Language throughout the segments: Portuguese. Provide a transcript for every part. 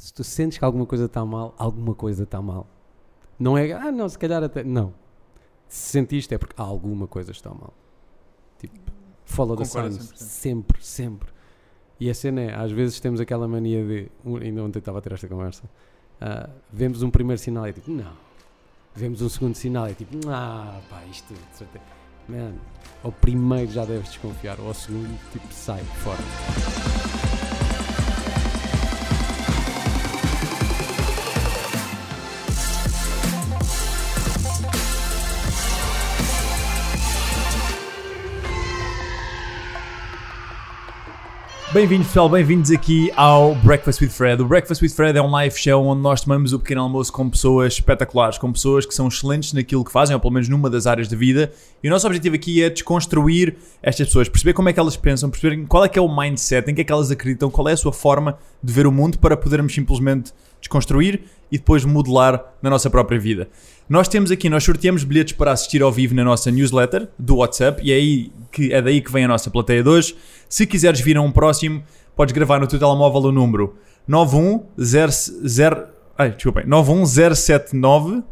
Se tu sentes que alguma coisa está mal, alguma coisa está mal. Não é, ah, não, se calhar até. Não. Se sentiste é porque alguma coisa está mal. Tipo, follow the. 100%. Sempre, sempre. E a cena é, às vezes temos aquela mania de. Ainda ontem estava a ter esta conversa. ah, vemos um primeiro sinal e é tipo, não. Vemos um segundo sinal e é tipo, ah, pá, isto. de certeza." Man, ao primeiro já deves desconfiar, ou ao segundo, tipo, sai fora. Bem-vindos pessoal, bem-vindos aqui ao Breakfast with Fred. O Breakfast with Fred é um live show onde nós tomamos o pequeno almoço com pessoas espetaculares, com pessoas que são excelentes naquilo que fazem, ou pelo menos numa das áreas da vida. E o nosso objetivo aqui é desconstruir estas pessoas, perceber como é que elas pensam, perceber qual é que é o mindset, em que é que elas acreditam, qual é a sua forma de ver o mundo para podermos simplesmente desconstruir e depois modelar na nossa própria vida. Nós temos aqui, nós sorteamos bilhetes para assistir ao vivo na nossa newsletter do WhatsApp e é, aí que, é daí que vem a nossa plateia de hoje. Se quiseres vir a um próximo, podes gravar no teu telemóvel o número 910... Ai, desculpem. 91079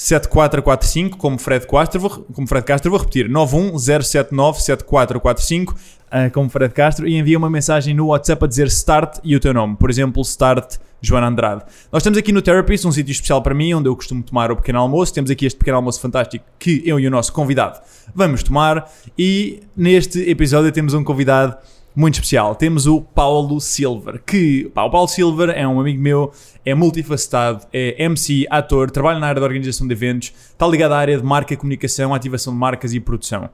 7445, como Fred Castro, como Fred Castro, vou repetir, 910797445, ah, como Fred Castro, e envia uma mensagem no WhatsApp a dizer Start e o teu nome. Por exemplo, Start Joana Andrade. Nós estamos aqui no Therapist, um sítio especial para mim, onde eu costumo tomar o pequeno almoço. Temos aqui este pequeno almoço fantástico que eu e o nosso convidado vamos tomar. E neste episódio temos um convidado muito especial. Temos o Paulo Silver, que pá, o Paulo Silver é um amigo meu, é multifacetado, é MC, ator, trabalha na área da organização de eventos, está ligado à área de marca, comunicação, ativação de marcas e produção.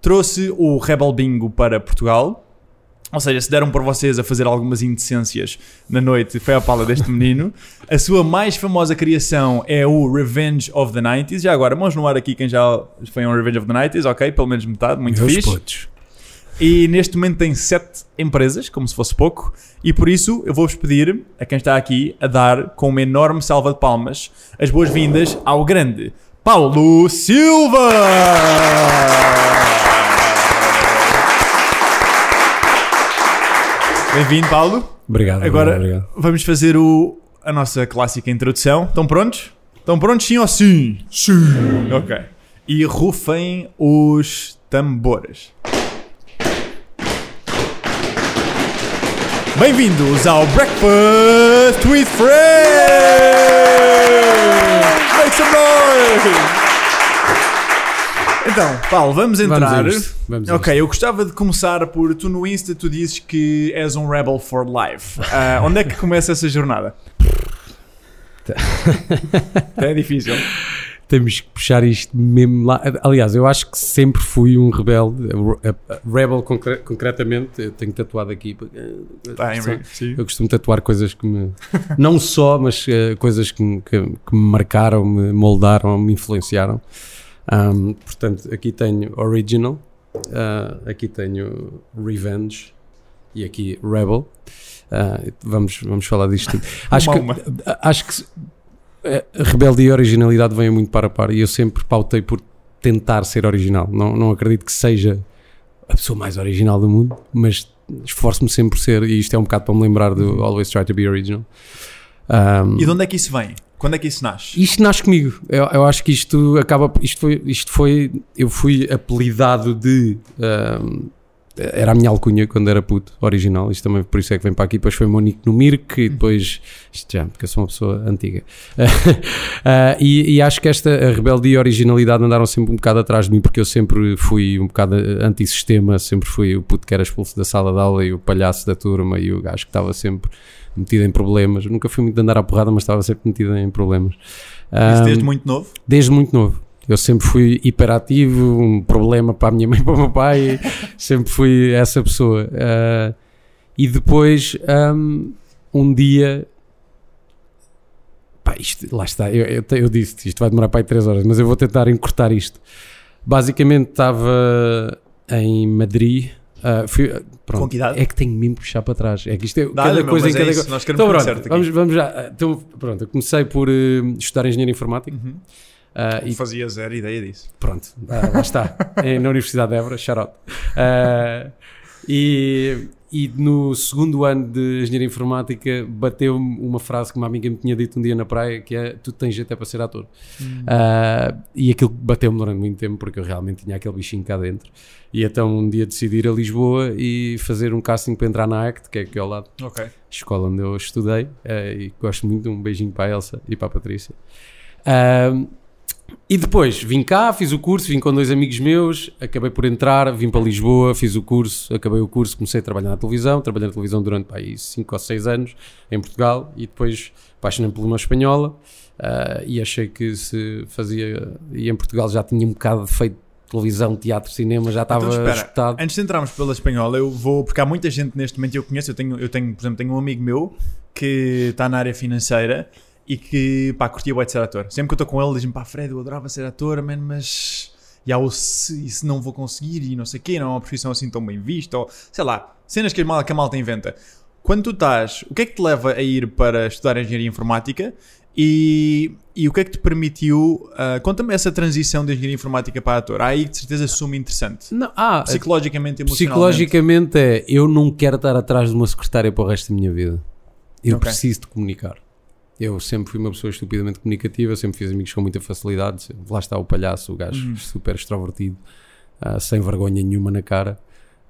Trouxe o Rebel Bingo para Portugal. Ou seja, se deram por vocês a fazer algumas indecências na noite, foi a pala deste menino. A sua mais famosa criação é o Revenge of the 90s. Já agora, mãos no ar aqui quem já foi um Revenge of the 90s, ok? Pelo menos metade, muito Meus fixe. putos. E neste momento tem sete empresas, como se fosse pouco, e por isso eu vou-vos pedir a quem está aqui a dar com uma enorme salva de palmas as boas-vindas ao grande Paulo Silva! Bem-vindo, Paulo. Obrigado, Agora obrigado. vamos fazer o, a nossa clássica introdução. Estão prontos? Estão prontos sim ou sim? Sim. Ok. E rufem os tambores. Bem-vindos ao Breakfast with Fred! Make some noise! Então, Paulo, vamos entrar. Vamos vamos ok, eu gostava de começar por tu no Insta tu dizes que és um rebel for life. Ah, onde é que começa essa jornada? é difícil. Temos que puxar isto mesmo lá. Aliás, eu acho que sempre fui um rebelde. Rebel, concre- concretamente, eu tenho tatuado aqui. eh, Tá, em- só- sim. Eu costumo tatuar coisas que me. Não só, mas eh, coisas que, me- que, que me marcaram, me moldaram, me influenciaram. Ahm, portanto, aqui tenho Original, ah, aqui tenho Revenge e aqui Rebel. Ah, vamos, vamos falar disto tudo. Acho Uma que, uma. acho que eh, a rebeldia e originalidade vêm muito para a par e eu sempre pautei por tentar ser original. Não, não acredito que seja a pessoa mais original do mundo, mas esforço-me sempre por ser, e isto é um bocado para me lembrar do Always Try to Be Original. Ahm, E de onde é que isso vem? Quando é que isso nasce? isto nasce comigo. Eu, eu acho que isto acaba. Isto foi, isto foi. Eu fui apelidado de. ahm, era a minha alcunha quando era puto, original. Isto também por isso é que vem para aqui. Depois foi nick no Mirk e depois. Isto já, porque eu sou uma pessoa antiga. Ah, e, e acho que esta rebeldia e a originalidade andaram sempre um bocado atrás de mim, porque eu sempre fui um bocado antissistema. Sempre fui o puto que era expulso da sala de aula e o palhaço da turma e o gajo que estava sempre metido em problemas. Nunca fui muito de andar à porrada, mas estava sempre metido em problemas. Isso Ahm, desde muito novo? desde muito novo. Eu sempre fui hiperativo, um problema para a minha mãe e para o meu pai, sempre fui essa pessoa. Ah, e depois, ahm, um dia, pá, isto, lá está, eu, eu, eu disse isto vai demorar para aí 3 horas, mas eu vou tentar encurtar isto. Basicamente, estava em Madrid. Ah, fui, pronto, Com que idade? é que tenho mesmo que puxar para trás. É que isto é Dá-lhe, cada meu, coisa em é cada coisa. nós queremos Então, pronto, vamos, vamos já. Então, pronto, eu comecei por eh, estudar engenharia informática. Uhum. ah, e Fazia zero ideia disso. pronto, ah, lá está, É na Universidade de Évora, shout out. Ah, e, e no segundo ano de Engenharia Informática bateu-me uma frase que uma amiga me tinha dito um dia na praia, que é, tu tens jeito é para ser ator. Uh, e aquilo bateu-me durante muito tempo, porque eu realmente tinha aquele bichinho cá dentro. E então um dia decidi ir a Lisboa e fazer um casting para entrar na ACT, que é aqui ao lado, escola onde eu estudei, eh, e gosto muito, um beijinho para a Elsa e para a Patrícia. Ahm, e depois vim cá, fiz o curso, vim com dois amigos meus, acabei por entrar, vim para Lisboa, fiz o curso, acabei o curso, comecei a trabalhar na televisão, trabalhei na televisão durante pá, 5 ou 6 anos em Portugal e depois apaixonei-me por uma espanhola ah, e achei que se fazia, e em Portugal já tinha um bocado de feito televisão, teatro, cinema, já estava Então, espera, esgotado. Antes de entrarmos pela espanhola, eu vou, porque há muita gente neste momento, eu conheço, eu tenho, eu tenho, por exemplo, tenho um amigo meu que está na área financeira e que, pá, curtia bué de ser ator. Sempre que eu estou com ele, diz-me, pá, Fred, eu adorava ser ator, man, mas... E há o se, e se não vou conseguir e não sei o quê, não é uma profissão assim tão bem vista, ou sei lá, cenas que a malta, que a malta inventa. Quando tu estás, o que é que te leva a ir para estudar Engenharia Informática e, e o que é que te permitiu, ah, conta-me essa transição de Engenharia Informática para ator. Há aí de certeza suma interessante. Não, ah, Psicologicamente e emocionalmente. Psicologicamente é eu não quero estar atrás de uma secretária para o resto da minha vida. Eu Ok. preciso de comunicar. Eu sempre fui uma pessoa estupidamente comunicativa, sempre fiz amigos com muita facilidade. Lá está o palhaço, o gajo Uhum. super extrovertido, ah, sem vergonha nenhuma na cara.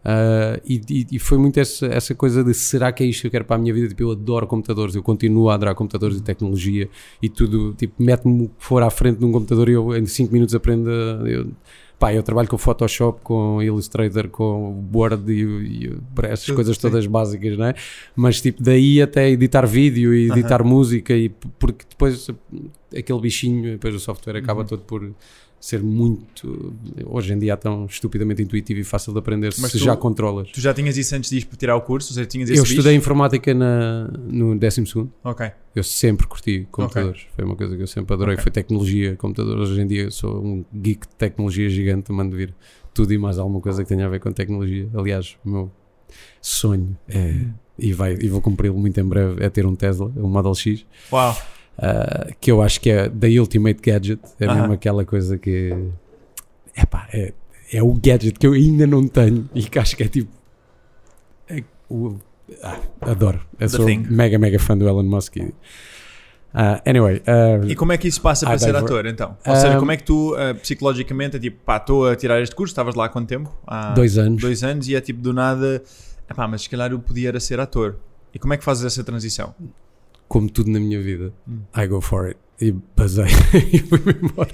Ah, e, e- e foi muito essa, essa coisa de será que é isto que eu quero para a minha vida? Tipo, eu adoro computadores, eu continuo a adorar computadores e tecnologia e tudo. Tipo, mete-me o que for à frente de um computador e eu em 5 minutos aprendo. Eu, pá, eu trabalho com Photoshop, com Illustrator, com Word e, e para essas Tudo, coisas sim. todas básicas, não é? Mas tipo, daí até editar vídeo e editar música, e, porque depois aquele bichinho, depois o software acaba Uhum. todo por ser muito, hoje em dia, tão estupidamente intuitivo e fácil de aprender Mas se tu- já controlas. Tu já tinhas isso antes de ir tirar o curso? Seja, Eu bicho? estudei informática na, no 12 Ok. eu sempre curti computadores. Foi uma coisa que eu sempre adorei. Ok. Foi tecnologia, computadores. Hoje em dia eu sou um geek de tecnologia gigante. Mando vir tudo e mais alguma coisa que tenha a ver com tecnologia. Aliás, o meu sonho é, e, vai, e vou cumpri-lo muito em breve, é ter um Tesla, um Model X, Uau. Ah, que eu acho que é da Ultimate Gadget. É Aham. mesmo aquela coisa que epá, é, é o gadget que eu ainda não tenho e que acho que é tipo. é o- ah, adoro. Eu The sou thing. mega, mega fã do Elon Musk. e- Ah, anyway, ah, E como é que isso passa para ser ator, então? Ou seja, como é que tu, psicologicamente, é tipo, pá, estou a tirar este curso, estavas lá há quanto tempo? Há dois anos. dois anos e é tipo, do nada, pá, mas se calhar eu podia era ser ator. E como é que fazes essa transição? Como tudo na minha vida, Hum. I go for it. E basei e fui-me embora.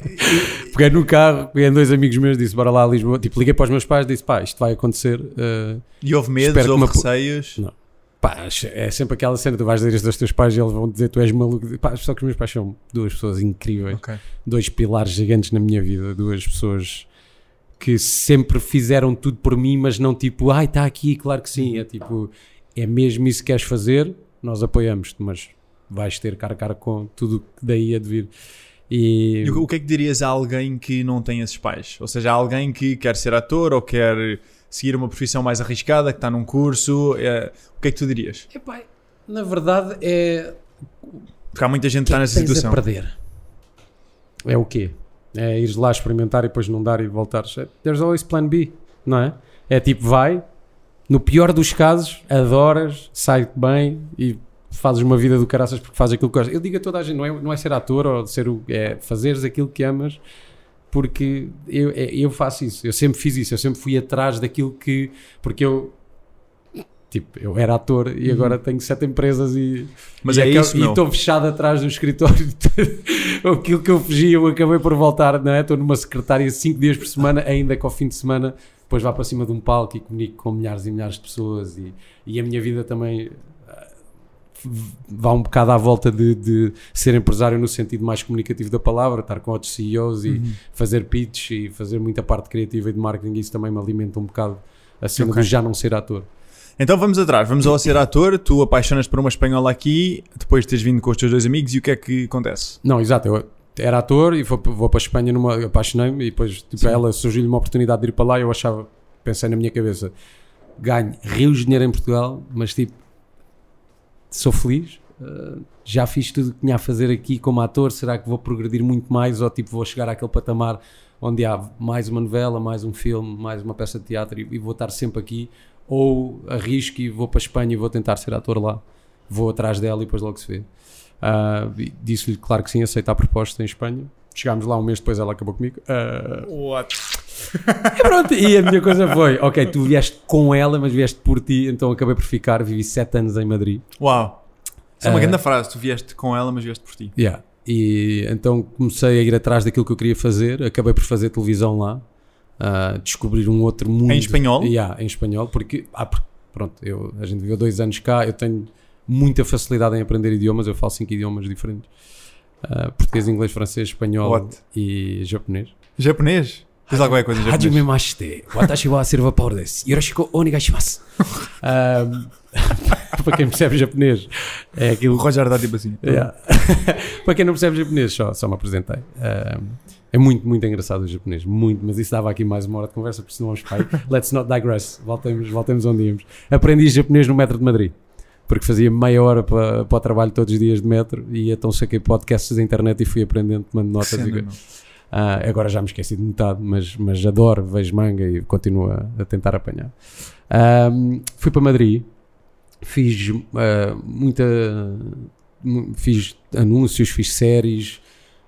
Peguei no carro, peguei dois amigos meus, disse bora lá a Lisboa. Tipo, liguei para os meus pais, disse pá, isto vai acontecer. uh, E houve medos, houve receios? Não. pá, é sempre aquela cena, tu vais dizer isto aos teus pais e eles vão dizer tu és maluco. Pá, só que os meus pais são duas pessoas incríveis, Ok. dois pilares gigantes na minha vida, duas pessoas que sempre fizeram tudo por mim, mas não tipo, ai, está aqui, claro que sim. É tipo, é mesmo isso que queres fazer, nós apoiamos-te, mas vais ter cara a cara com tudo que daí a de vir. E, E o que é que dirias a alguém que não tem esses pais? Ou seja, a alguém que quer ser ator ou quer seguir uma profissão mais arriscada, que está num curso, é, o que é que tu dirias? Epá, na verdade é Porque há muita gente que está nessa tens situação. a perder. É o quê? É ires lá experimentar e depois não dar e voltares. É- There's always plan B, não é? É tipo, vai, no pior dos casos, adoras, sai bem e fazes uma vida do caraças porque fazes aquilo que gostas. Eu digo a toda a gente, não é, não é ser ator ou ser o, é fazeres aquilo que amas, porque eu, é- eu faço isso, eu sempre fiz isso, eu sempre fui atrás daquilo que, porque eu tipo, eu era ator e agora tenho sete empresas e Mas e é isso, E estou fechado atrás do escritório. Aquilo que eu fugi, eu acabei por voltar, não é? Estou numa secretária cinco dias por semana, ainda que ao fim de semana depois vá para cima de um palco e comunico com milhares e milhares de pessoas e, e a minha vida também vá um bocado à volta de, de ser empresário no sentido mais comunicativo da palavra, estar com outros CEOs e Uhum. fazer pitch e fazer muita parte criativa e de marketing, isso também me alimenta um bocado a cena Ok. de já não ser ator. Então vamos atrás, vamos ao ser ator, tu apaixonas por uma espanhola aqui, depois de teres vindo com os teus dois amigos e o que é que acontece? Não, exato. Eu era ator e vou, vou para a Espanha, numa, apaixonei-me e depois tipo, Sim. ela surgiu-lhe uma oportunidade de ir para lá e eu achava, pensei na minha cabeça, ganho rios de dinheiro em Portugal, mas tipo, sou feliz, uh, já fiz tudo o que tinha a fazer aqui como ator, será que vou progredir muito mais ou tipo vou chegar àquele patamar onde há mais uma novela, mais um filme, mais uma peça de teatro e, e vou estar sempre aqui ou arrisco e vou para a Espanha e vou tentar ser ator lá. Vou atrás dela e depois logo se vê. E Disse-lhe, claro que sim, aceita a proposta em Espanha. Chegámos lá um mês depois, ela acabou comigo. Ah, What? e pronto, e a minha coisa foi: ok, tu vieste com ela, mas vieste por ti, então acabei por ficar. Vivi sete anos em Madrid. Uau. Isso é uma Ah. grande frase. Tu vieste com ela, mas vieste por ti. Yeah. E então comecei a ir atrás daquilo que eu queria fazer. Acabei por fazer televisão lá, ah, descobrir um outro mundo. Em espanhol? Yeah, em espanhol, porque, ah, por- pronto, eu, a gente viveu dois anos cá. Eu tenho muita facilidade em aprender idiomas. Eu falo cinco idiomas diferentes: Ah, português, inglês, francês, espanhol What? e japonês. Japonês? Diz qualquer coisa em Hajime japonês. mashite, watashi wa serva power desu. Yoroshiku onegaishimasu. Ah, para quem percebe japonês, é aquilo O Roger dá tipo assim. Yeah. Para quem não percebe japonês, só, só me apresentei. Um, é muito, muito engraçado o japonês. Muito, mas isso dava aqui mais uma hora de conversa, porque senão vamos para aí. Let's not digress. Voltemos, voltemos onde íamos. Aprendi japonês no metro de Madrid. Porque fazia meia hora para, para o trabalho todos os dias de metro e então saquei podcasts da internet e fui aprendendo, tomando notas. Cena, e- ah, agora já me esqueci de metade, mas, mas adoro, vejo manga e continuo a, a tentar apanhar. Fui para Madrid, fiz ah, muita. mu- Fiz anúncios, fiz séries,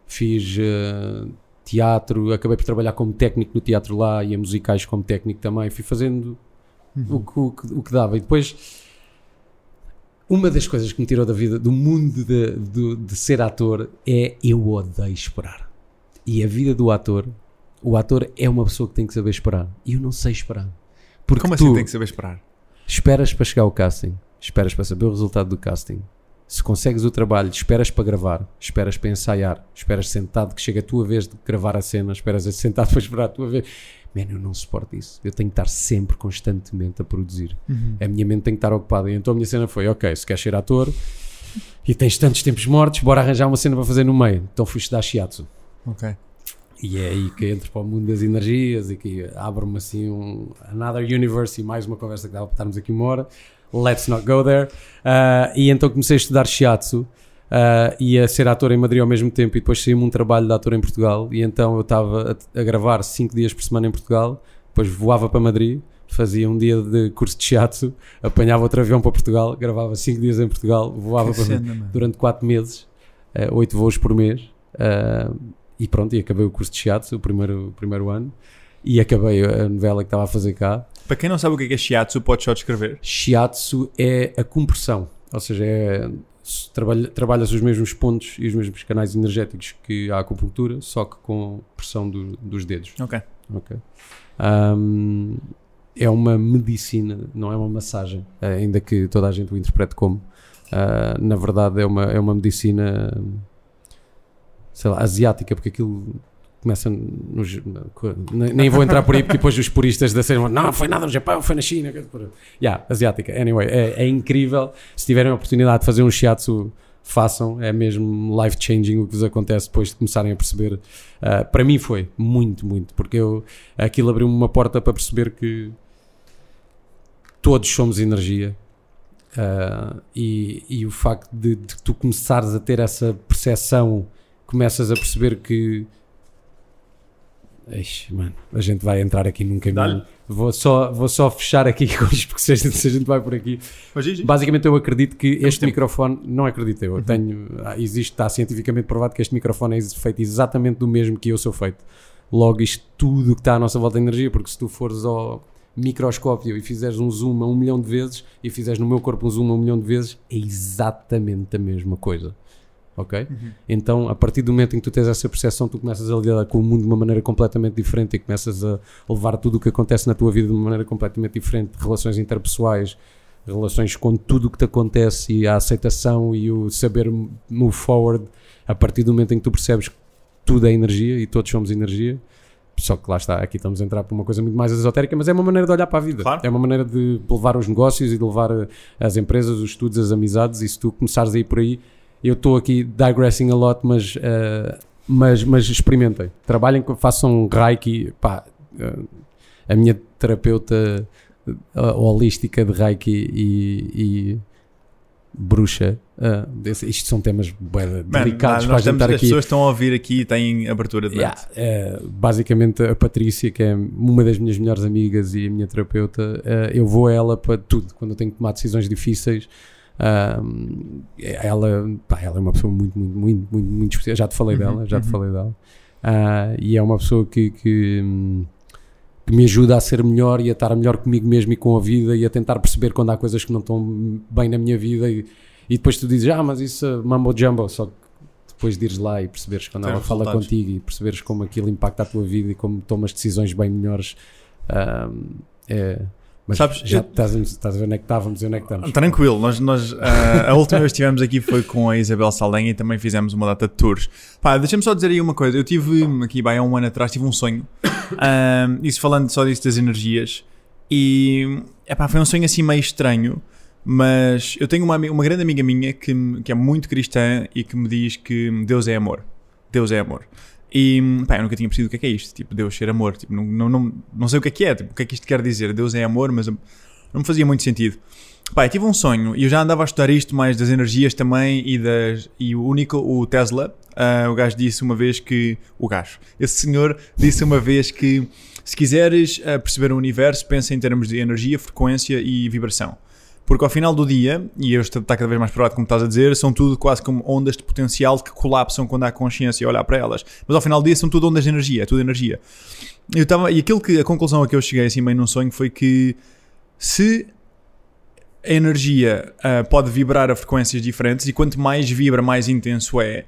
fiz ah, teatro, acabei por trabalhar como técnico no teatro lá e em musicais como técnico também. Fui fazendo o, que- o que- o que dava. E depois, uma das coisas que me tirou da vida, do mundo de, de, de ser ator, é eu odeio esperar. E a vida do ator, o ator é uma pessoa que tem que saber esperar. E eu não sei esperar. Porque Como assim tem que saber esperar? esperas para chegar ao casting, esperas para saber o resultado do casting. Se consegues o trabalho, esperas para gravar, esperas para ensaiar, esperas sentado que chega a tua vez de gravar a cena, esperas sentado para esperar a tua vez. Mano, eu não suporto isso. Eu tenho que estar sempre, constantemente a produzir. A minha mente tem que estar ocupada. E então a minha cena foi: ok, se queres ser ator e tens tantos tempos mortos, bora arranjar uma cena para fazer no meio. Então fui estudar shiatsu. Ok. E é aí que entro para o mundo das energias e que abre-me assim um another universe e mais uma conversa que dava para estarmos aqui uma hora. Let's not go there. Ah, e então comecei a estudar shiatsu ah, e a ser ator em Madrid ao mesmo tempo e depois saiu-me um trabalho de ator em Portugal e então eu estava a, a gravar 5 dias por semana em Portugal, depois voava para Madrid, fazia um dia de curso de shiatsu, apanhava outro avião para Portugal, gravava 5 dias em Portugal, voava Que para Madrid cena, mano. durante 4 meses, 8 voos por mês. ah, e pronto, e acabei o curso de shiatsu, o primeiro, o primeiro ano, e acabei a novela que estava a fazer cá. Para quem não sabe o que é é shiatsu, pode só descrever. Shiatsu é a compressão, ou seja, é, trabalha, trabalhas os mesmos pontos e os mesmos canais energéticos que a acupuntura, só que com pressão do- dos dedos. Ok. Ok. Ahm, é uma medicina, não é uma massagem, ainda que toda a gente o interprete como. Ah, na verdade, é uma, é uma medicina, sei lá, asiática, porque aquilo começa nos. Nem, vou entrar por aí, porque depois os puristas da cena vão, não, foi nada no Japão, foi na China. Yeah, asiática. Anyway, é, é incrível. Se tiverem a oportunidade de fazer um shiatsu, façam. É mesmo life changing o que vos acontece depois de começarem a perceber. Uh, para mim foi muito, muito, porque eu, aquilo abriu-me uma porta para perceber que todos somos energia. Uh, e, e o facto de, de tu começares a ter essa percepção, começas a perceber que. Eixe, mano, a gente vai entrar aqui num caminho. Vou só, vou só fechar aqui com isto, porque se a gente, se a gente vai por aqui. Mas diz, diz. Basicamente, eu acredito que este tempo. microfone, não acredito eu, eu tenho, ah, existe, está cientificamente provado que este microfone é feito exatamente do mesmo que eu sou feito. Logo, isto tudo que está à nossa volta é energia, porque se tu fores ao microscópio e fizeres um zoom a um milhão de vezes e fizeres no meu corpo um zoom a um milhão de vezes, é exatamente a mesma coisa. Ok? Então, a partir do momento em que tu tens essa percepção, tu começas a lidar com o mundo de uma maneira completamente diferente e começas a levar tudo o que acontece na tua vida de uma maneira completamente diferente, relações interpessoais, relações com tudo o que te acontece e a aceitação e o saber move forward a partir do momento em que tu percebes que tudo é energia e todos somos energia. Só que lá está, aqui estamos a entrar por uma coisa muito mais esotérica, mas é uma maneira de olhar para a vida. Claro. É uma maneira de levar os negócios e de levar eh, as empresas, os estudos, as amizades. E se tu começares a ir por aí, eu estou aqui digressing a lot, mas, eh, mas, mas experimentem. Trabalhem, façam Reiki. Pá, eh, a minha terapeuta eh, holística de Reiki e, e bruxa. desse- isto são temas Man, delicados nós para a gente estar as aqui. pessoas estão a ouvir aqui e têm abertura de. Yeah, eh, basicamente a Patrícia, que é uma das minhas melhores amigas e a minha terapeuta, eh, eu vou a ela para tudo, quando eu tenho que tomar decisões difíceis. Ela, pá, ela é uma pessoa muito, muito, muito, muito, muito especial. Já te falei Uhum, dela, já te uhum. falei dela. Ah, e é uma pessoa que, que, hum, que me ajuda a ser melhor e a estar melhor comigo mesmo e com a vida e a tentar perceber quando há coisas que não estão bem na minha vida. E, e depois tu dizes, ah, mas isso é mambo jumbo, só que depois de ires lá e perceberes quando Ter ela fala contigo e perceberes como aquilo impacta a tua vida e como tomas decisões bem melhores. é, mas Sabes, já eu- estás, a, estás a ver onde é que estávamos e onde é que estamos. Tranquilo, nós, nós, ah, a última vez que estivemos aqui foi com a Isabel Saldanha e também fizemos uma data de tours. Pá, deixa-me só dizer aí uma coisa. Eu tive aqui bem, há um ano atrás, tive um sonho. Isso falando só disso das energias. E epá, foi um sonho assim meio estranho. Mas eu tenho uma, uma grande amiga minha que, que é muito cristã e que me diz que Deus é amor. Deus é amor. E pá, eu nunca tinha percebido o que é, que é isto. Tipo, Deus ser amor. Tipo, não, não, não, não sei o que é que é. Tipo, o que é que isto quer dizer? Deus é amor, mas não me fazia muito sentido. Pá, eu tive um sonho e eu já andava a estudar isto mais das energias também e das e o único o Tesla, ah, o gajo disse uma vez que o gajo, esse senhor disse uma vez que se quiseres ah, perceber o universo, pensa em termos de energia, frequência e vibração. Porque ao final do dia, e eu está cada vez mais provado como estás a dizer, são tudo quase como ondas de potencial que colapsam quando há consciência a olhar para elas. Mas ao final do dia são tudo ondas de energia, é tudo energia. Eu estava, e aquilo que a conclusão a que eu cheguei assim meio num sonho foi que se a energia ah, pode vibrar a frequências diferentes e quanto mais vibra, mais intenso é.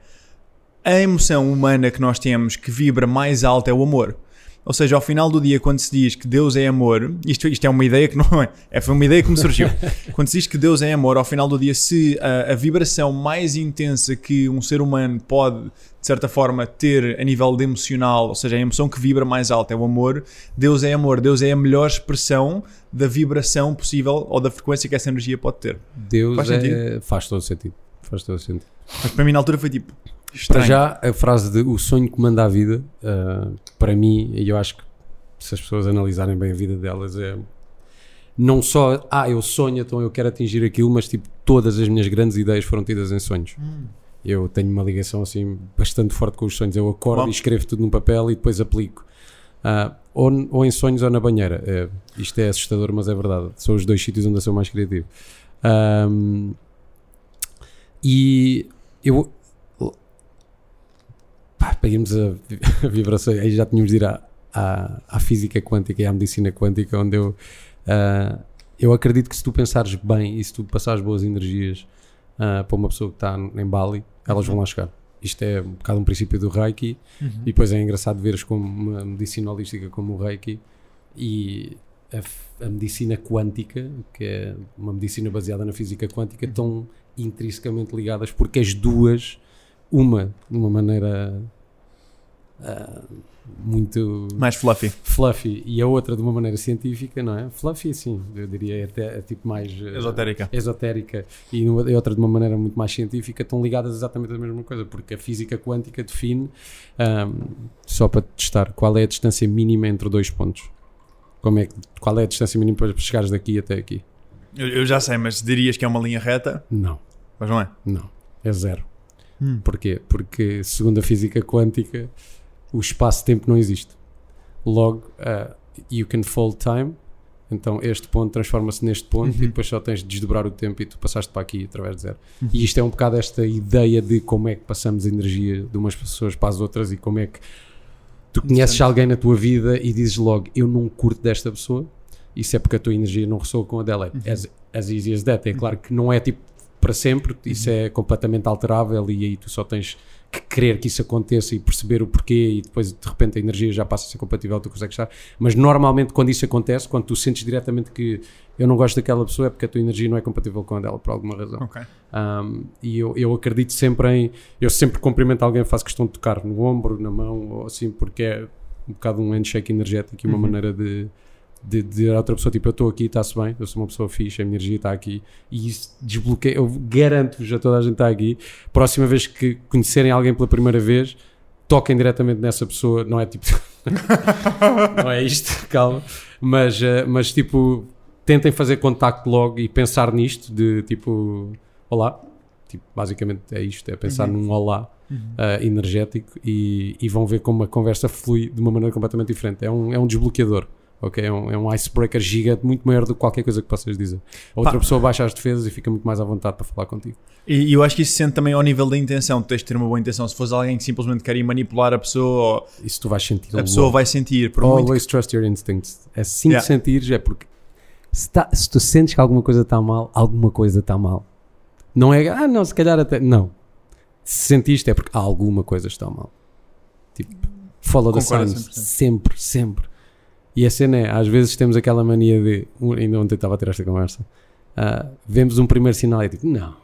A emoção humana que nós temos que vibra mais alto é o amor. Ou seja, ao final do dia, quando se diz que Deus é amor, isto, isto é uma ideia que não é, é foi uma ideia que me surgiu. quando se diz que Deus é amor, ao final do dia, se a, a vibração mais intensa que um ser humano pode, de certa forma, ter a nível de emocional, ou seja, a emoção que vibra mais alto é o amor, Deus é amor, Deus é a melhor expressão da vibração possível ou da frequência que essa energia pode ter. Deus Faz é, faz todo sentido. Faz todo sentido. Mas para mim na altura foi tipo. Para Estranho. já, a frase de o sonho que manda a vida, ah, para mim, e eu acho que se as pessoas analisarem bem a vida delas, é não só, ah, eu sonho, então eu quero atingir aquilo, mas tipo, todas as minhas grandes ideias foram tidas em sonhos. Eu tenho uma ligação assim bastante forte com os sonhos. Eu acordo Bom. e escrevo tudo num papel e depois aplico. Ah, ou, ou em sonhos ou na banheira. É, isto é assustador, mas é verdade. São os dois sítios onde eu sou mais criativo. Ahm, e eu. Pá, para irmos a, a vibrações, aí já tínhamos de ir à, à, à física quântica e à medicina quântica, onde eu. ah, eu acredito que se tu pensares bem e se tu passares boas energias ah, para uma pessoa que está em Bali, elas vão lá chegar. Isto é um bocado um princípio do Reiki, e depois é engraçado veres como uma medicina holística como o Reiki e a, a medicina quântica, que é uma medicina baseada na física quântica, estão intrinsecamente ligadas porque as duas, uma de uma maneira ah, muito Mais fluffy. fluffy e a outra de uma maneira científica, não é? Fluffy, sim, eu diria até é tipo mais eh, Esotérica. esotérica e numa- e outra de uma maneira muito mais científica estão ligadas exatamente à mesma coisa, porque a física quântica define, ahm, só para testar, qual é a distância mínima entre dois pontos. Como é que, qual é a distância mínima para chegares daqui até aqui? Eu, eu já sei, mas dirias que é uma linha reta, Não, mas não é. não, é zero. Hum. Porquê? Porque, segundo a física quântica, o espaço-tempo não existe. Logo, ah, you can fold time, então este ponto transforma-se neste ponto Uhum. e depois só tens de desdobrar o tempo e tu passaste para aqui através de zero. E isto é um bocado esta ideia de como é que passamos a energia de umas pessoas para as outras e como é que tu conheces alguém na tua vida e dizes logo, eu não curto desta pessoa, isso é porque a tua energia não ressoa com a dela. Uhum. As, as easy as that. É claro que não é tipo para sempre, isso Uhum. é completamente alterável e aí tu só tens que querer que isso aconteça e perceber o porquê e depois de repente a energia já passa a ser compatível, tu consegues estar. Mas normalmente quando isso acontece, quando tu sentes diretamente que eu não gosto daquela pessoa é porque a tua energia não é compatível com a dela por alguma razão. Ok. Um, e eu, eu acredito sempre em. Eu sempre cumprimento alguém, faço questão de tocar no ombro, na mão, ou assim, porque é um bocado um handshake energético e uma Uhum. maneira de, de, de dizer a outra pessoa: tipo, eu estou aqui, está-se bem, eu sou uma pessoa fixe, a minha energia está aqui. E isso desbloqueia. Eu garanto-vos a toda a gente está aqui. Próxima vez que conhecerem alguém pela primeira vez, toquem diretamente nessa pessoa. Não é tipo. não é isto, calma. Mas, eh, mas tipo, tentem fazer contacto logo e pensar nisto, de tipo olá. Tipo, basicamente é isto, é pensar Uhum. num olá uh, energético e, e vão ver como a conversa flui de uma maneira completamente diferente. É um, é um desbloqueador. Ok? É, um, é um icebreaker gigante, muito maior do que qualquer coisa que possas dizer. A outra Pá. pessoa baixa as defesas e fica muito mais à vontade para falar contigo. E, e eu acho que isso se sente também ao nível da intenção. Tu tens de ter uma boa intenção. Se fores alguém que simplesmente quer ir manipular a pessoa, Isso tu vais sentir. a pessoa vai sentir. Por muito Always trust your instincts. É assim Yeah. que sentires, é porque se, tá- se tu sentes que alguma coisa está mal, alguma coisa está mal. Não é, ah, não, se calhar até. Não. Se sentiste é porque alguma coisa está mal. Tipo, follow the Concordo signs. 100%. Sempre, sempre. E a cena é, às vezes temos aquela mania de. Ainda ontem estava a ter esta conversa. ah, vemos um primeiro sinal e é tipo, não.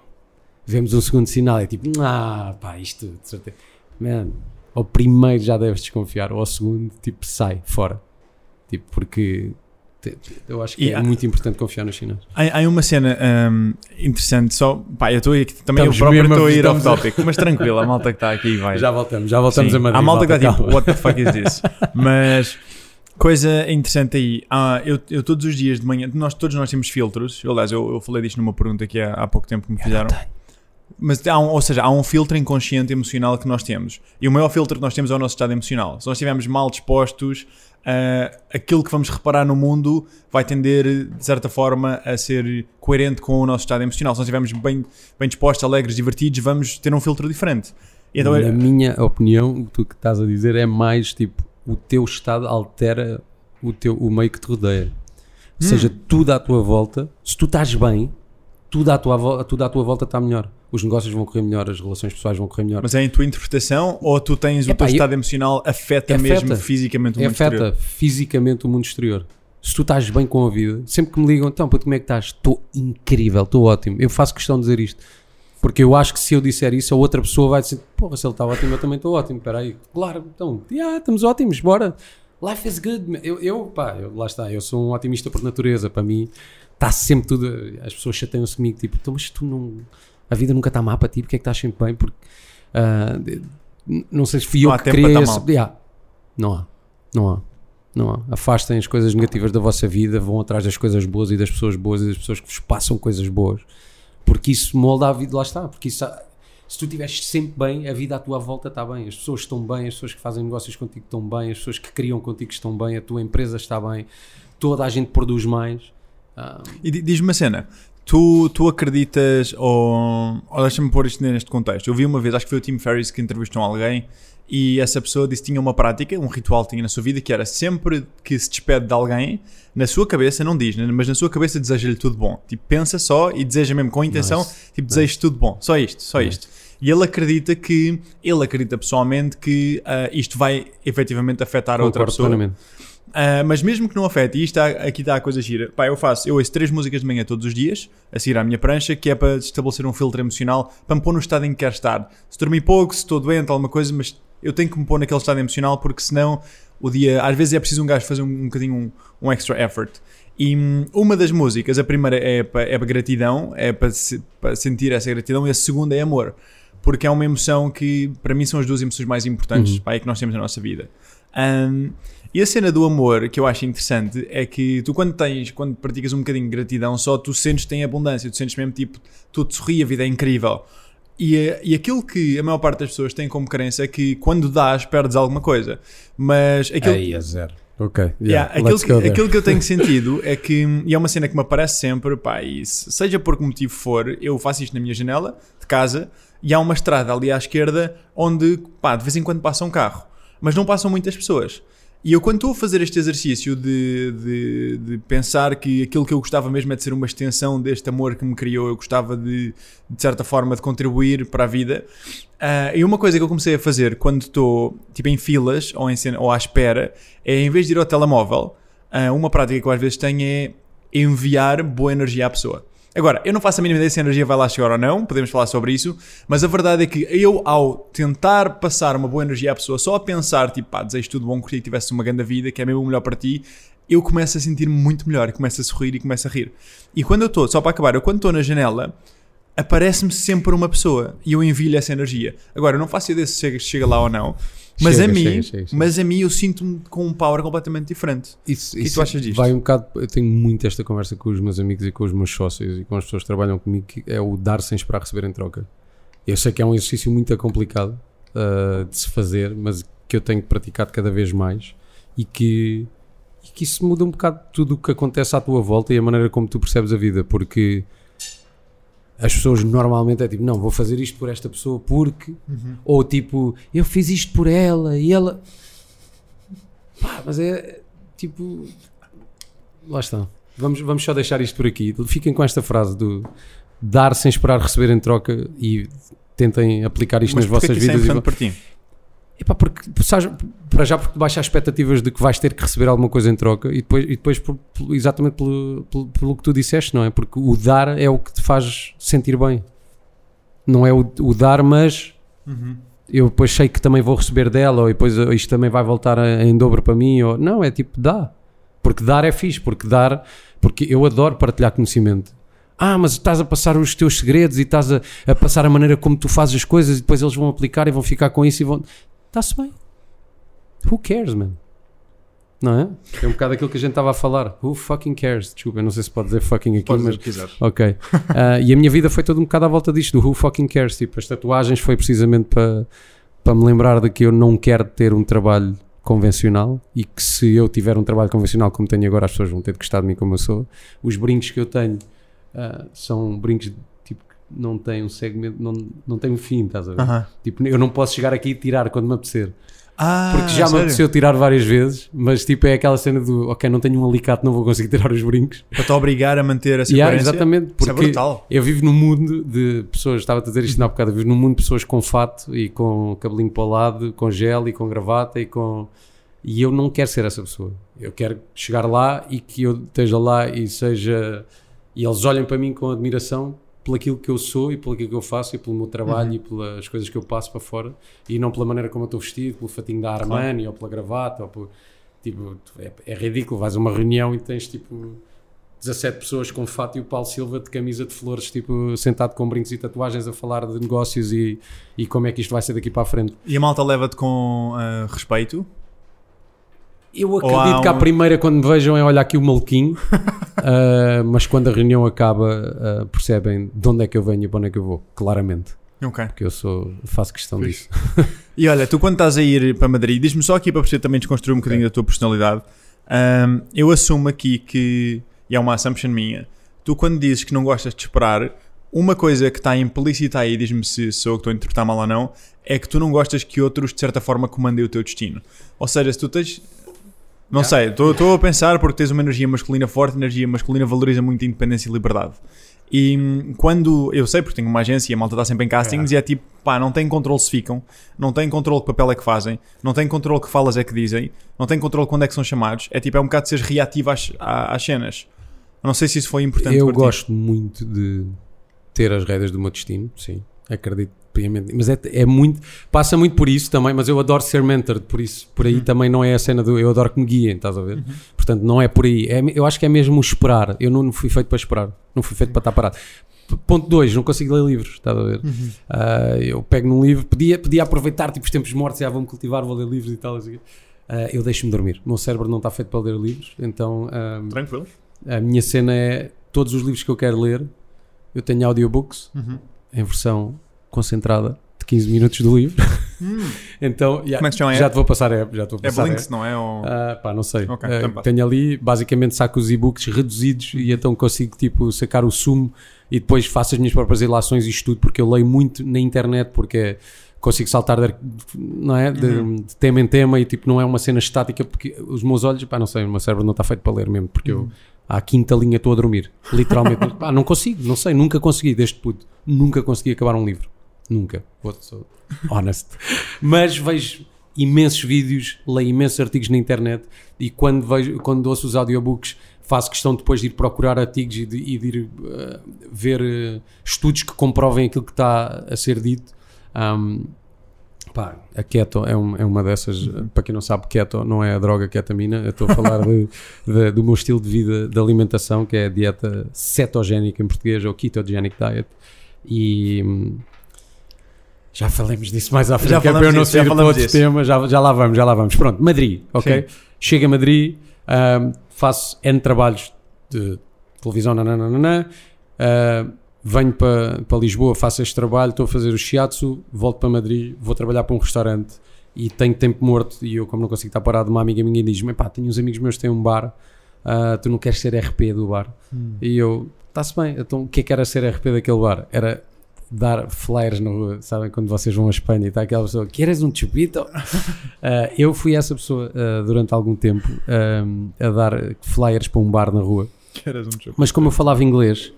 Vemos um segundo sinal e é tipo, ah, pá, isto, de certeza. Man, ao primeiro já deves desconfiar, ou ao segundo, tipo, sai fora. Tipo, porque eu acho que E é há- muito importante confiar nos chineses. Há, há uma cena hum, interessante, só. Pá, eu estou aqui também Estamos eu próprio a- estou a ir off a- topic, mas tranquilo, a malta que está aqui vai. Já voltamos, já voltamos Sim. a Madrid. Há malta que está tipo, what the fuck is this? Mas coisa interessante aí, ah, eu, eu todos os dias de manhã, nós, todos nós temos filtros. Aliás, eu, eu falei disto numa pergunta que há, há pouco tempo que me fizeram. Mas há um, ou seja, há um filtro inconsciente emocional que nós temos. E o maior filtro que nós temos é o nosso estado emocional. Se nós estivermos mal dispostos, ah, aquilo que vamos reparar no mundo vai tender, de certa forma, a ser coerente com o nosso estado emocional. Se nós estivermos bem, bem dispostos, alegres, divertidos, vamos ter um filtro diferente. Então, Na minha opinião, o que tu que estás a dizer é mais tipo o teu estado altera o, teu, o meio que te rodeia. Ou seja, tudo à tua volta, se tu estás bem, tudo à tua, tudo à tua volta está melhor. Os negócios vão correr melhor, as relações pessoais vão correr melhor. Mas é em tua interpretação ou tu tens o Epá, teu eu- estado emocional afeta, Afeta. mesmo fisicamente o mundo exterior? afeta fisicamente o mundo exterior. Se tu estás bem com a vida, sempre que me ligam, então, puto, como é que estás? Estou incrível, estou ótimo. Eu faço questão de dizer isto. Porque eu acho que se eu disser isso, a outra pessoa vai dizer, porra, se ele está ótimo, eu também estou ótimo. Espera aí, claro, então, yeah, estamos ótimos, bora. Life is good. Eu, eu, pá, eu- lá está, eu sou um otimista por natureza. Para mim, está sempre tudo. As pessoas chateiam-se comigo, tipo, então, mas tu não. A vida nunca está má para ti, porque é que estás sempre bem? Porque. de- não sei se fui Não eu que criei para esse. Yeah. Não há. Não há. Não há. Afastem as coisas negativas da vossa vida, vão atrás das coisas boas e das pessoas boas e das pessoas que vos passam coisas boas. Porque isso molda a vida, lá está. Porque isso, se tu estiveres sempre bem, a vida à tua volta está bem. As pessoas estão bem, as pessoas que fazem negócios contigo estão bem, as pessoas que criam contigo estão bem, a tua empresa está bem, toda a gente produz mais. Ah, E di- diz-me uma cena. Tu, tu acreditas, ou, ou deixa-me pôr isto neste contexto. Eu vi uma vez, acho que foi o Tim Ferriss que entrevistou alguém e essa pessoa disse que tinha uma prática, um ritual que tinha na sua vida, que era sempre que se despede de alguém, na sua cabeça, não diz, né, mas na sua cabeça deseja-lhe tudo bom. Tipo, pensa só e deseja mesmo com intenção, Nice. tipo, deseja tudo bom. Só isto, só Nice. isto. E ele acredita que, ele acredita pessoalmente que ah, isto vai efetivamente afetar a outra pessoa. plenamente. Uh, mas mesmo que não afete, e isto está- aqui está a coisa gira. Pá, eu faço, eu ouço três músicas de manhã todos os dias, a seguir à minha prancha, que é para estabelecer um filtro emocional, para me pôr no estado em que quero estar. Se dormir pouco, se estou doente, alguma coisa, mas eu tenho que me pôr naquele estado emocional, porque senão o dia, às vezes é preciso um gajo fazer um, um bocadinho um, um extra effort. E hum, uma das músicas, a primeira é para, é gratidão, é para, se- para sentir essa gratidão, e a segunda é amor. Porque é uma emoção que, para mim, são as duas emoções mais importantes Uhum. pá, é que nós temos na nossa vida. Um, e a cena do amor que eu acho interessante é que tu, quando tens, quando praticas um bocadinho de gratidão, só tu sentes que tem abundância, tu sentes mesmo tipo, tudo sorri, a vida é incrível. E, eh, e aquilo que a maior parte das pessoas tem como crença é que quando dás, perdes alguma coisa. Mas aquilo, Aí é zero. Ok, yeah, Yeah, aquilo, que, aquilo que eu tenho sentido é que, e é uma cena que me aparece sempre, pá, e se- seja por que motivo for, eu faço isto na minha janela de casa e há uma estrada ali à esquerda onde, pá, de vez em quando passa um carro, mas não passam muitas pessoas. E eu, quando estou a fazer este exercício de, de, de pensar que aquilo que eu gostava mesmo é de ser uma extensão deste amor que me criou, eu gostava de, de certa forma, de contribuir para a vida. Ah, e uma coisa que eu comecei a fazer quando estou tipo em filas ou, em cena, ou à espera é em vez de ir ao telemóvel, ah, uma prática que eu às vezes tenho é enviar boa energia à pessoa. Agora, eu não faço a mínima ideia se a energia vai lá chegar ou não, podemos falar sobre isso, mas a verdade é que eu, ao tentar passar uma boa energia à pessoa, só a pensar, tipo, pá, desejo tudo bom, curti que tivesse uma grande vida, que é mesmo o melhor para ti, eu começo a sentir-me muito melhor, começo a sorrir e começo a rir. E quando eu estou, só para acabar, eu quando estou na janela, aparece-me sempre uma pessoa e eu envio-lhe essa energia. Agora, eu não faço ideia se chega lá ou não, mas Chega, a mim, chega, chega, mas a mim eu sinto-me com um power completamente diferente. Isso, que isso tu achas disto? Vai um bocado. Eu tenho muito esta conversa com os meus amigos e com os meus sócios e com as pessoas que trabalham comigo, que é o dar sem esperar receber em troca. Eu sei que é um exercício muito complicado ah, de se fazer, mas que eu tenho praticado cada vez mais e que, e que isso muda um bocado tudo o que acontece à tua volta e a maneira como tu percebes a vida, porque as pessoas normalmente é tipo, não, vou fazer isto por esta pessoa porque, ou tipo, eu fiz isto por ela e ela. Pá, mas é tipo. Lá está. Vamos, vamos só deixar isto por aqui. Fiquem com esta frase do dar sem esperar receber em troca e tentem aplicar isto mas nas vossas é vidas. e importante para ti? Epá, porque sabes, para já porque baixa as expectativas de que vais ter que receber alguma coisa em troca e depois, e depois por- por- exatamente pelo, pelo, pelo que tu disseste, não é? Porque o dar é o que te faz sentir bem. Não é o, o dar, mas eu depois sei que também vou receber dela ou depois isto também vai voltar a- em dobro para mim. Ou, não, é tipo dá. Porque dar é fixe, porque dar, porque eu adoro partilhar conhecimento. Ah, mas estás a passar os teus segredos e estás a, a passar a maneira como tu fazes as coisas e depois eles vão aplicar e vão ficar com isso e vão. Está-se bem. Who cares, man? Não é? É um bocado aquilo que a gente estava a falar. Who fucking cares? Desculpa, eu não sei se pode dizer fucking aqui, Podes mas. dizer o que quiseres. Ok. Ah, e a minha vida foi toda um bocado à volta disto, do Who Fucking Cares. Tipo, as tatuagens foi precisamente para para me lembrar de que eu não quero ter um trabalho convencional e que se eu tiver um trabalho convencional como tenho agora, as pessoas vão ter de gostar de mim como eu sou. Os brincos que eu tenho ah, são brincos não têm um segmento, não, não têm um fim, estás a ver? Aham. Tipo, eu não posso chegar aqui e tirar quando me apetecer. Ah, Porque já me apeteceu tirar várias vezes, mas tipo é aquela cena do ok, não tenho um alicate, não vou conseguir tirar os brincos. Para te obrigar a manter essa Yeah, coerência. exatamente, Isso é porque brutal. eu vivo num mundo de pessoas, estava a dizer isto há bocado, eu vivo num mundo de pessoas com fato e com cabelinho para o lado, com gel e com gravata e com. E eu não quero ser essa pessoa. Eu quero chegar lá e que eu esteja lá e seja. E eles olhem para mim com admiração pelo aquilo que eu sou e pelo aquilo que eu faço e pelo meu trabalho e pelas coisas que eu passo para fora e não pela maneira como eu estou vestido, pelo fatinho da Armani ou pela gravata ou por. Tipo, é, é ridículo. Vais a uma reunião e tens tipo 17 pessoas com fato e o Paulo Silva de camisa de flores, tipo, sentado com brincos e tatuagens a falar de negócios e, e como é que isto vai ser daqui para a frente. E a malta leva-te com ah, respeito. Eu acredito que a um- primeira, quando me vejam, é olhar aqui o maluquinho, ah, mas quando a reunião acaba, ah, percebem de onde é que eu venho e para onde é que eu vou, claramente. Ok. Porque eu sou, faço questão Fixe. disso. E olha, tu quando estás a ir para Madrid, diz-me só aqui para você também desconstruir um bocadinho da tua personalidade. Ahm, eu assumo aqui que, e é uma assumption minha, tu quando dizes que não gostas de esperar, uma coisa que está implícita aí, diz-me se sou eu que estou a interpretar mal ou não, é que tu não gostas que outros de certa forma comandem o teu destino. Ou seja, se tu tens. Não Yeah. sei, estou a pensar porque tens uma energia masculina forte, energia masculina valoriza muito a independência e liberdade. E hum, quando eu sei, porque tenho uma agência e a malta está sempre em castings e é tipo, pá, não tem controle se ficam, não tem controle que papel é que fazem, não tem controle que falas é que dizem, não tem controle quando é que são chamados. É tipo, é um bocado de seres reativo às, às cenas. Eu não sei se isso foi importante Eu para ti. gosto muito de ter as rédeas do meu destino, sim, acredito Mas é, é muito, passa muito por isso também, mas eu adoro ser mentored, por isso, por aí também não é a cena do eu adoro que me guiem, estás a ver? Portanto, não é por aí. É, eu acho que é mesmo esperar. Eu não, fui feito para esperar, não fui feito para estar parado. Ponto 2, não consigo ler livros, estás a ver? Ah, eu pego num livro, podia, podia aproveitar tipo os tempos mortos, já vou-me cultivar, vou ler livros e tal. assim. Ah, eu deixo-me dormir. O meu cérebro não está feito para ler livros, então ah, Tranquilo. a minha cena é todos os livros que eu quero ler, eu tenho audiobooks Uhum. em versão concentrada de 15 minutos do livro. então, yeah, Como é que chama já te vou passar a app, já te vou É passar a Blinks, não é? Ou... Ah, pá, não sei. Ok, então passa. tenho ali, basicamente saco os e-books reduzidos e então consigo tipo sacar o sumo e depois faço as minhas próprias ilações e estudo porque eu leio muito na internet porque consigo saltar de, não é? de, Uhum. de tema em tema e tipo não é uma cena estática porque os meus olhos, pá, não sei, o meu cérebro não está feito para ler mesmo porque Uhum. eu à quinta linha estou a dormir, literalmente. pá, não consigo, não sei, nunca consegui desde puto, nunca consegui acabar um livro. Nunca. Sou honest. Mas vejo imensos vídeos, leio imensos artigos na internet e quando vejo, quando ouço os audiobooks faço questão depois de ir procurar artigos e de, e de ir eh, ver eh, estudos que comprovem aquilo que está a ser dito. Ahm, pá, a keto é, um- é uma dessas. Para quem não sabe, keto não é a droga ketamina. Eu estou a falar de- de- do meu estilo de vida de alimentação, que é a dieta cetogénica em português, ou ketogenic diet. E hum, já falamos disso mais à frente, Já é para eu não sair para outro tema. Já, já lá vamos, já lá vamos. Pronto, Madrid, ok? Sim. Chego a Madrid, hum, faço N trabalhos de televisão, nananana, uh, venho para, para Lisboa, faço este trabalho, estou a fazer o shiatsu, volto para Madrid, vou trabalhar para um restaurante e tenho tempo morto e eu como não consigo estar parado, uma amiga minha diz-me, pá, tenho uns amigos meus que têm um bar, ah, tu não queres ser RP do bar? E eu, está-se bem, então o que é que era ser RP daquele bar? Era dar flyers na rua, sabem, quando vocês vão à Espanha e está aquela pessoa, queres um chupito? Ah, eu fui essa pessoa ah, durante algum tempo ah, a dar flyers para um bar na rua. Mas como eu falava inglês,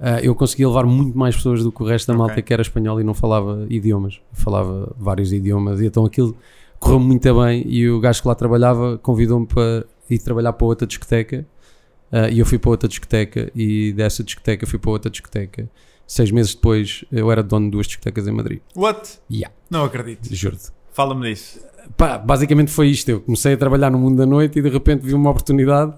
ah, eu conseguia levar muito mais pessoas do que o resto da malta Ok. que era espanhol e não falava idiomas. Falava vários idiomas e então aquilo correu muito bem e o gajo que lá trabalhava convidou-me para ir trabalhar para outra discoteca e eu fui para outra discoteca e dessa discoteca fui para outra discoteca. Seis meses depois eu era dono de duas discotecas em Madrid. What? Yeah. Não acredito. Juro-te. Fala-me disso. Pá, basicamente foi isto. Eu comecei a trabalhar no mundo da noite e de repente vi uma oportunidade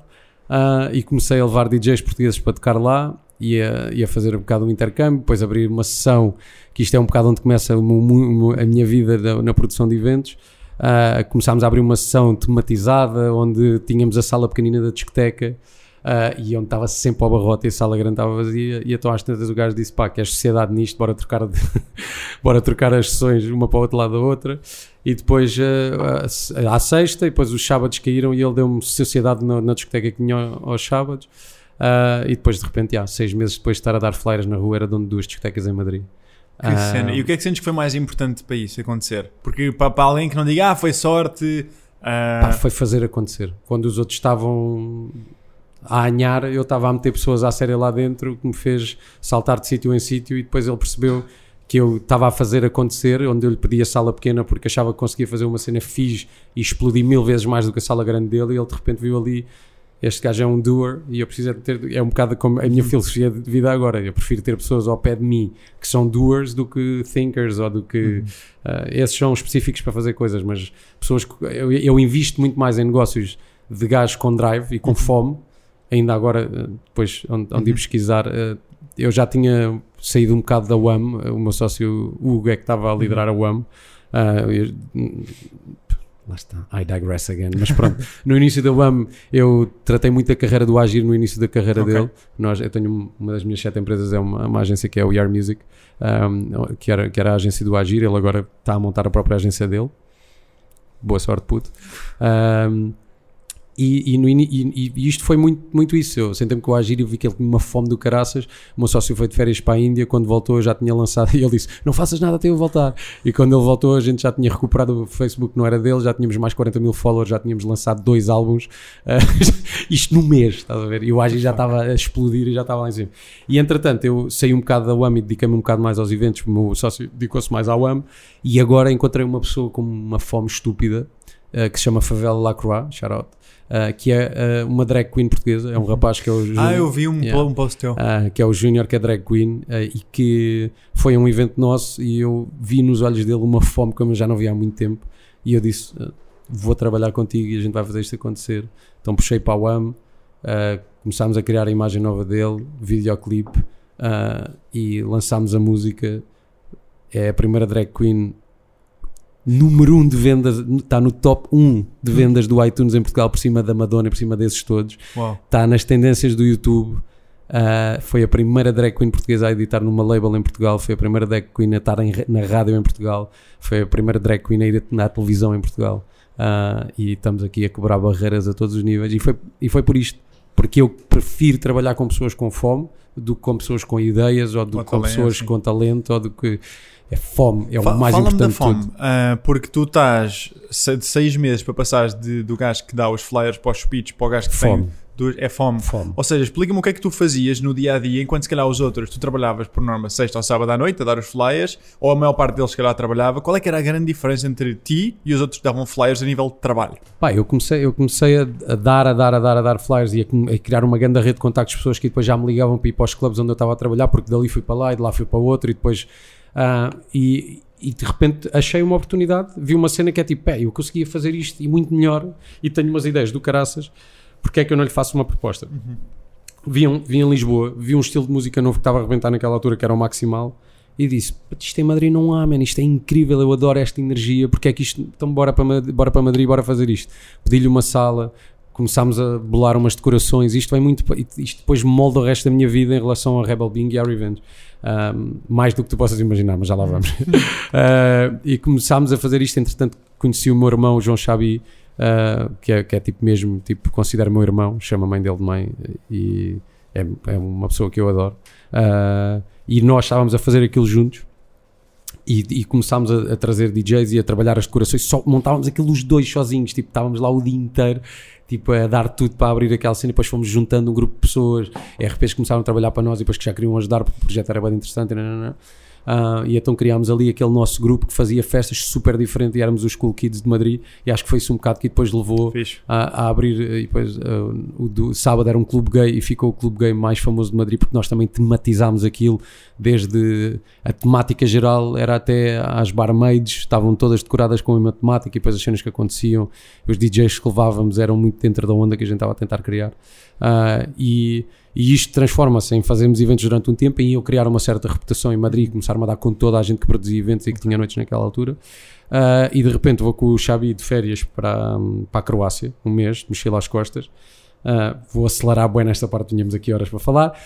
ah, e comecei a levar DJs portugueses para tocar lá e a, e a fazer um bocado um intercâmbio. Depois abrir uma sessão, que isto é um bocado onde começa mu- a minha vida da- na produção de eventos. Ah, começámos a abrir uma sessão tematizada onde tínhamos a sala pequenina da discoteca. Ah, e onde estava sempre ao barrote e a sala grande estava vazia e então às tantas o gajo disse pá, queres sociedade nisto, bora trocar de- bora trocar as sessões uma para o outro lado da outra e depois eh, à sexta, e depois os sábados caíram e ele deu-me sociedade na, na discoteca que tinha aos sábados. Ah, e depois de repente, já, seis meses depois de estar a dar flyers na rua, era dono de duas discotecas em Madrid. Que Ah. E o que é que sentes que foi mais importante para isso acontecer? Porque para, para alguém que não diga, ah, foi sorte. ah, pá, foi fazer acontecer. Quando os outros estavam a anhar, eu estava a meter pessoas à série lá dentro, que me fez saltar de sítio em sítio, e depois ele percebeu que eu estava a fazer acontecer, onde eu lhe pedi a sala pequena porque achava que conseguia fazer uma cena fixe e explodir mil vezes mais do que a sala grande dele, e ele de repente viu ali. Este gajo é um doer e eu preciso é de ter. É um bocado como a minha filosofia de vida agora. Eu prefiro ter pessoas ao pé de mim que são doers do que thinkers ou do que. ah, esses são específicos para fazer coisas, mas pessoas que. Eu, eu invisto muito mais em negócios de gajos com drive e com fome. Ainda agora, eh, depois, onde, onde ir pesquisar, eh, eu já tinha saído um bocado da UAM. O meu sócio Hugo é que estava a liderar a UAM. Ah, eu- lá está, I digress again. Mas pronto, no início da UAM eu tratei muito a carreira do Agir no início da carreira Ok. dele. Nós, eu tenho um- uma das minhas sete empresas, é uma, uma agência que é o ER Music, um, que, era, que era a agência do Agir. Ele agora está a montar a própria agência dele. Boa sorte, puto. Um, e, e, no e- e isto foi muito, muito isso. Eu sentei-me com o Agir e vi que ele tinha uma fome do caraças. O meu sócio foi de férias para a Índia. Quando voltou, eu já tinha lançado. E ele disse: Não faças nada até eu voltar. E quando ele voltou, a gente já tinha recuperado o Facebook, não era dele. Já tínhamos mais 40 mil followers. Já tínhamos lançado dois álbuns. Ah, isto no mês, estás a ver? E o Agir já estava a explodir e já estava lá em cima. E entretanto, eu saí um bocado da UAM e dediquei-me um bocado mais aos eventos. O meu sócio dedicou-se mais à UAM. E agora encontrei uma pessoa com uma fome estúpida uh, que se chama Favela Lacroix, shout out, uh, que é uh, uma drag queen portuguesa. É um rapaz que é o ah, Júnior, eu vi um, Yeah. um post teu. uh, que é o Júnior, que é drag queen, e que foi a um evento nosso e eu vi nos olhos dele uma fome como eu já não via há muito tempo. E eu disse: uh, Vou trabalhar contigo e a gente vai fazer isto acontecer. Então puxei para o AM, começámos a criar a imagem nova dele, videoclipe, uh, e lançámos a música. É a primeira drag queen número 1 um de vendas, está no top 1 de vendas do iTunes em Portugal, por cima da Madonna, por cima desses todos. Uau. Está nas tendências do YouTube. Ah, foi a primeira drag queen portuguesa a editar numa label em Portugal. Foi a primeira drag queen a estar em na rádio em Portugal. Foi a primeira drag queen a ir na televisão em Portugal. Ah, e estamos aqui a quebrar barreiras a todos os níveis. E foi, e foi por isto. Porque eu prefiro trabalhar com pessoas com fome do que com pessoas com ideias ou do Com que com talento, pessoas sim. com talento ou do que. É fome, é o Fa- mais importante de fome, ah, porque tu estás de seis meses para passares de, do gajo que dá os flyers para os speeches para o gajo que Fome, tem. é fome. fome. Ou seja, explica-me o que é que tu fazias no dia a dia, enquanto se calhar os outros, tu trabalhavas por norma sexta ou sábado à noite a dar os flyers, ou a maior parte deles se calhar trabalhava. Qual é que era a grande diferença entre ti e os outros que davam flyers a nível de trabalho? Pá, eu comecei, eu comecei a, dar, a dar, a dar, a dar flyers e a, a criar uma grande rede de contactos de pessoas que depois já me ligavam para ir para os clubes onde eu estava a trabalhar, porque dali fui para lá e de lá fui para outro e depois. Ah, e, e de repente achei uma oportunidade, vi uma cena que é tipo, pé, eu conseguia fazer isto e muito melhor e tenho umas ideias do caraças, porque é que eu não lhe faço uma proposta? vi, um, vi em Lisboa, vi um estilo de música novo que estava a arrebentar naquela altura, que era o Maximal, e disse: "Puto, Isto em Madrid não há, man, isto é incrível, eu adoro esta energia, porque é que isto. Então, bora para, Madrid, bora para Madrid, bora fazer isto. Pedi-lhe uma sala, começámos a bolar umas decorações, isto vai muito. Isto depois molda o resto da minha vida em relação a Rebel Bing e à Revenge. Mais do que tu possas imaginar, mas já lá vamos. Uh, e começámos a fazer isto, entretanto, conheci o meu irmão, João Xabi, uh, que, é, que é tipo mesmo, tipo, considero meu irmão, chama a mãe dele de mãe, e é, é uma pessoa que eu adoro. Uh, e nós estávamos a fazer aquilo juntos. E, e começámos a, a trazer DJs e a trabalhar as decorações, só montávamos aquilo os dois sozinhos, tipo, estávamos lá o dia inteiro, tipo, a dar tudo para abrir aquela cena, e depois fomos juntando um grupo de pessoas, RPs começaram a trabalhar para nós e depois que já queriam ajudar porque o projeto era bem interessante, nananã. Ah, e então criámos ali aquele nosso grupo que fazia festas super diferentes e éramos os Cool Kids de Madrid. E acho que foi isso um bocado que depois levou a, a abrir e depois eh, o do sábado era um clube gay e ficou o clube gay mais famoso de Madrid porque nós também tematizámos aquilo desde a temática geral era até às barmaids estavam todas decoradas com a mesma temática e depois as cenas que aconteciam os DJs que levávamos eram muito dentro da onda que a gente estava a tentar criar. Ah, e, e isto transforma-se em fazermos eventos durante um tempo e eu criar uma certa reputação em Madrid começar-me a dar com toda a gente que produzia eventos e que tinha noites naquela altura Uh, e de repente vou com o Xabi de férias para, para a Croácia, um mês, de mochila às costas. Uh, vou acelerar bem nesta parte, tínhamos aqui horas para falar.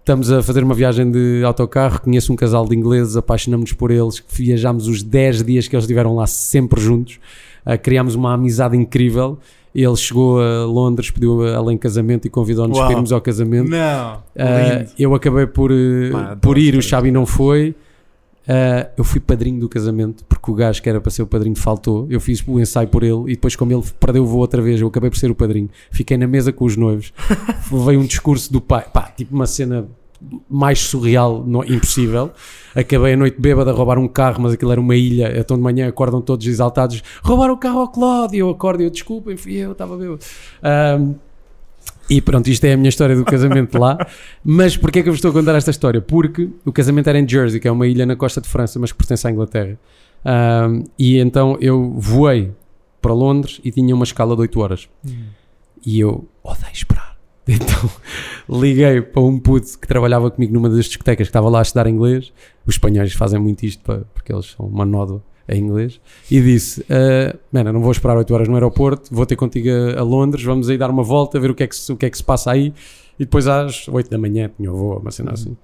Estamos a fazer uma viagem de autocarro, conheço um casal de ingleses, apaixonamos-nos por eles, viajámos os 10 dias que eles estiveram lá sempre juntos, uh, criámos uma amizade incrível. Ele chegou a Londres, pediu ela em casamento e convidou-nos para irmos ao casamento. Não. Uh, eu acabei por, uh, Pá, por ir, o. Xabi não foi. Uh, eu fui padrinho do casamento porque o gajo que era para ser o padrinho faltou. Eu fiz o ensaio por ele e depois, como ele perdeu o voo outra vez, eu acabei por ser o padrinho. Fiquei na mesa com os noivos. Veio um discurso do pai, pá, tipo uma cena mais surreal, impossível. Acabei a noite bêbada a roubar um carro, mas aquilo era uma ilha. Então de manhã acordam todos exaltados: roubaram o carro ao Cláudio. Eu acordo e eu desculpem, fui eu, estava bêbado. Um, e pronto, isto é a minha história do casamento lá. Mas porquê é que eu vos estou a contar esta história? Porque o casamento era em Jersey, que é uma ilha na costa de França, mas que pertence à Inglaterra. Ahm, e então eu voei para Londres e tinha uma escala de 8 horas. E eu odeio esperar. Então liguei para um puto que trabalhava comigo numa das discotecas que estava lá a estudar inglês. Os espanhóis fazem muito isto para- porque eles são uma nódoa em inglês. E disse: uh, Mano, eu não vou esperar 8 horas no aeroporto, vou ter contigo a, a Londres, vamos aí dar uma volta, ver o que, é que o que é que se passa aí. E depois às 8 da manhã tinha o voo, uma cena assim.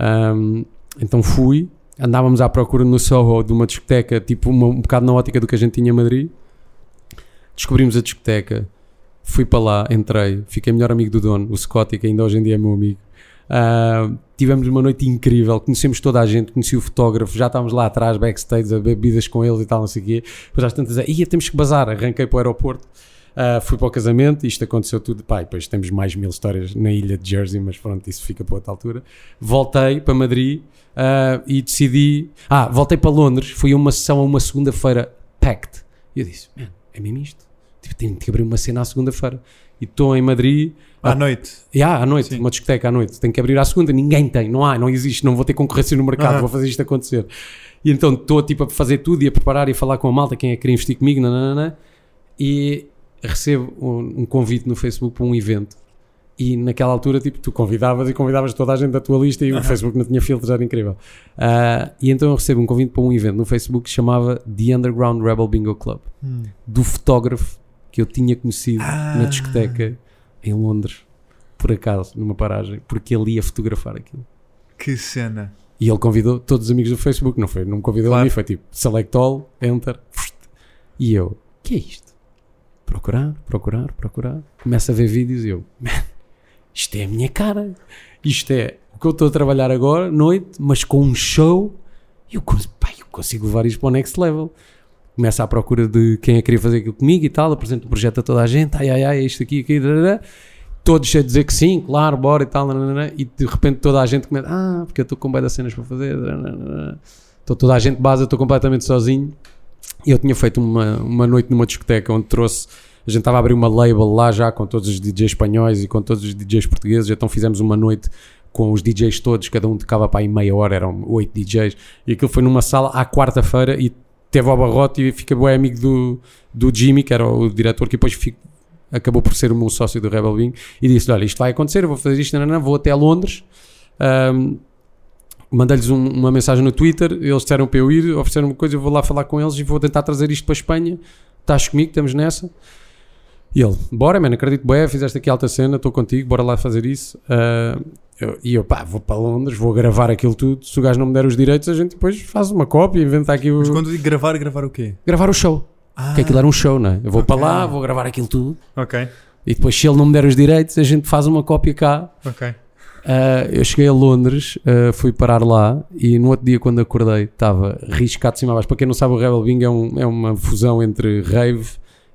Um, então fui, andávamos à procura no Soho de uma discoteca, tipo uma- um bocado na ótica do que a gente tinha em Madrid. Descobrimos a discoteca, fui para lá, entrei, fiquei melhor amigo do dono, o Scotty, que ainda hoje em dia é meu amigo. Ah, tivemos uma noite incrível, conhecemos toda a gente, conheci o fotógrafo, já estávamos lá atrás, backstage, a bebidas com eles e tal, não sei o quê. Depois às tantas, ia, temos que bazar, arranquei para o aeroporto, ah, fui para o casamento, isto aconteceu tudo, e depois temos mais mil histórias na ilha de Jersey, mas pronto, isso fica para outra altura. Voltei para Madrid ah, e decidi, ah, voltei para Londres, fui a uma sessão a uma segunda-feira, packed. E eu disse, man, é mesmo isto? Tipo, tenho que abrir uma cena à segunda-feira. E estou em Madrid, À noite. e há à noite, Sim. uma discoteca à noite, tem que abrir à segunda, ninguém tem, não há, não existe, não vou ter concorrência no mercado, Aham. vou fazer isto acontecer. E então estou tipo a fazer tudo e a preparar e a falar com a malta, quem é que queria investir comigo, nananana, e recebo um, um convite no Facebook para um evento. E naquela altura, tipo, tu convidavas e convidavas toda a gente da tua lista e o Aham. Facebook não tinha filtros, era incrível. Ah, e então eu recebo um convite para um evento no Facebook que se chamava The Underground Rebel Bingo Club, do fotógrafo que eu tinha conhecido Ah. na discoteca em Londres, por acaso, numa paragem, porque ele ia fotografar aquilo. Que cena. E ele convidou todos os amigos do Facebook, não foi? Não me convidou Claro. a mim, foi tipo select all, enter, e eu, que é isto? Procurar, procurar, procurar. Começo a ver vídeos e eu, man, isto é a minha cara. Isto é o que eu estou a trabalhar agora, noite, mas com um show, e eu, pá, eu consigo levar isto para o next level. Começo à procura de quem é que queria fazer aquilo comigo e tal, apresento o projeto a toda a gente, ai ai ai, é isto aqui, aqui, darará. todos a dizer que sim, claro, bora e tal, e de repente toda a gente começa, ah, porque eu estou com das cenas para fazer. Estou toda a gente base, estou completamente sozinho. E eu tinha feito uma, uma noite numa discoteca onde trouxe, a gente estava a abrir uma label lá já com todos os DJs espanhóis e com todos os DJs portugueses, então fizemos uma noite com os DJs todos, cada um tocava para aí meia hora, eram oito DJs, e aquilo foi numa sala à quarta-feira e teve ao barrote e fiquei bem amigo do, do Jimmy, que era o diretor, que depois fico, acabou por ser o meu sócio do Rebel Wing, e disse: Olha, isto vai acontecer, eu vou fazer isto, não, não, vou até Londres. Ahm, Mandei-lhes um- uma mensagem no Twitter, eles disseram para eu ir, ofereceram uma coisa, eu vou lá falar com eles e vou tentar trazer isto para a Espanha. Estás comigo, estamos nessa. E ele, bora, mano, acredito bem, fizeste aqui alta cena, estou contigo, bora lá fazer isso. Ah, eu- e eu, pá, vou para Londres, vou gravar aquilo tudo. Se o gajo não me der os direitos, a gente depois faz uma cópia, inventa aqui o. Mas quando digo gravar, gravar o quê? Gravar o show. Ah, Porque aquilo era um show, não é? Eu vou Ok. para lá, vou gravar aquilo tudo. ok, E depois, se ele não me der os direitos, a gente faz uma cópia cá. ok. Ah, eu cheguei a Londres, ah, fui parar lá e no outro dia, quando acordei, estava riscado de cima a baixo. Para quem não sabe, o Rebel Bingo é, um- é uma fusão entre rave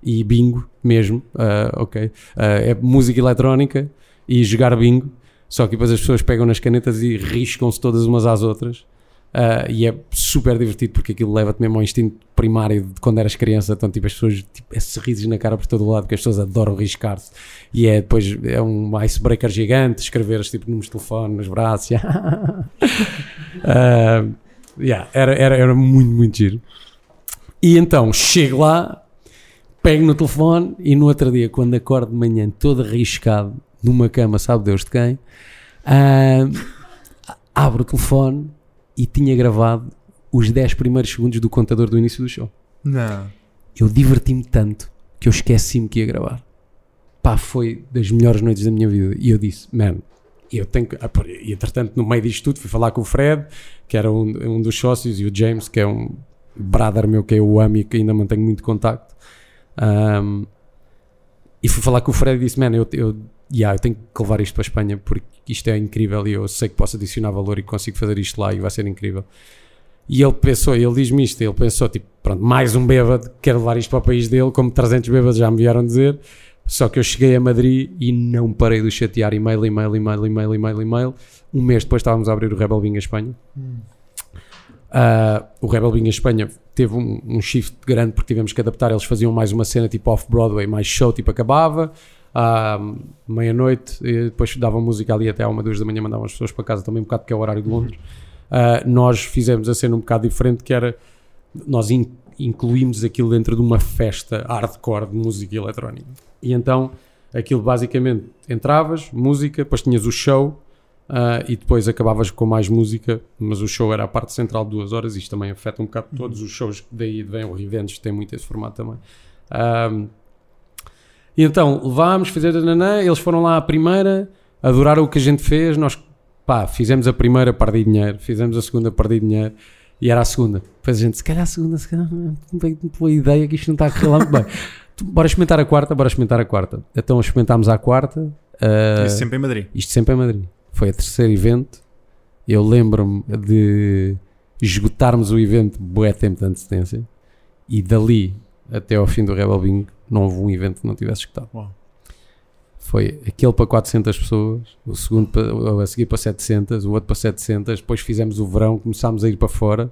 e bingo mesmo. ah, ok. É música eletrónica e jogar bingo. Só que depois as pessoas pegam nas canetas e riscam-se todas umas às outras. Ah, e é super divertido porque aquilo leva-te mesmo ao instinto primário de quando eras criança. Então, tipo, as pessoas, tipo, é sorrisos na cara por todo o lado, porque as pessoas adoram riscar-se. E é depois é um icebreaker gigante, escreveres tipo números de telefone nos braços. Ah, yeah, era, era, era muito, muito giro. E então chego lá, pego no telefone e no outro dia, quando acordo de manhã todo arriscado numa cama, sabe Deus de quem, abro o telefone e tinha gravado os 10 primeiros segundos do contador do início do show. Não. Eu diverti-me tanto que eu esqueci-me que ia gravar. Pá, foi das melhores noites da minha vida. E eu disse, man, eu tenho que. ah, E entretanto, no meio disto tudo, fui falar com o Fred, que era um, um dos sócios, e o James, que é um brother meu que eu amo e que ainda mantenho muito contacto. Ahm, e fui falar com o Fred e disse, man, eu, eu, yeah, eu tenho que levar isto para a Espanha porque isto é incrível e eu sei que posso adicionar valor e consigo fazer isto lá e vai ser incrível. E ele pensou, ele diz-me isto, ele pensou, tipo, pronto, mais um bêbado, quer levar isto para o país dele, como 300 bêbados já me vieram dizer. Só que eu cheguei a Madrid e não parei de chatear e-mail, e-mail, e-mail, e-mail, e-mail, e-mail. Um mês depois estávamos a abrir o Rebel em Espanha. Ah, o Rebel em Espanha teve um, um shift grande porque tivemos que adaptar. Eles faziam mais uma cena tipo off-Broadway, mais show, tipo acabava. À meia-noite, e depois davam música ali até à uma, duas da manhã, mandavam as pessoas para casa também, um bocado que é o horário de Londres. Ah, nós fizemos a cena um bocado diferente, que era nós in- incluímos aquilo dentro de uma festa hardcore de música eletrónica. E então aquilo basicamente entravas, música, depois tinhas o show ah, e depois acabavas com mais música, mas o show era a parte central de duas horas, isto também afeta um bocado todos os shows daí vêm, o Revenge tem muito esse formato também. Ahm, e então levámos, fizeram nanã, eles foram lá à primeira, adoraram o que a gente fez, nós pá, fizemos a primeira, perdi dinheiro, fizemos a segunda, perdi dinheiro, e era a segunda. Depois a gente, se calhar a segunda, se calhar não boa ideia que isto não está a correr lá muito bem. Bora experimentar a quarta, bora experimentar a quarta. Então experimentámos a quarta. ah, Isso sempre em Madrid. isto sempre em Madrid. Foi o terceiro evento. Eu lembro-me de esgotarmos o evento bué tempo de antecedência e dali até ao fim do Rebel Bingo não houve um evento que não tivesse escutado. Uau. Foi aquele para 400 pessoas, o segundo para, a seguir para 700, o outro para 700. Depois fizemos o verão, começámos a ir para fora.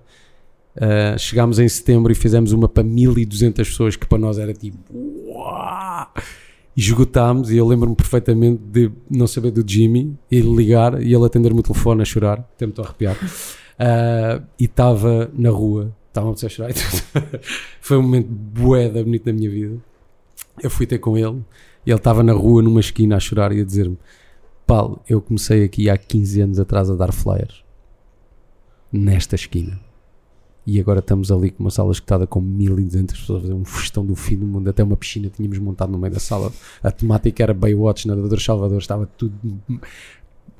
Uh, chegámos em setembro e fizemos uma para 1200 pessoas, que para nós era tipo uau! E esgotámos. E eu lembro-me perfeitamente de não saber do Jimmy, ele ligar e ele atender-me o telefone a chorar, até me estou a arrepiar. Uh, e estava na rua, estava a chorar. Foi um momento bué bonito da minha vida. Eu fui ter com ele e ele estava na rua numa esquina a chorar e a dizer-me: Paulo, eu comecei aqui há 15 anos atrás a dar flyers nesta esquina. E agora estamos ali com uma sala escutada com 1200 pessoas a fazer um festão do fim do mundo. Até uma piscina tínhamos montado no meio da sala. A temática era Baywatch, nadadores salvadores. Estava tudo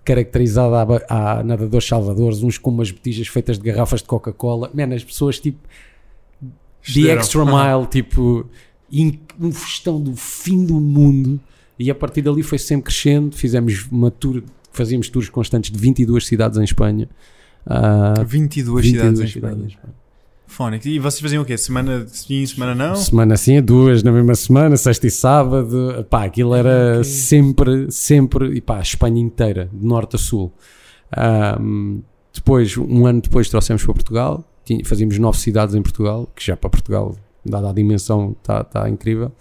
caracterizado a, a nadadores salvadores, uns com umas botijas feitas de garrafas de Coca-Cola. Man, as pessoas tipo the extra mile, tipo in- um festão do fim do mundo. E a partir dali foi sempre crescendo. Fizemos uma tour, fazíamos tours constantes de 22 cidades em Espanha. Ah, 22, 22 cidades em cidades Espanha. em Espanha. Fónico. E vocês faziam o quê? Semana sim, semana não? Semana sim, duas na mesma semana, sexta e sábado. Pá, aquilo era Ok. sempre, sempre, e pá, a Espanha inteira, de norte a sul. Ahm, depois, um ano depois, trouxemos para Portugal. Fazíamos nove cidades em Portugal, que já para Portugal, dada a dimensão, está tá incrível.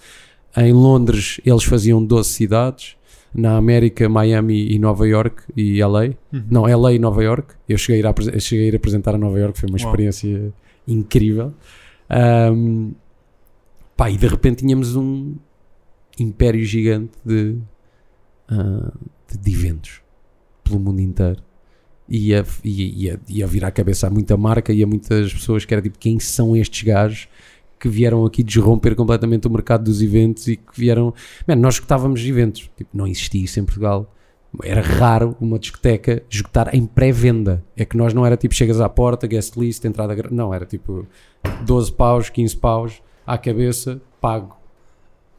Em Londres, eles faziam 12 cidades. Na América, Miami e Nova York e LA. Uhum. Não, LA e Nova York. Eu cheguei a ir, a, cheguei a ir apresentar a Nova York, foi uma Uau. experiência incrível. Ahm, pá, e de repente tínhamos um, império gigante de, ah, de, de eventos pelo mundo inteiro. E ia, ia, ia virar a cabeça a muita marca e a muitas pessoas que era tipo, quem são estes gajos que vieram aqui desromper completamente o mercado dos eventos e que vieram. Man, nós escutávamos eventos, tipo, não existia isso em Portugal. Era raro uma discoteca esgotar em pré-venda. É que nós não era tipo chegas à porta, guest list, entrada. Não, era tipo 12 paus, 15 paus à cabeça, pago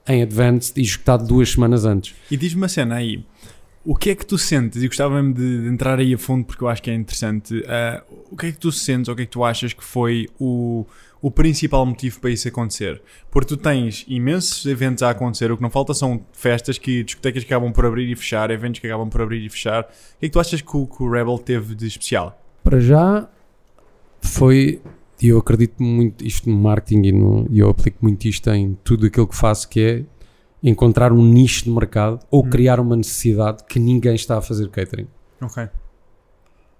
em advance e esgotado duas semanas antes. E diz-me uma cena aí. O que é que tu sentes? E gostava mesmo de, de entrar aí a fundo porque eu acho que é interessante. ah, o que é que tu sentes ou o que é que tu achas que foi o, o principal motivo para isso acontecer? Porque tu tens imensos eventos a acontecer, o que não falta são festas que discotecas que acabam por abrir e fechar, eventos que acabam por abrir e fechar. O que é que tu achas que o, que o Rebel teve de especial? Para já foi, e eu acredito muito isto no marketing e, no, eu aplico muito isto em tudo aquilo que faço, que é encontrar um nicho de mercado ou Hum. criar uma necessidade que ninguém está a fazer catering. Ok.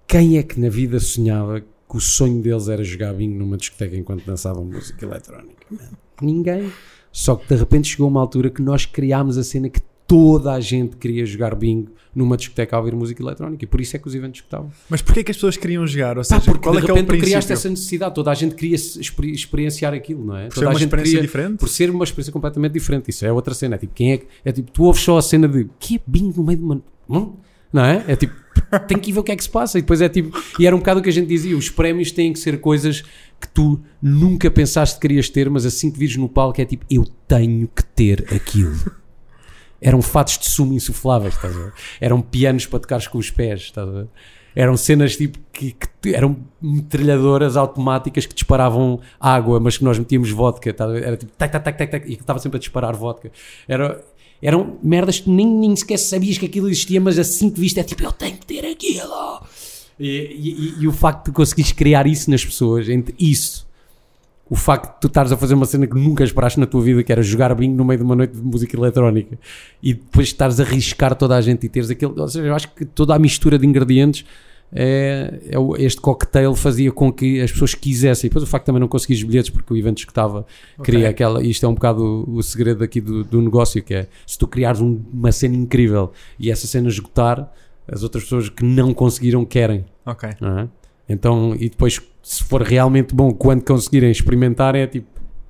Quem é que na vida sonhava que o sonho deles era jogar bingo numa discoteca enquanto dançavam música eletrónica? Ninguém. Só que de repente chegou uma altura que nós criámos a cena que toda a gente queria jogar bingo numa discoteca a ouvir música eletrónica e por isso é que os eventos escutavam. Mas porquê é que as pessoas queriam jogar? Ou Pá, seja, porque qual é de que é o repente tu princípio? criaste essa necessidade, toda a gente queria exper- experienciar aquilo, não é? Por ser toda uma a gente experiência queria, diferente? por ser uma experiência completamente diferente. Isso é outra cena. É tipo, quem é que. É tipo, tu ouves só a cena de que é bingo no meio de uma. Hum? Não é? É tipo, tem que ir ver o que é que se passa. E depois é tipo. E era um bocado o que a gente dizia: os prémios têm que ser coisas que tu nunca pensaste que querias ter, mas assim que vires no palco é tipo, eu tenho que ter aquilo. Eram fatos de sumo insufláveis, estás a ver? Eram pianos para tocares com os pés, estás a ver? Eram cenas tipo que, que eram metralhadoras automáticas que disparavam água, mas que nós metíamos vodka, estás a ver? Era tipo tac, tac, tac, tac, tac, e que estava sempre a disparar vodka. Era, eram merdas que nem, nem sequer sabias que aquilo existia, mas assim que viste é tipo, eu tenho que ter aquilo. E, e- e- o facto de conseguires criar isso nas pessoas, entre isso o facto de tu estares a fazer uma cena que nunca esperaste na tua vida, que era jogar bingo no meio de uma noite de música eletrónica, e depois estares a arriscar toda a gente e teres aquele. Ou seja, eu acho que toda a mistura de ingredientes, é, é este cocktail fazia com que as pessoas quisessem. E depois o facto de também não conseguires bilhetes, porque o evento que estava cria aquela. Isto é um bocado o, o segredo aqui do, do negócio, que é se tu criares um- uma cena incrível e essa cena esgotar, as outras pessoas que não conseguiram querem. Ok. é? Então, e depois, se for realmente bom, quando conseguirem experimentar, é tipo,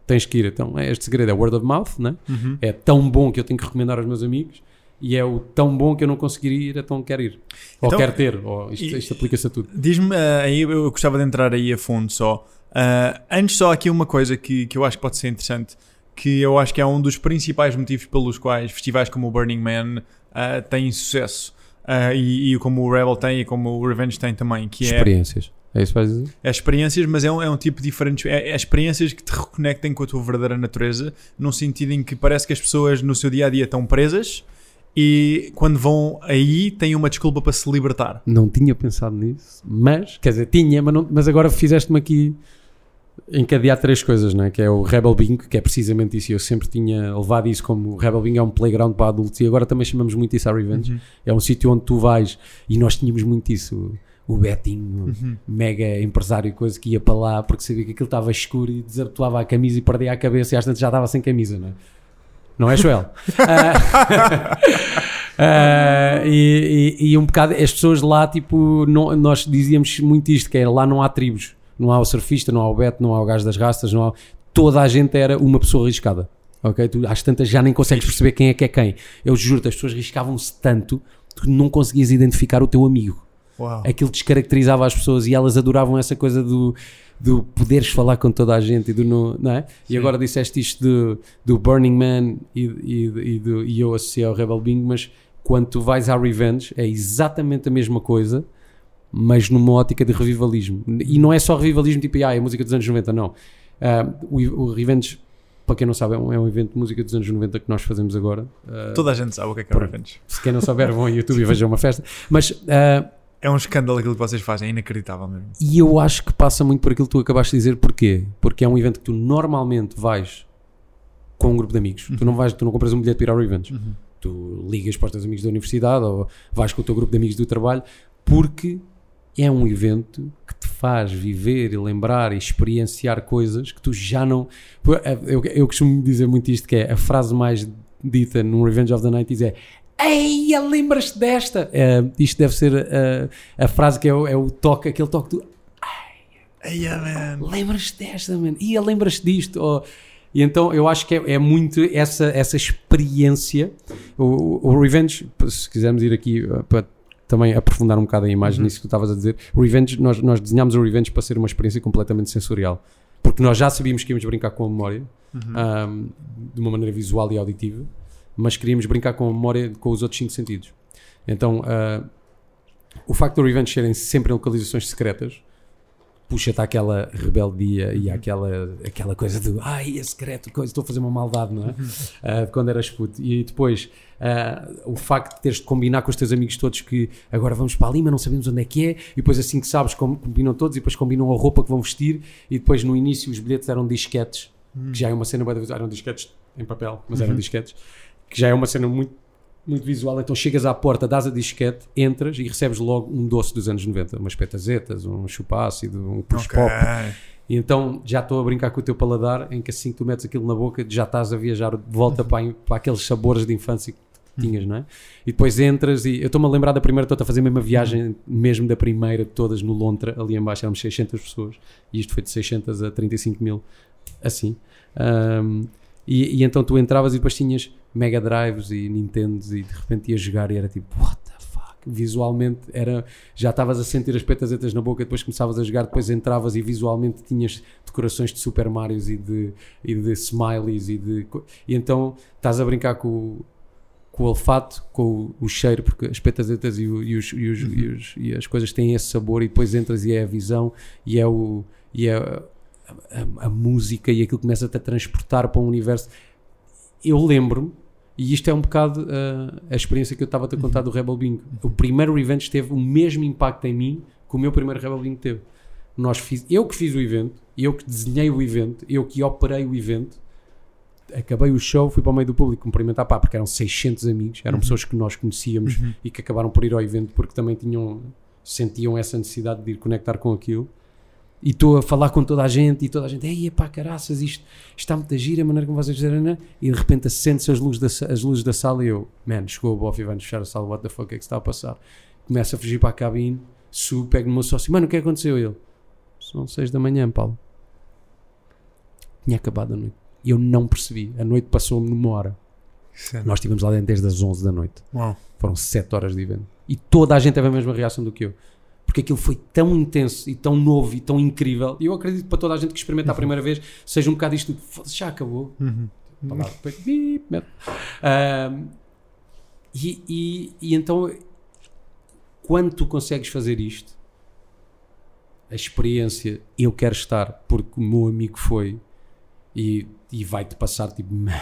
tens que ir. Então, é este segredo é word of mouth, né? Uhum. é tão bom que eu tenho que recomendar aos meus amigos, e é o tão bom que eu não conseguiria ir, então quero ir. Ou Então, quero ter, ou isto, isto aplica-se a tudo. Diz-me ah, aí, eu gostava de entrar aí a fundo só. Ah, antes, só aqui uma coisa que, que eu acho que pode ser interessante, que eu acho que é um dos principais motivos pelos quais festivais como o Burning Man ah, têm sucesso. Ah, e, e como o Rebel tem e como o Revenge tem também, que é, Experiências. É isso que vais dizer? é experiências, mas é um, é um tipo diferente. É, é experiências que te reconectem com a tua verdadeira natureza, num sentido em que parece que as pessoas no seu dia a dia estão presas e quando vão aí têm uma desculpa para se libertar. Não tinha pensado nisso, mas, quer dizer, tinha, mas, não- mas agora fizeste-me aqui encadear três coisas, não é? Que é o Rebel Bingo, que é precisamente isso. e Eu sempre tinha levado isso como o Rebel Bingo é um playground para adultos e agora também chamamos muito isso a Revenge. Uhum. É um sítio onde tu vais e nós tínhamos muito isso. O Betinho, Uhum. mega empresário, coisa que ia para lá porque sabia que aquilo estava escuro e desabotoava a camisa e perdia a cabeça e às vezes já estava sem camisa, não é? Não é, Joel? Ah, e, e- e um bocado, as pessoas lá, tipo, não- nós dizíamos muito isto: que é lá não há tribos, não há o surfista, não há o Beto, não há o gajo das rastas, não há. Toda a gente era uma pessoa arriscada. Ok? Tu às tantas já nem consegues perceber quem é que é quem. Eu juro-te, as pessoas riscavam-se tanto que não conseguias identificar o teu amigo Uau. aquilo descaracterizava as pessoas e elas adoravam essa coisa do, do poderes falar com toda a gente e do no, não é? E agora disseste isto do, do Burning Man e, e, e, do, e eu associei ao Rebel Bingo, mas quando tu vais à Revenge é exatamente a mesma coisa, mas numa ótica de revivalismo. E não é só revivalismo tipo, ah, é música dos anos 90, não. Ah, o, o Revenge, para quem não sabe, é um, é um evento de música dos anos 90 que nós fazemos agora. Ah, Toda a gente sabe o que é que é. Revenge. se quem não souber, vão ao YouTube e vejam uma festa. Mas ah, É um escândalo aquilo que vocês fazem, é inacreditável mesmo. E eu acho que passa muito por aquilo que tu acabaste de dizer. Porquê? Porque é um evento que tu normalmente vais com um grupo de amigos. Tu não vais, tu não compras um bilhete para ir ao Revenge. Tu ligas para os teus amigos da universidade ou vais com o teu grupo de amigos do trabalho porque é um evento que te faz viver e lembrar e experienciar coisas que tu já não. Eu, eu costumo dizer muito isto: que é a frase mais dita num Revenge of the 90s é Ei, lembras-te desta? Eh, isto deve ser eh, a frase que é o, é o toque, aquele toque do yeah, man. lembras-te desta, mano? Ia, lembras-te disto? Ou- e então eu acho que é, é muito essa, essa experiência. O, o Revenge, se quisermos ir aqui uh, para também aprofundar um bocado a imagem Uhum. nisso que tu estavas a dizer, o Revenge, nós, nós desenhámos o Revenge para ser uma experiência completamente sensorial. Porque nós já sabíamos que íamos brincar com a memória, um, de uma maneira visual e auditiva, mas queríamos brincar com a memória com os outros cinco sentidos. Então, uh, o facto do Revenge serem sempre em localizações secretas puxa-te àquela rebeldia e àquela aquela coisa de ai, é secreto, coisa, estou a fazer uma maldade, não é? De quando eras puto. E depois ah, o facto de teres de combinar com os teus amigos todos que agora vamos para ali, mas não sabemos onde é que é, e depois assim que sabes, com- combinam todos e depois combinam a roupa que vão vestir, e depois no início os bilhetes eram disquetes, que já é uma cena, eram disquetes em papel, mas eram disquetes, que já é uma cena muito muito visual, então chegas à porta, dás a disquete, entras e recebes logo um doce dos anos 90, umas petazetas, um chupa-ácido, um push Ok. pop. E então já estou a brincar com o teu paladar, em que assim que tu metes aquilo na boca, já estás a viajar de volta para, para aqueles sabores de infância que tinhas, não é? E depois entras e eu estou-me a lembrar da primeira, estou a fazer a mesma viagem, mesmo da primeira de todas no Lontra, ali em baixo éramos 600 pessoas, e isto foi de 600 a 35 mil, assim. Ahm, e, e então tu entravas e depois tinhas Mega Drives e Nintendos e de repente ias jogar e era tipo, what the fuck? Visualmente era, já estavas a sentir as petazetas na boca, depois começavas a jogar, depois entravas e visualmente tinhas decorações de Super Marios e de, e de smileys e de. E então estás a brincar com, o- com o olfato, com o, o cheiro, porque as petazetas e, o- e os- e os- e os- e as coisas têm esse sabor e depois entras e é a visão e é o. E é a, a- música e aquilo começa-te a transportar para um universo. Eu lembro-me, e isto é um bocado ah, a experiência que eu estava a te contar do Rebel Bingo. O primeiro Revenge teve o mesmo impacto em mim que o meu primeiro Rebel Bingo teve. Nós fiz, eu que fiz o evento, eu que desenhei o evento, eu que operei o evento, acabei o show, fui para o meio do público cumprimentar, pá, porque eram 600 amigos, eram pessoas que nós conhecíamos e que acabaram por ir ao evento porque também tinham, sentiam essa necessidade de ir conectar com aquilo. E estou a falar com toda a gente e toda a gente, ei, pá, caraças, isto, isto está muito a gira, a maneira como vocês fizeram, né? e de repente acende-se as luzes, da, as luzes da sala e eu, man, chegou o Boff e vai-nos fechar a sala, what the fuck, o que é que está a passar? Começo a fugir para a cabine, subo, pego no meu sócio, mano, o que é que aconteceu? Ele, são seis da manhã, Paulo. Tinha acabado a noite. E eu não percebi. A noite passou-me numa hora. Nós estivemos lá dentro desde as 11 da noite. Uau. Foram 7 horas de evento. E toda a gente teve a mesma reação do que eu. Porque aquilo foi tão intenso e tão novo e tão incrível. E eu acredito que para toda a gente que experimenta a primeira vez seja um bocado isto Já acabou. Uhum. Ahm, e, e, e então, quando tu consegues fazer isto, a experiência, eu quero estar porque o meu amigo foi e, e vai-te passar tipo, "Man,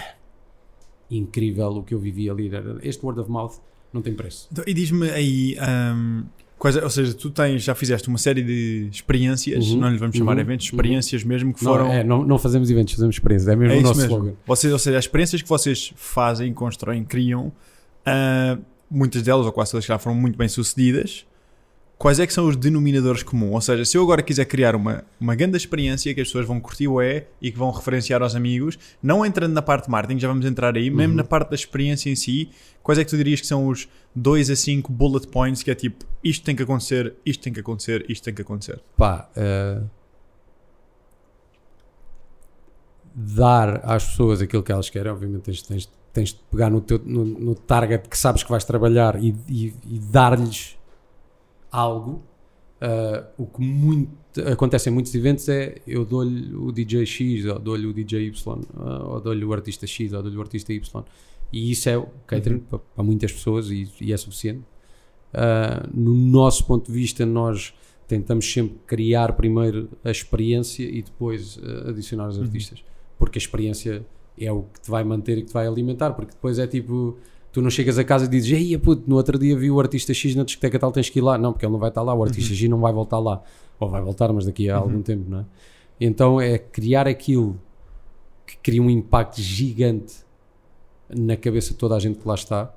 incrível o que eu vivi ali. Este word of mouth não tem preço. Então, e diz-me aí, ahm, quais, ou seja, tu tens, já fizeste uma série de experiências, Uhum, não lhes vamos chamar uhum, eventos, uhum. experiências mesmo que Não, foram. é, não, não fazemos eventos, fazemos experiências. É mesmo É o nosso mesmo. slogan. Vocês, ou seja, as experiências que vocês fazem, constroem, criam, ah, muitas delas, ou quase todas, já foram muito bem sucedidas. Quais é que são os denominadores comuns? Ou seja, se eu agora quiser criar uma, uma grande experiência que as pessoas vão curtir o é e que vão referenciar aos amigos, não entrando na parte de marketing, já vamos entrar aí, mesmo Uhum. na parte da experiência em si, quais é que tu dirias que são os 2 a 5 bullet points que é tipo, isto tem que acontecer, isto tem que acontecer, isto tem que acontecer. pá, eh, dar às pessoas aquilo que elas querem, obviamente tens, tens, tens de pegar no, teu, no, no target que sabes que vais trabalhar e, e- e dar-lhes algo. Eh, o que muito, acontece em muitos eventos é eu dou-lhe o DJ X, ou dou-lhe o DJ Y, eh, ou dou-lhe o artista X, ou dou-lhe o artista Y. E isso é catering para, para muitas pessoas e, e é suficiente. Uh, no nosso ponto de vista, nós tentamos sempre criar primeiro a experiência e depois uh, adicionar os artistas, porque a experiência é o que te vai manter e que te vai alimentar. Porque depois é tipo, tu não chegas a casa e dizes, ei, puto, no outro dia vi o artista X na discoteca tal, tens que ir lá. Não, porque ele não vai estar lá, o artista X não vai voltar lá, ou vai voltar, mas daqui a algum tempo, não é? Então é criar aquilo que cria um impacto gigante na cabeça de toda a gente que lá está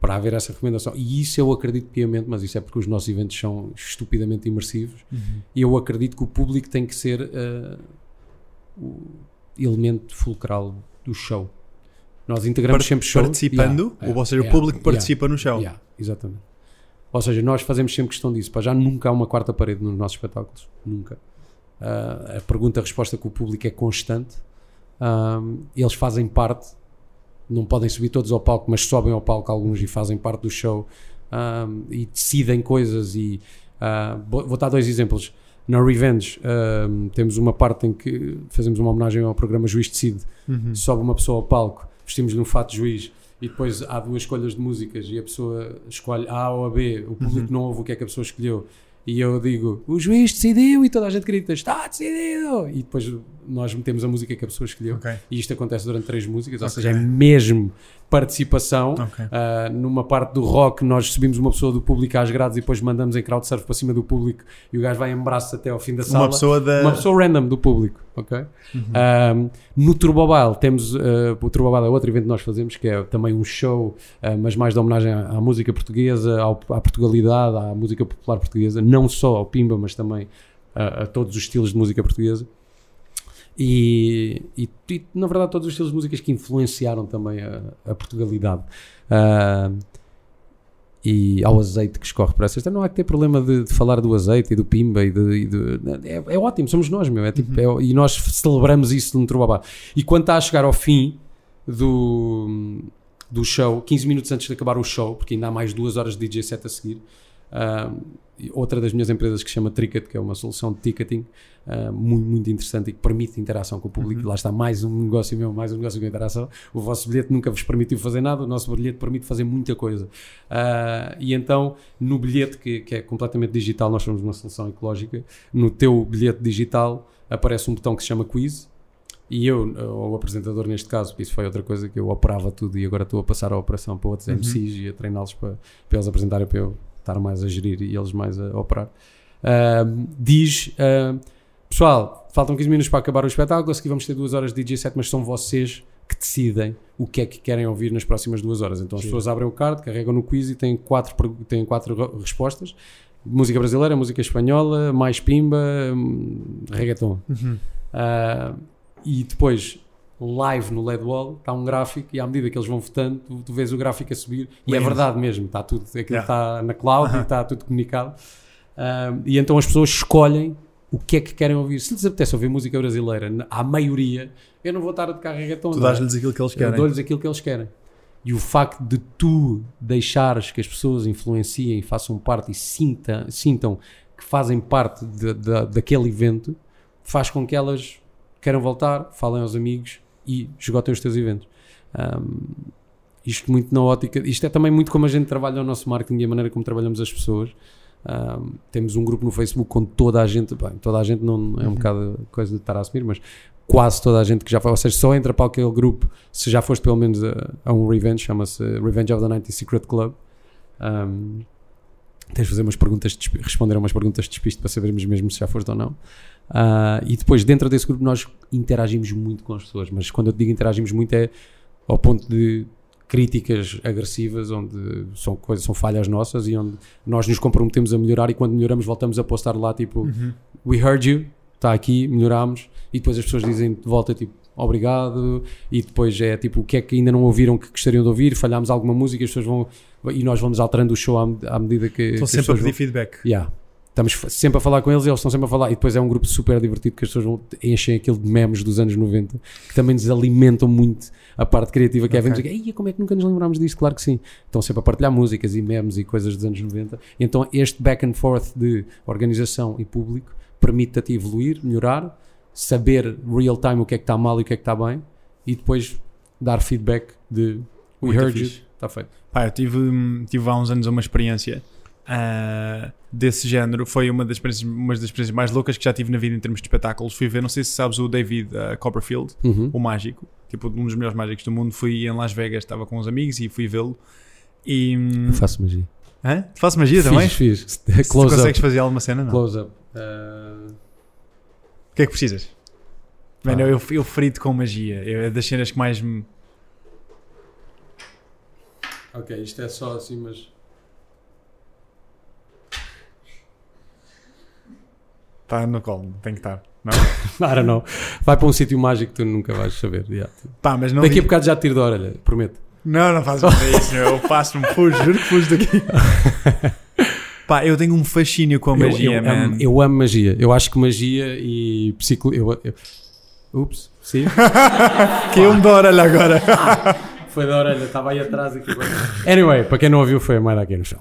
para haver essa recomendação. E isso eu acredito piamente, mas isso é porque os nossos eventos são estupidamente imersivos. E eu acredito que o público tem que ser eh, o elemento fulcral do show. Nós integramos Par- sempre show. participando, Yeah, ou seja, o público participa no show. exatamente. Ou seja, nós fazemos sempre questão disso. Pá, já nunca há uma quarta parede nos nossos espetáculos. Nunca. Ah, a pergunta-resposta com o público é constante. Eles fazem parte. Não podem subir todos ao palco, mas sobem ao palco alguns e fazem parte do show. E decidem coisas. E ah, vou, dar dois exemplos. Na Revenge temos uma parte em que fazemos uma homenagem ao programa Juiz Decide Uhum. sobe uma pessoa ao palco, vestimos num fato juiz e depois há duas escolhas de músicas e a pessoa escolhe A ou a B, o público não ouve o que é que a pessoa escolheu e eu digo, o juiz decidiu e toda a gente grita, está decidido e depois nós metemos a música que a pessoa escolheu Ok. e isto acontece durante três músicas, ou Ok. seja, é mesmo participação Ok. Uh, numa parte do rock, nós subimos uma pessoa do público às grades e depois mandamos em crowd surf para cima do público e o gajo vai em braço até ao fim da sala Uma pessoa da. uma pessoa random do público, ok? Um, no Turbobile temos, uh, o Turbobile é outro evento que nós fazemos, que é também um show, mas mais de homenagem à, à música portuguesa, ao- à Portugalidade, à música popular portuguesa, não só ao Pimba, mas também a todos os estilos de música portuguesa. E, e- e, na verdade todos os estilos de músicas que influenciaram também a, a Portugalidade. Uh, e ao azeite que escorre por essas. Não há que ter problema de, de falar do azeite e do pimba e, de, e de- é, é ótimo, somos nós, meu. É tipo, é- e nós celebramos isso no Turbabá. E quando está a chegar ao fim do, do show, 15 minutos antes de acabar o show, porque ainda há mais duas horas de DJ set a seguir, ah, e outra das minhas empresas que se chama Tricket, que é uma solução de ticketing ah, muito, muito interessante e que permite interação com o público. Lá está mais um negócio meu, mais um negócio com interação. O vosso bilhete nunca vos permitiu fazer nada, o nosso bilhete permite fazer muita coisa. Ah, e então, no bilhete que, que é completamente digital, nós somos uma solução ecológica. No teu bilhete digital aparece um botão que se chama quiz. E eu, ou o apresentador neste caso, porque isso foi outra coisa que eu operava tudo e agora estou a passar a operação para outros MCs e a treiná-los para, para eles apresentarem para eu estar mais a gerir e eles mais a operar. Ahm, diz, ahm, pessoal, faltam 15 minutos para acabar o espetáculo, a seguir vamos ter duas horas de DJ set, mas são vocês que decidem o que é que querem ouvir nas próximas duas horas. Então as pessoas abrem o card, carregam no quiz e têm quatro, têm quatro ro- respostas. Música brasileira, música espanhola, mais pimba, hum, reggaeton. Ah, e depois, live no LED Wall, está um gráfico e à medida que eles vão votando, tu, tu vês o gráfico a subir e é verdade mesmo, está tudo, aquilo Yeah. está na cloud e está tudo comunicado. Ah, e então as pessoas escolhem o que é que querem ouvir. Se lhes apetece ouvir música brasileira, à maioria, eu não vou estar a tocar reggaeton. Tu é? dás-lhes aquilo que eles Eu querem. dou-lhes aquilo que eles querem. E o facto de tu deixares que as pessoas influenciem, façam parte e sinta, sintam que fazem parte de- de- daquele evento, faz com que elas queiram voltar, falem aos amigos e esgotem os teus eventos. Ahm, isto muito na ótica, isto é também muito como a gente trabalha o nosso marketing e a maneira como trabalhamos as pessoas. Ahm, temos um grupo no Facebook com toda a gente, bem, toda a gente não é um bocado coisa de estar a assumir, mas quase toda a gente que já foi, ou seja, só entra para aquele grupo se já foste pelo menos a, a um Revenge, chama-se Revenge of the 90 Secret Club. Ahm, tens de fazer umas perguntas, de responder a umas perguntas de despiste para sabermos mesmo se já foste ou não. Ah, e depois, dentro desse grupo, nós interagimos muito com as pessoas, mas quando eu digo interagimos muito é ao ponto de críticas agressivas, onde são coisas, são falhas nossas e onde nós nos comprometemos a melhorar e quando melhoramos voltamos a postar lá tipo Uhum. we heard you, está aqui, melhorámos e depois as pessoas dizem de volta tipo obrigado e depois é tipo o que é que ainda não ouviram que gostariam de ouvir, falhámos alguma música, as pessoas vão e nós vamos alterando o show à, à medida que, Estão sempre a pedir vão- feedback. Yeah. Estamos sempre a falar com eles e eles estão sempre a falar. E depois é um grupo super divertido que as pessoas vão, enchem aquilo de memes dos anos 90 que também nos alimentam muito a parte criativa. Que é Ok. vemos Ei, como é que nunca nos lembrámos disto? Claro que sim. Estão sempre a partilhar músicas e memes e coisas dos anos 90. Então este back and forth de organização e público permite-te evoluir, melhorar, saber real time o que é que está mal e o que é que está bem e depois dar feedback de we Muito heard fixe. you, está feito. Pá, eu tive, tive há uns anos uma experiência ah, desse género. Foi uma das, experiências, uma das experiências mais loucas que já tive na vida em termos de espetáculos. Fui ver, não sei se sabes, o David ah, Copperfield, Uhum. o mágico, tipo um dos melhores mágicos do mundo. Fui em Las Vegas, estava com uns amigos e fui vê-lo. E. hum, Faço magia. Hã? Tu fazes magia também? Fiz, fiz. Se tu consegues up. fazer alguma cena, não? Close up. Uh, O que é que precisas? Mano, eu, eu frito com magia. É das cenas que mais me. ok, isto é só assim, mas. Está no colo, tem que estar. Não? I don't know. Vai para um sítio mágico que tu nunca vais saber. yeah. Pá, mas não. Daqui a vi- bocado já te tiro da orelha, prometo. Não, não faz nada isso, meu. Eu passo-me, fujo, juro que fujo daqui. Pá, eu tenho um fascínio com a Eu, magia, eu man. amo, eu amo magia. Eu acho que magia e psico. Eu, eu- Ups, sim. Caiu-me da orelha agora. Foi da orelha, estava aí atrás. Aqui. Anyway, para quem não ouviu, foi a moeda aqui no chão.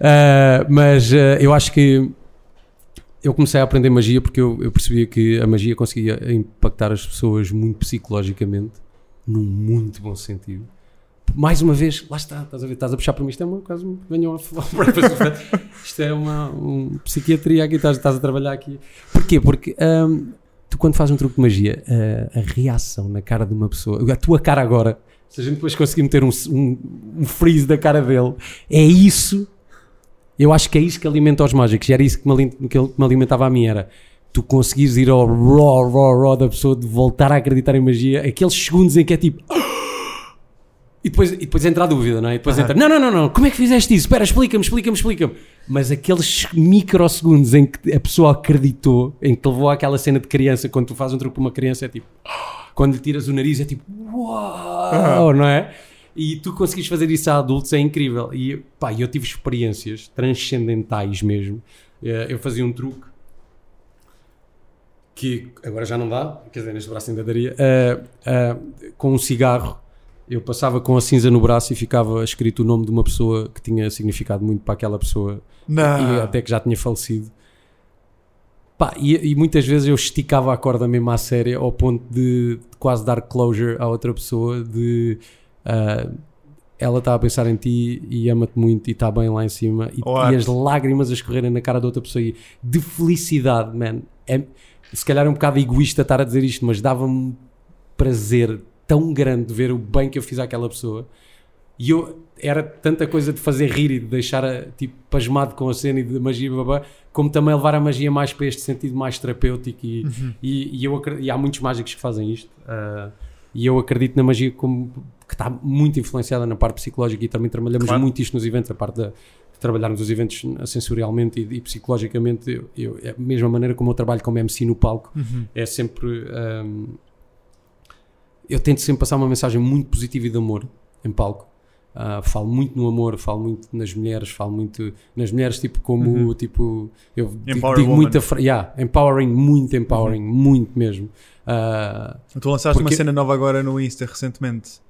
Ah, mas ah, eu acho que eu comecei a aprender magia porque eu, eu percebia que a magia conseguia impactar as pessoas muito psicologicamente, num muito bom sentido. Mais uma vez, lá está, estás a ver, estás a puxar para mim, isto é uma quase um- venham a falar isto é uma um, psiquiatria aqui, estás, estás a trabalhar aqui. Porquê? Porque ahm, tu quando fazes um truque de magia, a, a reação na cara de uma pessoa, a tua cara agora, se a gente depois conseguir meter um, um, um freeze da cara dele, é isso. Eu acho que é isso que alimenta os mágicos. E era isso que me, que me alimentava a mim. Era tu conseguires ir ao raw, raw, raw da pessoa, de voltar a acreditar em magia, aqueles segundos em que é tipo. E depois, e depois entra a dúvida, não é? E depois entra, não, não, não, não, como é que fizeste isso? Espera, explica-me, explica-me, explica-me. Mas aqueles microsegundos em que a pessoa acreditou, em que levou àquela cena de criança, quando tu fazes um truque para uma criança, é tipo, quando lhe tiras o nariz, é tipo, uau, não é? E tu conseguires fazer isso a adultos é incrível. E pá, eu tive experiências transcendentais mesmo. Eh, Eu fazia um truque que agora já não dá, quer dizer, neste braço ainda daria, eh, eh, com um cigarro. Eu passava com a cinza no braço e ficava escrito o nome de uma pessoa que tinha significado muito para aquela pessoa e Não. até que já tinha falecido. Pá, e, e muitas vezes eu esticava a corda mesmo à séria ao ponto de, de quase dar closure à outra pessoa de ah, ela está a pensar em ti e ama-te muito e está bem lá em cima e, e as lágrimas a escorrerem na cara da outra pessoa e de felicidade, man. É, se calhar é um bocado egoísta estar a dizer isto, mas dava-me prazer tão grande de ver o bem que eu fiz àquela pessoa. E eu era tanta coisa de fazer rir e de deixar tipo pasmado com a cena e de magia babá, como também levar a magia mais para este sentido mais terapêutico e, e, e eu e há muitos mágicos que fazem isto ah, e eu acredito na magia como que está muito influenciada na parte psicológica e também trabalhamos Claro. muito isto nos eventos, a parte de trabalharmos os eventos sensorialmente e, e psicologicamente eu, eu- é a mesma maneira como eu trabalho como MC no palco Uhum. é sempre ahm, eu tento sempre passar uma mensagem muito positiva e de amor em palco Ah, falo muito no amor, falo muito nas mulheres, falo muito nas mulheres, tipo, como, Uhum. tipo, eu Empower digo woman. muita, yeah, empowering, muito empowering, Uhum. muito mesmo. Ah, Tu lançaste uma Porque- cena nova agora no Insta recentemente.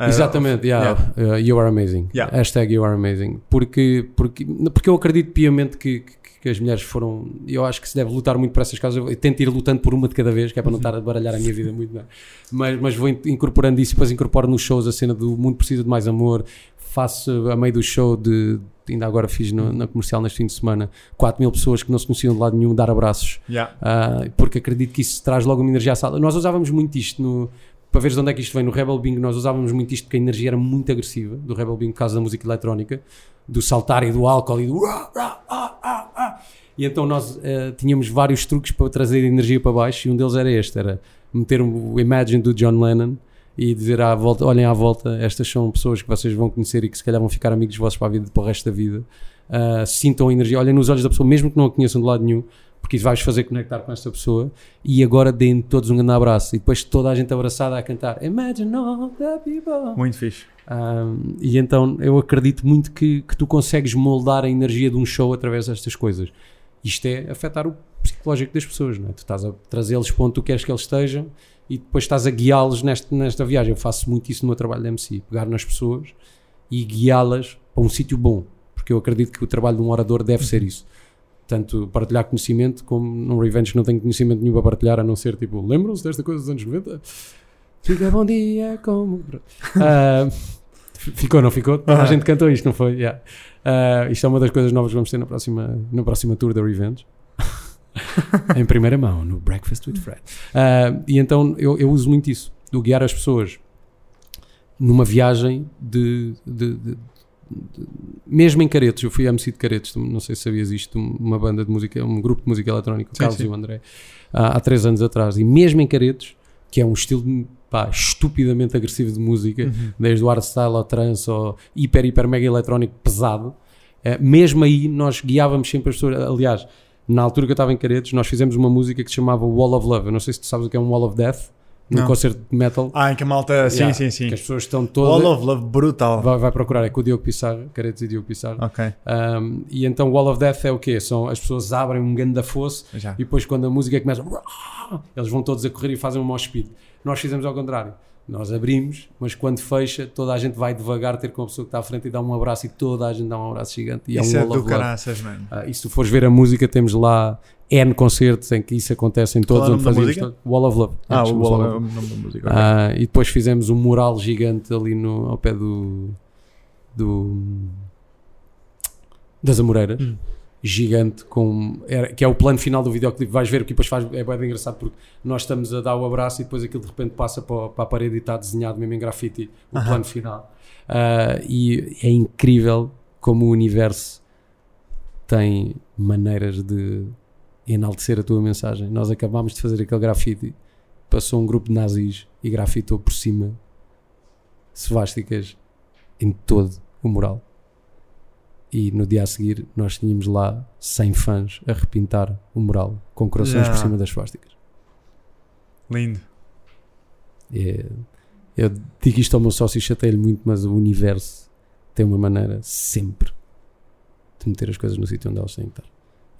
Ah, exatamente, yeah, uh, you are amazing. Yeah. Hashtag you are amazing. Porque, porque, porque eu acredito piamente que, que, que as mulheres foram. Eu acho que se deve lutar muito por essas causas. Eu tento ir lutando por uma de cada vez, que é para não estar a baralhar a minha vida muito. não é? Mas, mas vou in- incorporando isso e depois incorporo nos shows a cena do mundo precisa de mais amor. Faço a meio do show de. Ainda agora fiz no- na comercial neste fim de semana 4 mil pessoas que não se conheciam de lado nenhum dar abraços Yeah. ah, porque acredito que isso traz logo uma energia à sala. Nós usávamos muito isto no, para veres de onde é que isto vem no Rebel Bingo. Nós usávamos muito isto porque a energia era muito agressiva do Rebel Bingo por causa da música eletrónica, do saltar e do álcool e do. ah, ah, ah. E então nós ah, tínhamos vários truques para trazer energia para baixo e um deles era este: era meter o Imagine do John Lennon e dizer à volta, olhem à volta, estas são pessoas que vocês vão conhecer e que se calhar vão ficar amigos vossos para a vida, para o resto da vida. Ah, sintam a energia, olhem nos olhos da pessoa, mesmo que não a conheçam de lado nenhum, porque vai-vos fazer conectar com esta pessoa. E agora deem todos um grande abraço. E depois toda a gente abraçada a cantar Imagine all the people. Muito fixe. Um, e então eu acredito muito que, que tu consegues moldar a energia de um show através destas coisas. Isto é afetar o psicológico das pessoas, não é? Tu estás a trazê-los para onde tu queres que eles estejam e depois estás a guiá-los nesta, nesta viagem. Eu faço muito isso no meu trabalho de MC, pegar nas pessoas e guiá-las para um sítio bom, porque eu acredito que o trabalho de um orador deve ser isso. Tanto partilhar conhecimento, como num Revenge que não tenho conhecimento nenhum para partilhar, a não ser tipo, lembram-se desta coisa dos anos 90? Fica bom dia como. Ah, ficou, não ficou? A gente cantou isto, não foi? Yeah. Ah, isto é uma das coisas novas que vamos ter na próxima, na próxima tour da Revenge. em primeira mão, no Breakfast with Fred. Ah, e então eu, eu uso muito isso, do guiar as pessoas numa viagem de- de- de- mesmo em Caretos, eu fui MC de Caretos, não sei se sabias isto, uma banda de música, um grupo de música eletrónica, o Sim, Carlos sim. e o André, há, há três anos atrás, e mesmo em Caretos, que é um estilo pá, estupidamente agressivo de música, Uhum. desde o hardstyle ao trance ao hiper, hiper, mega eletrónico pesado, eh, mesmo aí nós guiávamos sempre as pessoas. Aliás, Na altura que eu estava em Caretos, nós fizemos uma música que se chamava Wall of Love. Eu não sei se tu sabes o que é um Wall of Death, num concerto de metal. Ah, em que a malta. Sim, Yeah, sim, sim. Que as pessoas estão Wall todas. of Love, brutal. Vai, vai procurar, é com o Diogo Pissarra, Caretos e Diogo Pissarra. Ok, Um, e então Wall of Death é o quê? São as pessoas abrem um grande fosse já. e depois quando a música começa, eles vão todos a correr e fazem um mosh speed. Nós fizemos ao contrário. Nós abrimos, mas quando fecha, toda a gente vai devagar ter com a pessoa que está à frente e dá um abraço e toda a gente dá um abraço gigante. E Isso é é, um wall do caraças, mano. Ah, e se tu fores ver a música, temos lá N concertos em que isso acontece em é todos o onde fazíamos. todo- Wall of Love. Ah, É, o Wall Wall of of Love. música. Ah, e depois fizemos um mural gigante ali no, ao pé do. do das Amoreiras. Hum. Gigante, com, era- que é o plano final do videoclipe. Vais ver que depois faz, é bem engraçado porque nós estamos a dar o abraço e depois aquilo de repente passa para, para a parede e está desenhado mesmo em grafite o Aham. plano final. Ah, e é incrível como o universo tem maneiras de enaltecer a tua mensagem. Nós acabámos de fazer aquele grafite, passou um grupo de nazis e grafitou por cima svásticas em todo o mural. E no dia a seguir nós tínhamos lá 100 fãs a repintar o mural com corações Yeah. por cima das svásticas. Lindo. É- eu digo isto ao meu sócio e chateio-lhe muito, mas o universo tem uma maneira sempre de meter as coisas no sítio onde elas têm que estar.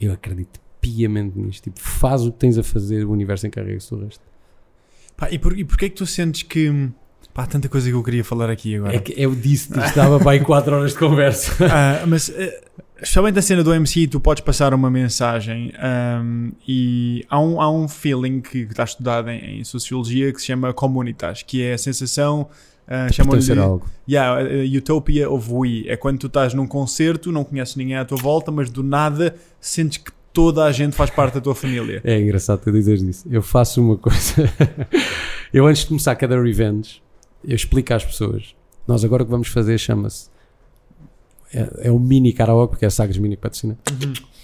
Eu acredito piamente nisto. Tipo, faz o que tens a fazer, o universo encarrega-se do resto. Pá, e, por, e porquê é que tu sentes que. Pá, tanta coisa que eu queria falar aqui agora. É que eu disse-te, isto dava para aí 4 horas de conversa. Ah, mas eh, especialmente a cena do MC, tu podes passar uma mensagem ahm, e há um, há um feeling que está estudado em, em sociologia que se chama communitas, que é a sensação. Uh, chamam-lhe algo. yeah, a Utopia of We. É quando tu estás num concerto, não conheces ninguém à tua volta, mas do nada sentes que toda a gente faz parte da tua família. É engraçado tu dizeres isso. Eu faço uma coisa. eu antes de começar cada revenge, eu explico às pessoas. Nós agora o que vamos fazer chama-se. É, é o mini karaoke, porque é Sagres Mini que patrocina.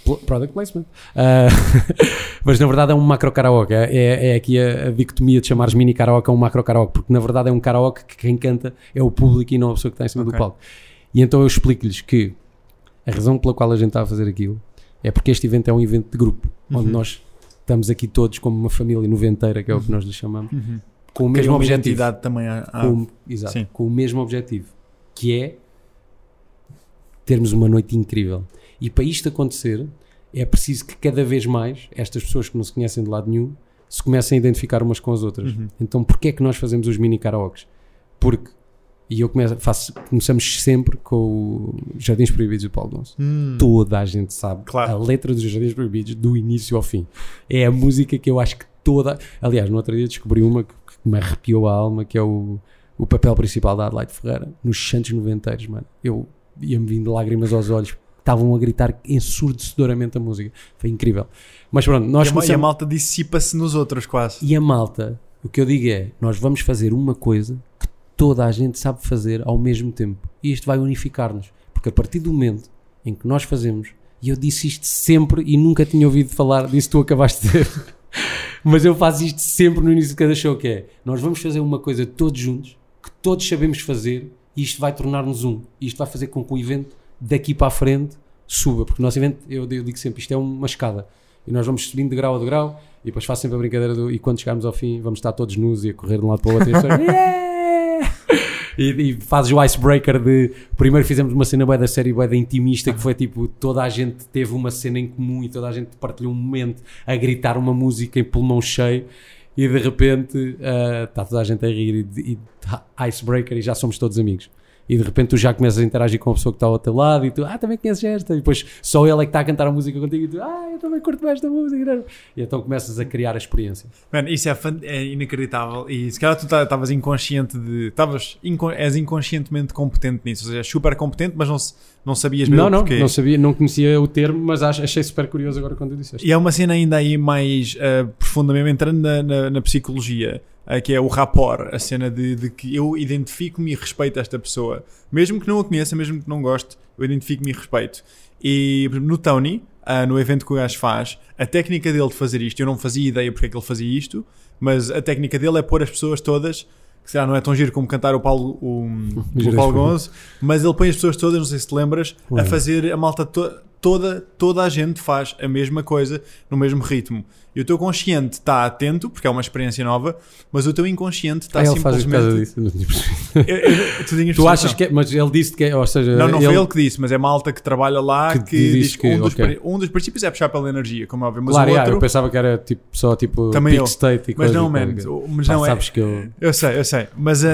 Pl- Product placement. Ah, mas na verdade é um macro karaoke. É, é, é aqui a, a dicotomia de chamares mini karaoke a um macro karaoke, porque na verdade é um karaoke que quem canta é o público e não a pessoa que está em cima do Ok. palco. E então eu explico-lhes que a razão pela qual a gente está a fazer aquilo é porque este evento é um evento de grupo, onde Uhum. nós estamos aqui todos como uma família noventeira, que é o que nós lhe chamamos, Uhum. com o mesmo uma objetivo. identidade também à- à- Com, exato, sim. com o mesmo objetivo, que é termos uma noite incrível. E para isto acontecer, é preciso que cada vez mais estas pessoas que não se conhecem de lado nenhum se comecem a identificar umas com as outras. Uhum. Então, porquê é que nós fazemos os mini karaokes? Porque, e eu começo, faço, começamos sempre com o Jardins Proibidos do Paulo Gonçalves Hum. toda a gente sabe Claro. a letra dos Jardins Proibidos do início ao fim. É a música que eu acho que toda. Aliás, no outro dia descobri uma que, que me arrepiou a alma, que é o, o papel principal da Adelaide Ferreira, nos Santos Noventeiros, mano. Eu ia-me vindo lágrimas aos olhos. Estavam a gritar ensurdecedoramente a música. Foi incrível. Mas pronto, nós E a, ma- e a começamos- malta dissipa-se nos outros quase. e a malta, o que eu digo é: nós vamos fazer uma coisa que toda a gente sabe fazer ao mesmo tempo. E isto vai unificar-nos. Porque a partir do momento em que nós fazemos, e eu disse isto sempre e nunca tinha ouvido falar disso que tu acabaste de dizer, mas eu faço isto sempre no início de cada show: que é nós vamos fazer uma coisa todos juntos, que todos sabemos fazer, e isto vai tornar-nos um. E isto vai fazer com que o evento daqui para a frente suba. Porque o nosso evento, eu, eu digo sempre, isto é uma escada. E nós vamos subindo de grau a degrau e depois faço sempre a brincadeira do. E quando chegarmos ao fim, vamos estar todos nus e a correr de um lado para o outro. E, pessoas, "Yeah!" E, e fazes o icebreaker de. Primeiro fizemos uma cena bué da série, bué da intimista, que foi tipo: toda a gente teve uma cena em comum e toda a gente partilhou um momento a gritar uma música em pulmão cheio. E de repente ah, está toda a gente a rir e, e tá, icebreaker e já somos todos amigos. E de repente tu já começas a interagir com a pessoa que está ao teu lado e tu, ah, também conheces esta. E depois só ele é que está a cantar a música contigo e tu, ah, eu também curto esta música. E então começas a criar a experiência. Mano, isso é, é inacreditável. E se calhar tu tá- estavas inconsciente de. Estavas inco- és inconscientemente competente nisso. Ou seja, és super competente, mas não, não sabias bem Não, não, não sabia, não conhecia o termo, mas ach- achei super curioso agora quando tu disseste. E há uma cena ainda aí mais ah, profundamente entrando na, na- na psicologia, que é o rapport, a cena de, de que eu identifico-me e respeito esta pessoa. Mesmo que não a conheça, mesmo que não goste, eu identifico-me e respeito. E no Tony, ah, no evento que o gajo faz, a técnica dele de fazer isto, eu não fazia ideia porque é que ele fazia isto, mas a técnica dele é pôr as pessoas todas. Que se calhar não é tão giro como cantar o Paulo, o, o Paulo. Gonzo, mas ele põe as pessoas todas, não sei se te lembras, a fazer a malta to- toda, toda a gente faz a mesma coisa no mesmo ritmo. E o teu consciente está atento, porque é uma experiência nova, mas o teu inconsciente está Ah, simplesmente. Eu- eu- tu, Tu achas que é, mas ele disse que é, ou seja, Não, não ele, foi ele que disse, mas é malta que trabalha lá Que que, diz que, um, dos, ok. pri- um dos princípios é puxar pela energia, como é óbvio, mas claro, outro. eu pensava que era tipo, só tipo Também eu. state e mas coisa. não, man, mas não é. sabes que eu. Eu sei, eu sei. Mas a,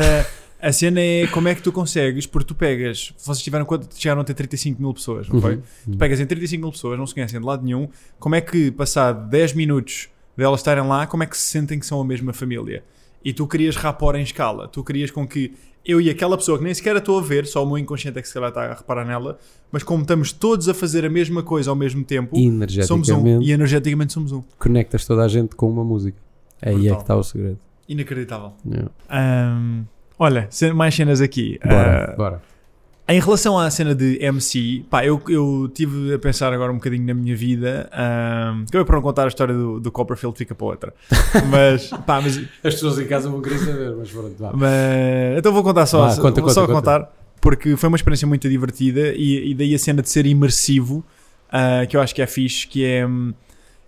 a cena é como é que tu consegues, porque tu pegas, vocês tiveram quanto? Chegaram a ter 35 mil pessoas, não foi? Uhum, Tu pegas em 35 mil pessoas, não se conhecem de lado nenhum, como é que, passado 10 minutos delas estarem lá, como é que se sentem que são a mesma família? E tu querias rapor em escala, tu querias com que eu e aquela pessoa que nem sequer a estou a ver, só o meu inconsciente é que se calhar está a reparar nela, mas como estamos todos a fazer a mesma coisa ao mesmo tempo, somos um. E energeticamente somos um. conectas toda a gente com uma música. Aí é Brutal. que está o segredo. Inacreditável. Yeah. Ahm, olha, mais cenas aqui. Bora, Ah, bora. Em relação à cena de MC, pá, eu, eu tive a pensar agora um bocadinho na minha vida. que eu para não contar a história do, do Copperfield fica para outra. Mas, pá, mas, As pessoas em casa vão querer saber, mas pronto, vá. mas- então vou contar só, Vá, conta, vou só conta, conta. contar, porque foi uma experiência muito divertida e, e daí a cena de ser imersivo, ah, que eu acho que é fixe, que é. hum,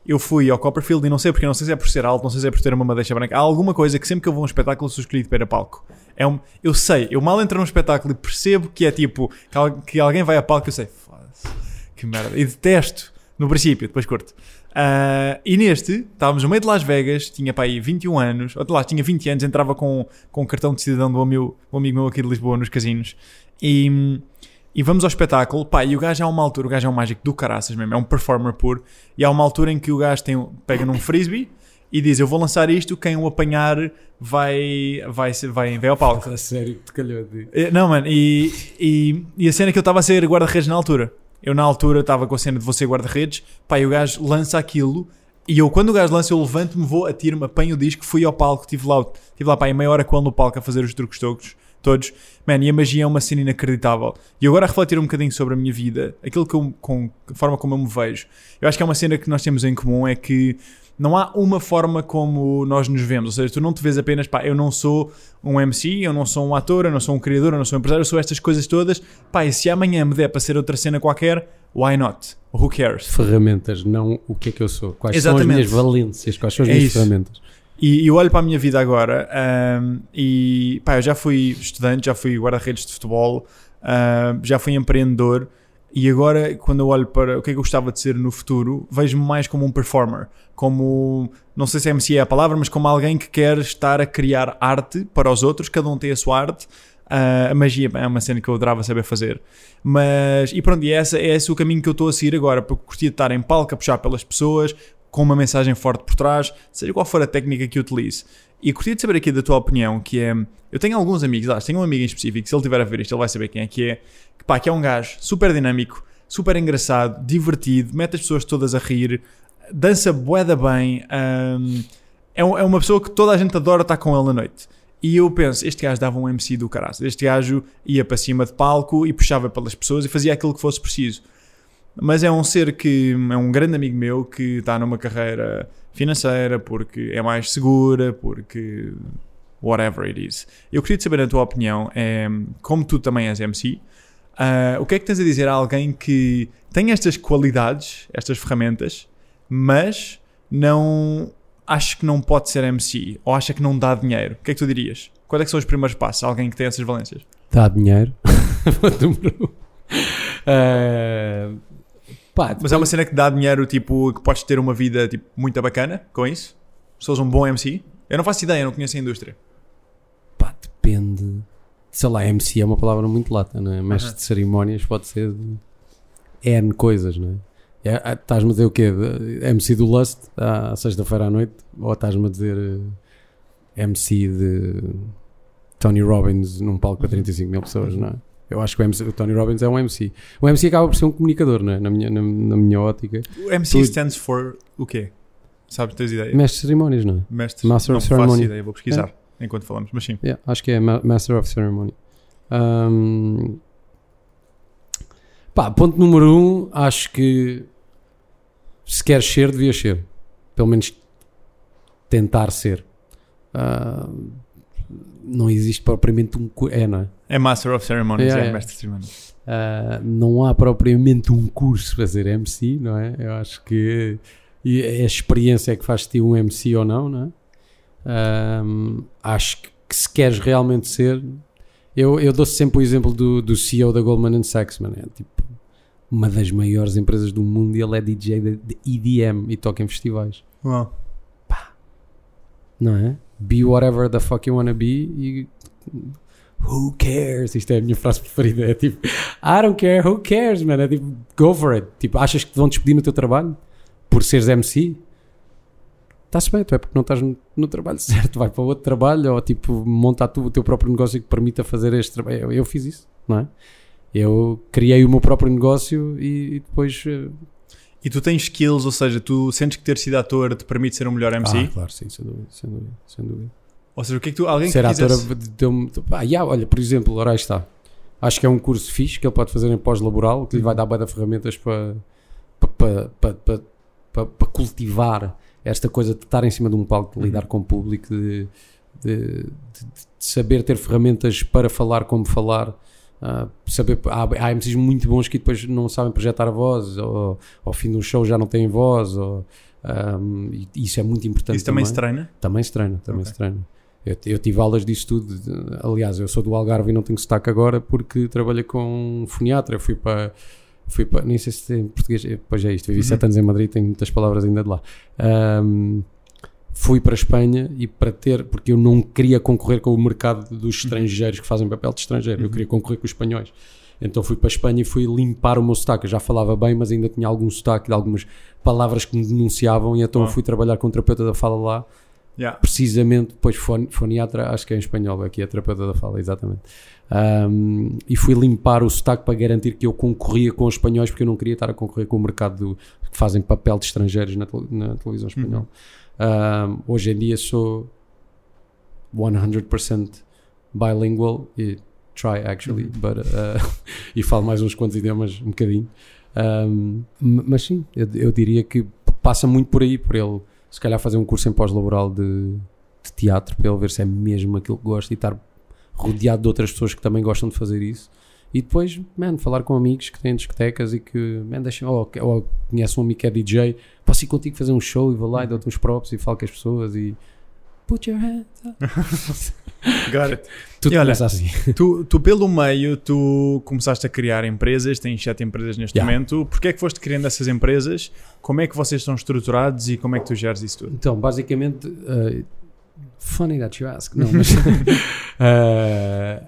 Eu fui ao Copperfield e não sei porque, não sei se é por ser alto, não sei se é por ter uma madeixa branca. Há alguma coisa que sempre que eu vou a um espetáculo sou escolhido para palco. É um, eu sei, eu mal entro num espetáculo e percebo que é tipo que, al- que alguém vai a palco e eu sei, "Foda-se, que merda. E detesto no princípio, depois curto. Ah, e neste, estávamos no meio de Las Vegas, tinha para aí 21 anos, ou lá, tinha 20 anos, entrava com, com o cartão de cidadão do meu, amigo meu aqui de Lisboa nos casinos. E, e vamos ao espetáculo, pá, e o gajo há uma altura, o gajo é um mágico do caraças mesmo, é um performer puro, e há uma altura em que o gajo tem, pega num frisbee e diz: Eu vou lançar isto, quem o apanhar vai, vai, vai, vai ao palco. A sério, te calhou de Eh, Não, mano, e, e, e a cena é que eu estava a ser guarda-redes na altura. Eu, na altura, estava com a cena de você guarda-redes, pá, e o gajo lança aquilo, e eu, quando o gajo lança, eu levanto-me, vou, atiro-me, apanho o disco, fui ao palco, estive lá, estive lá, pá, meia hora com ele no palco a fazer os truques todos, todos. Man, e a magia é uma cena inacreditável. E agora a refletir um bocadinho sobre a minha vida, aquilo que eu, com a forma como eu me vejo, eu acho que é uma cena que nós temos em comum, é que não há uma forma como nós nos vemos. Ou seja, tu não te vês apenas, pá, eu não sou um MC, eu não sou um ator, eu não sou um criador, eu não sou um empresário, eu sou estas coisas todas. Pá, e se amanhã me der para ser outra cena qualquer, why not? Who cares? ferramentas, não o que é que eu sou. Quais são Exatamente. as minhas valências, quais são as É minhas isso. ferramentas. E, eu olho para a minha vida agora ahm, e pá, eu já fui estudante, já fui guarda-redes de futebol, ahm, já fui empreendedor e agora quando eu olho para o que é que eu gostava de ser no futuro, vejo-me mais como um performer, como, não sei se MC é a palavra, mas como alguém que quer estar a criar arte para os outros, cada um tem a sua arte. Ah, a magia é uma cena que eu adorava saber fazer. Mas, e pronto, e essa, é esse o caminho que eu estou a seguir agora, porque curtia de estar em palco a puxar pelas pessoas, com uma mensagem forte por trás, seja qual for a técnica que utilize. E curtia de saber aqui da tua opinião, que é, eu tenho alguns amigos, acho, tenho um amigo em específico, se ele tiver a ver isto, ele vai saber quem é que é, que, pá, que é um gajo super dinâmico, super engraçado, divertido, mete as pessoas todas a rir, dança boeda bem, hum, é, um- é uma pessoa que toda a gente adora estar com ele na noite. E eu penso, este gajo dava um MC do caralho. Este gajo ia para cima de palco e puxava pelas pessoas e fazia aquilo que fosse preciso. Mas é um ser que é um grande amigo meu que está numa carreira financeira porque é mais segura, porque whatever it is. Eu queria saber a tua opinião, é, como tu também és MC, ah, o que é que tens a dizer a alguém que tem estas qualidades, estas ferramentas, mas não acha que não pode ser MC ou acha que não dá dinheiro? O que é que tu dirias? Quais é são os primeiros passos a alguém que tem essas valências? Dá dinheiro. Eh, pá, Mas é uma cena que dá dinheiro, tipo, que podes ter uma vida tipo, muito bacana com isso? Se fores um bom MC? Eu não faço ideia, não conheço a indústria. pá, depende. Sei lá, MC é uma palavra muito lata, não é? Mestre Aham. de cerimónias pode ser de N coisas, não é? É, ah, Estás-me a dizer o quê? De- MC do Lust à sexta-feira à noite? Ou estás-me a dizer eh, MC de Tony Robbins num palco para 35 mil pessoas, não é? Eu acho que o, MC o Tony Robbins é um MC. O MC acaba por ser um comunicador, não é? Na minha, na, na minha ótica. O MC Tu- stands for o quê? Sabes, tens ideia? Mestre de cerimónias, não é? Mestre? Master não of faço Ceremony. ideia, vou pesquisar enquanto falamos, mas sim. Yeah, acho que é Ma- Master of Ceremony. Ahm, pá, ponto número um, acho que se queres ser, devias ser. Pelo menos tentar ser. Ahm, não existe propriamente um. É, não é? É Master of Ceremonies, Yeah, é yeah. Mestre de Cerimónias. Uh, não há propriamente um curso para ser MC, não é? Eu acho que e a experiência é que faz-te um MC ou não, não é? Um, acho que, que, se queres realmente ser, eu, eu dou sempre o exemplo do, do CEO da Goldman Sachs, man, é tipo uma das maiores empresas do mundo e ele é DJ de, de EDM e toca em festivais. Uau. Pá. Não é? Be whatever the fuck you wanna be e who cares? Isto é a minha frase preferida. É tipo, I don't care, who cares, man? É tipo, go for it. Tipo, achas que te vão despedir no teu trabalho por seres MC? Está-se bem, tu é porque não estás no, no, trabalho certo, vai para outro trabalho ou tipo, monta tu o teu próprio negócio que permita fazer este trabalho. Eu, eu, fiz isso, não é? Eu criei o meu próprio negócio e, e depois. Uh... E tu tens skills, ou seja, tu sentes que ter sido ator te permite ser um melhor MC? Ah, claro, sim, sem dúvida, sem dúvida, sem dúvida. Ou seja, o que é que tu. Alguém Ser que ator quisesse... deu-me. Ah, yeah, olha, por exemplo, ora aí está. Acho que é um curso fixe que ele pode fazer em pós-laboral, que lhe vai dar bem ferramentas para, para, para, para, para, cultivar esta coisa de estar em cima de um palco, de lidar com o público, de, de, de, de saber ter ferramentas para falar como falar. Uh, saber, há, há MCs muito bons que depois não sabem projetar a voz, ou ao fim do show já não têm voz, ou, um, isso é muito importante. Isso também, também. se treina? Também se treina, também okay. se treina. Eu, eu, tive aulas disso tudo. Aliás, eu sou do Algarve e não tenho sotaque agora porque trabalhei com um foniatra. Eu fui para. Fui para nem sei se tem português. Pois é isto. Vivi uhum. sete anos em Madrid, tenho muitas palavras ainda de lá. Um, fui para a Espanha e para ter. Porque eu não queria concorrer com o mercado dos uhum. estrangeiros que fazem papel de estrangeiro. Uhum. Eu queria concorrer com os espanhóis. Então fui para a Espanha e fui limpar o meu sotaque. Eu já falava bem, mas ainda tinha algum sotaque de algumas palavras que me denunciavam. E então oh. fui trabalhar com um terapeuta da fala lá Yeah. Precisamente, depois foniatra, acho que é em espanhol, aqui é terapeuta da fala, exatamente. Um, e fui limpar o sotaque para garantir que eu concorria com os espanhóis, porque eu não queria estar a concorrer com o mercado do, que fazem papel de estrangeiros na, na televisão espanhola. Uhum. Um, hoje em dia sou 100% bilingual e try actually, uhum. but, uh, e falo mais uns quantos idiomas um bocadinho. Um, mas sim, eu, eu diria que passa muito por aí, por ele se calhar fazer um curso em pós-laboral de, de, teatro para ele ver se é mesmo aquilo que gosta e estar rodeado de outras pessoas que também gostam de fazer isso. E depois, man, falar com amigos que têm discotecas e que, man, deixam, ou, ou conhece um amigo que é DJ, posso ir contigo fazer um show e vou lá e dou-te uns props e falo com as pessoas e put your hands up. It. Tudo e olha, assim. Tu, tu, pelo meio, tu começaste a criar empresas, tens sete empresas neste yeah. momento. Porquê é que foste criando essas empresas? Como é que vocês estão estruturados e como é que tu geres isso tudo? Então, basicamente, uh, funny that you ask. Não, mas, uh,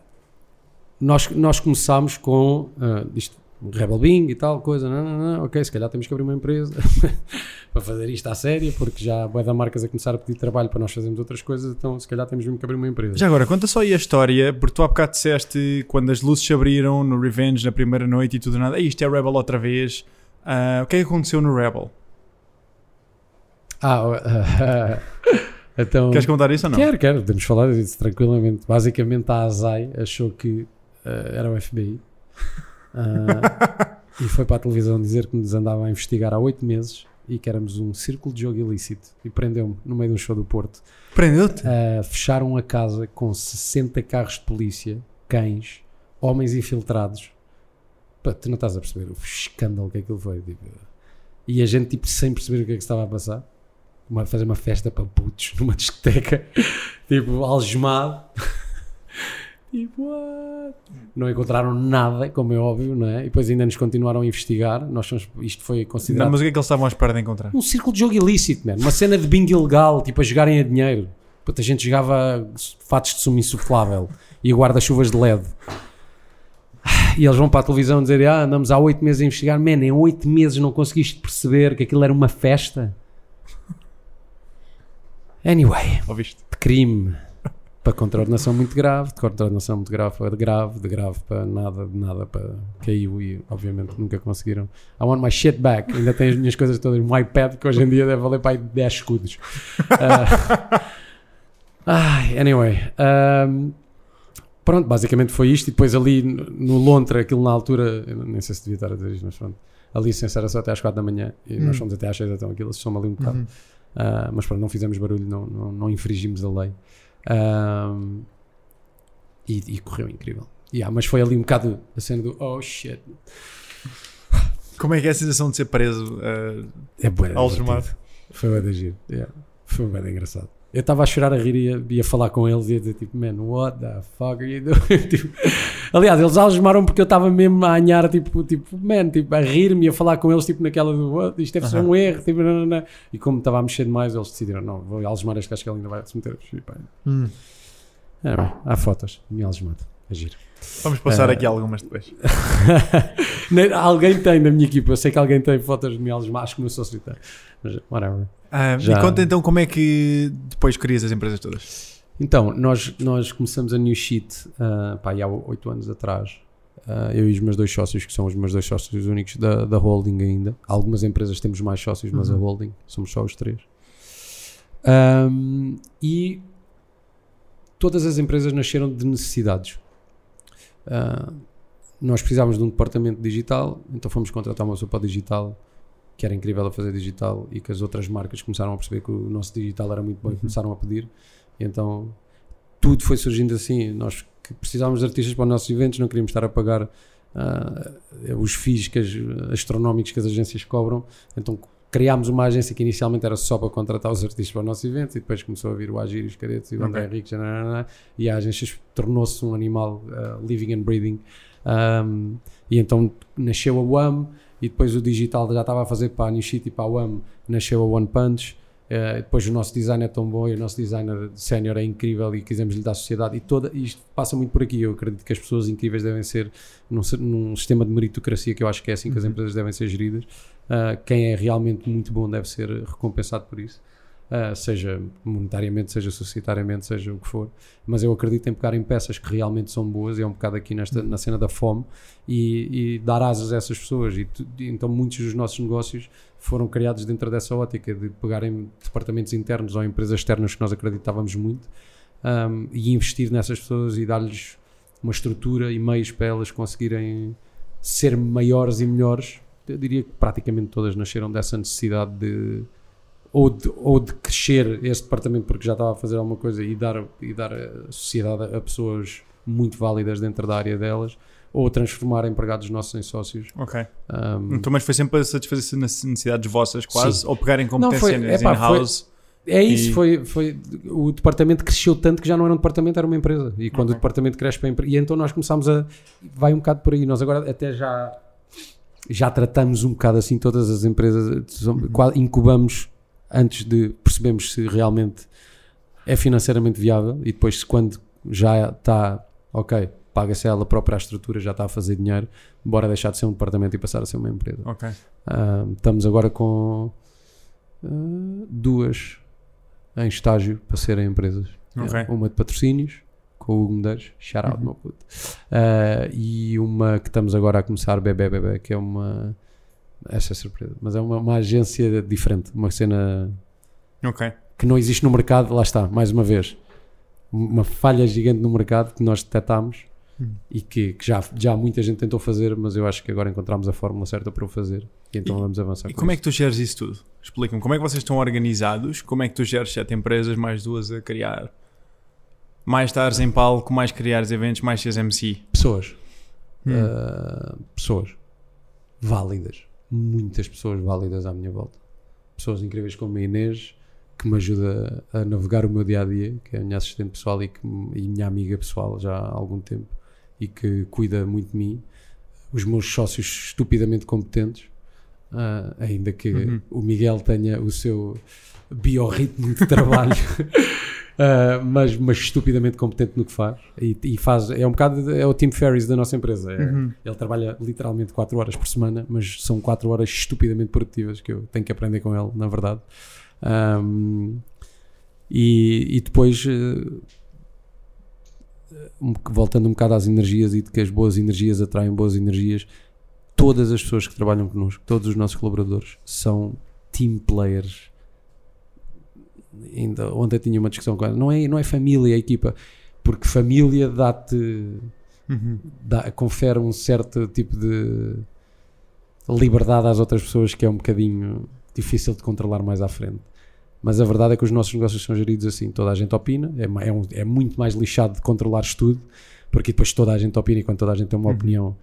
nós, nós começámos com uh, isto Rebel Bing e tal, coisa, não, não, não, ok, se calhar temos que abrir uma empresa para fazer isto à séria, porque já há da marcas a começar a pedir trabalho para nós fazermos outras coisas, então se calhar temos mesmo que abrir uma empresa. Já agora, conta só aí a história, porque tu há bocado disseste quando as luzes se abriram no Revenge na primeira noite e tudo nada, isto é Rebel outra vez, uh, o que é que aconteceu no Rebel? Ah, uh, então... Queres contar isso ou não? Quero, quero, podemos falar disso tranquilamente. Basicamente a Azai achou que uh, era o FBI Uh, e foi para a televisão dizer que nos andava a investigar há oito meses e que éramos um círculo de jogo ilícito. E prendeu-me no meio de um show do Porto. Prendeu-te? Uh, fecharam a casa com 60 carros de polícia, cães, homens infiltrados. Pá, tu não estás a perceber o escândalo que aquilo foi. Tipo, e a gente, tipo, sem perceber o que é que estava a passar. Uma, fazer uma festa para putos numa discoteca, tipo, algemado. Tipo, what? Não encontraram nada, como é óbvio, não é? E depois ainda nos continuaram a investigar. Nós somos, isto foi considerado. Não, mas o que é que eles estavam à espera de encontrar? Um círculo de jogo ilícito, man. Uma cena de bingo ilegal, tipo a jogarem a dinheiro. Puta, a gente jogava fatos de sumo insuflável e guarda-chuvas de LED. E eles vão para a televisão dizer: Ah, andamos há oito meses a investigar. Man, em oito meses não conseguiste perceber que aquilo era uma festa. Anyway, Ouviste? de crime para contraordenação muito grave, de contraordenação muito grave para grave, de grave para nada, de nada para caiu e obviamente nunca conseguiram. I want my shit back. Ainda tenho as minhas coisas todas no iPad que hoje em dia deve valer para aí 10 escudos. Uh, anyway. Um, pronto, basicamente foi isto. E depois ali no Lontra, aquilo na altura, nem sei se devia estar a dizer isto, mas pronto. A licença era só até às 4 da manhã e hum. nós fomos até às 6, então aquilo soma ali um bocado. Uhum. Uh, mas pronto, não fizemos barulho, não, não, não infringimos a lei. Um, e, e, correu incrível. Yeah, mas foi ali um bocado a cena do oh shit. Como é que é a sensação de ser preso? uh, É bué. Foi de giro. Yeah. Foi de engraçado. Eu estava a chorar a rir e ia, ia falar com eles e ia dizer tipo, man, what the fuck are you doing? Tipo, aliás, eles algemaram porque eu estava mesmo a anhar, tipo, tipo, man, tipo, a rir-me e a falar com eles, tipo, naquela do, what? isto deve ser um erro, tipo, não, não, não. E como estava a mexer demais, eles decidiram, não, vou algemar este gajo que ele ainda vai se meter. Hum. é, bem, há fotos, me algemado. É giro. Vamos passar Eh, aqui algumas depois. Alguém tem na minha equipa, eu sei que alguém tem fotos de me algemar, acho que meu sócio tem. Mas, whatever. Ah, já- E conta então como é que depois crias as empresas todas. Então, nós, nós começamos a New Sheet uh, pá, aí há oito anos atrás. Uh, eu e os meus dois sócios, que são os meus dois sócios únicos da, da holding ainda. Algumas empresas temos mais sócios, mas a Uhum. holding somos só os três. Um, e todas as empresas nasceram de necessidades. Uh, nós precisávamos de um departamento digital, então fomos contratar uma pessoa para digital, que era incrível a fazer digital, e que as outras marcas começaram a perceber que o nosso digital era muito bom e Uhum. começaram a pedir. E então tudo foi surgindo assim. Nós que precisávamos de artistas para os nossos eventos, não queríamos estar a pagar ah, os FIIs que as, astronómicos que as agências cobram, então criámos uma agência que inicialmente era só para contratar os artistas para o nosso evento e depois começou a vir o Agir os Cadetes e o André. Henrique e a agência tornou-se um animal ah, living and breathing Um, e então nasceu a WAM e depois o digital já estava a fazer para a New Sheet e para a WAM nasceu a One Punch Uh, depois o nosso design é tão bom e o nosso designer sénior é incrível e quisemos lhe dar sociedade e toda isto passa muito por aqui. Eu acredito que as pessoas incríveis devem ser num, num sistema de meritocracia que eu acho que é assim que as Uhum. empresas devem ser geridas. Uh, quem é realmente muito bom deve ser recompensado por isso, Uh, seja monetariamente, seja societariamente, seja o que for. Mas eu acredito em pegar em peças que realmente são boas, e é um bocado aqui nesta, na cena da fome, e, e dar asas a essas pessoas. E, tu- e então muitos dos nossos negócios foram criados dentro dessa ótica de pegarem departamentos internos ou empresas externas que nós acreditávamos muito um, e investir nessas pessoas e dar-lhes uma estrutura e meios para elas conseguirem ser maiores e melhores. Eu diria que praticamente todas nasceram dessa necessidade de ou de, ou de crescer esse departamento porque já estava a fazer alguma coisa e dar, e dar a sociedade a pessoas muito válidas dentro da área delas ou transformar empregados nossos em sócios. Ok. Um, Então, mas foi sempre para satisfazer necessidades vossas, quase, Sim. ou pegarem epá, in-house. É isso, E- foi, foi. O departamento cresceu tanto que já não era um departamento, era uma empresa. E quando Ok. o departamento cresce para a empresa. E então nós começámos a. Vai um bocado por aí. Nós agora até já. Já tratamos um bocado assim todas as empresas. Incubamos antes de percebermos se realmente é financeiramente viável. E depois, quando já está. Ok, paga-se ela própria a estrutura, já está a fazer dinheiro. Bora deixar de ser um departamento e passar a ser uma empresa. Ok. Ah, estamos agora com ah, duas em estágio para serem empresas. Ok. É, Uma de patrocínios, com o Hugo Medeiros, shout out, Uhum. meu puto. Ah, e uma que estamos agora a começar, Bebé Bebé, que é uma. Essa é surpresa, mas é uma, uma agência diferente, uma cena que não existe no mercado, lá está, mais uma vez. Uma falha gigante no mercado que nós detectámos Hum. e que, que já, já muita gente tentou fazer, mas eu acho que agora encontramos a fórmula certa para o fazer. E então E- vamos avançar. E com como é isso. que tu geres isso tudo? Explica-me. Como é que vocês estão organizados? Como é que tu geres sete empresas, mais duas a criar? Mais estares em palco, mais criares eventos, mais seres MC? Pessoas. Hum. Uh, pessoas válidas. Muitas pessoas válidas à minha volta. Pessoas incríveis como a Inês, que me ajuda a navegar o meu dia a dia, que é a minha assistente pessoal e, que, e minha amiga pessoal já há algum tempo e que cuida muito de mim. Os meus sócios estupidamente competentes, uh, ainda que Uhum. o Miguel tenha o seu biorritmo de trabalho. Uh, mas, mas estupidamente competente no que faz e, e faz, é um bocado é o Tim Ferriss da nossa empresa. É, Uhum. ele trabalha literalmente 4 horas por semana mas são 4 horas estupidamente produtivas que eu tenho que aprender com ele, na verdade. Um, e, e depois uh, voltando um bocado às energias e de que as boas energias atraem boas energias todas as pessoas que trabalham connosco todos os nossos colaboradores são team players ainda ontem tinha uma discussão com ela. Não é, não é família, é equipa, porque família dá-te, Uhum. dá, confere um certo tipo de liberdade às outras pessoas que é um bocadinho difícil de controlar mais à frente. Mas a verdade é que os nossos negócios são geridos assim, toda a gente opina, é, é, um- é muito mais lixado de controlares tudo, porque depois toda a gente opina e quando toda a gente tem uma Uhum. opinião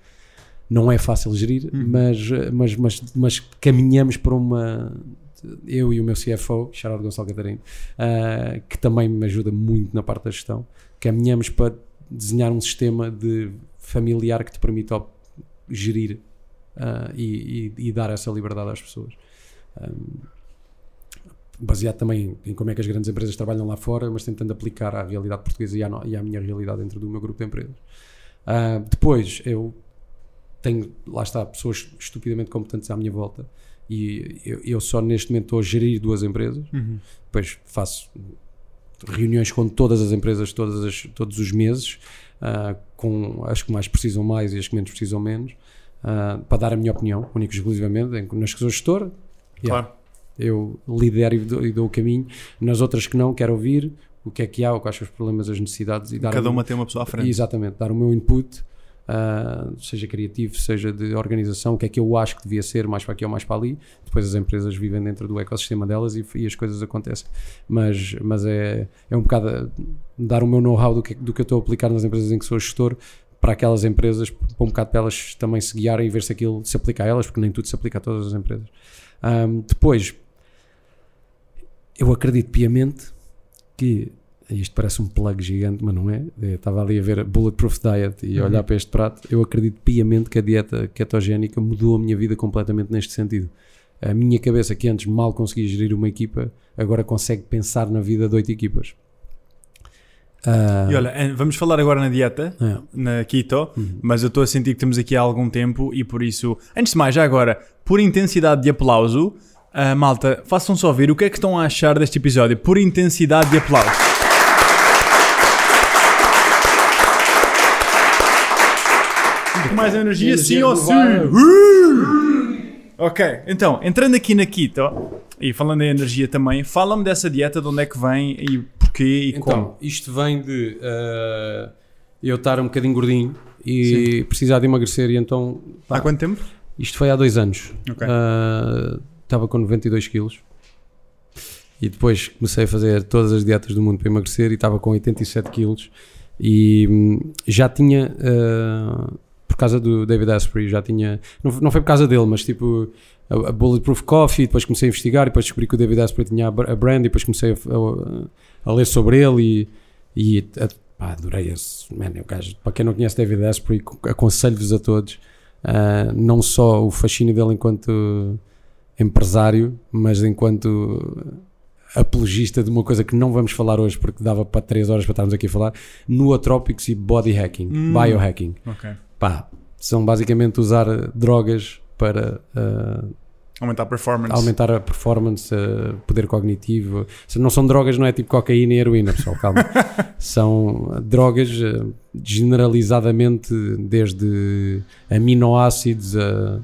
não é fácil gerir, Uhum. mas, mas, mas, mas caminhamos para uma. Eu e o meu CFO, Charles Gonçalo Catarino, ah, que também me ajuda muito na parte da gestão, caminhamos para desenhar um sistema de familiar que te permita gerir ah, e, e- e dar essa liberdade às pessoas. Um, baseado também em como é que as grandes empresas trabalham lá fora, mas tentando aplicar à realidade portuguesa e à, e à minha realidade dentro do meu grupo de empresas. Ah, depois, eu tenho, lá está, pessoas estupidamente competentes à minha volta e eu, eu só neste momento estou a gerir duas empresas, Uhum. depois faço reuniões com todas as empresas todas as- todos os meses, ah, com as que mais precisam mais e as que menos precisam menos, ah, para dar a minha opinião, única e exclusivamente, em- nas que sou gestor, yeah, Claro. eu lidero e dou, e dou o caminho, nas outras que não, quero ouvir o que é que há, quais são os problemas, as necessidades e dar Cada uma tem uma pessoa à frente. Exatamente, dar o meu input, ah, seja criativo, seja de organização, o que é que eu acho que devia ser, mais para aqui ou mais para ali. Depois as empresas vivem dentro do ecossistema delas e, e as coisas acontecem. Mas, mas é, é um bocado ah, dar o meu know-how do que, do que eu estou a aplicar nas empresas em que sou gestor para aquelas empresas, para um bocado para elas também se guiarem e ver se aquilo se aplica a elas, porque nem tudo se aplica a todas as empresas. Ahm, depois, eu acredito piamente que isto parece um plug gigante, mas não é. Eu estava ali a ver a Bulletproof Diet e Uhum. olhar para este prato. Eu acredito piamente que a dieta ketogénica mudou a minha vida completamente neste sentido. A minha cabeça, que antes mal conseguia gerir uma equipa, agora consegue pensar na vida de oito equipas. Ah, E olha, vamos falar agora na dieta, é. na keto, Uhum. mas eu estou a sentir que temos aqui há algum tempo e por isso, antes de mais, já agora, por intensidade de aplauso, ah, malta, façam só ouvir o que é que estão a achar deste episódio, por intensidade de aplauso. Com mais energia, Energia sim ou sim? Ok, então, entrando aqui na keto e falando em energia também, fala-me dessa dieta, de onde é que vem e porquê e como. Então, isto vem de ah, eu estar um bocadinho gordinho e precisar de emagrecer e então pá, Há quanto tempo? Isto foi há dois anos. Ok. Ah, Estava com 92 quilos. E depois comecei a fazer todas as dietas do mundo para emagrecer e estava com 87 quilos. E hum, já tinha, por causa do David Asprey, já tinha. Não, não foi por causa dele, mas tipo a, a Bulletproof Coffee. Depois comecei a investigar e depois descobri que o David Asprey tinha a, br- a brand. E depois comecei a, a- a ler sobre ele. E, e a- pá, adorei esse. Man, é o gajo, para quem não conhece David Asprey, aconselho-vos a todos. Uh, não só o fascínio dele enquanto empresário, mas enquanto apologista de uma coisa que não vamos falar hoje porque dava para 3 horas para estarmos aqui a falar, nootropics e body hacking, Hum. biohacking. Ok. Pá, são basicamente usar drogas para uh, Aumentar a performance. aumentar a performance, uh, poder cognitivo. Se não são drogas, não é tipo cocaína e heroína, pessoal, calma. são drogas uh, generalizadamente desde aminoácidos a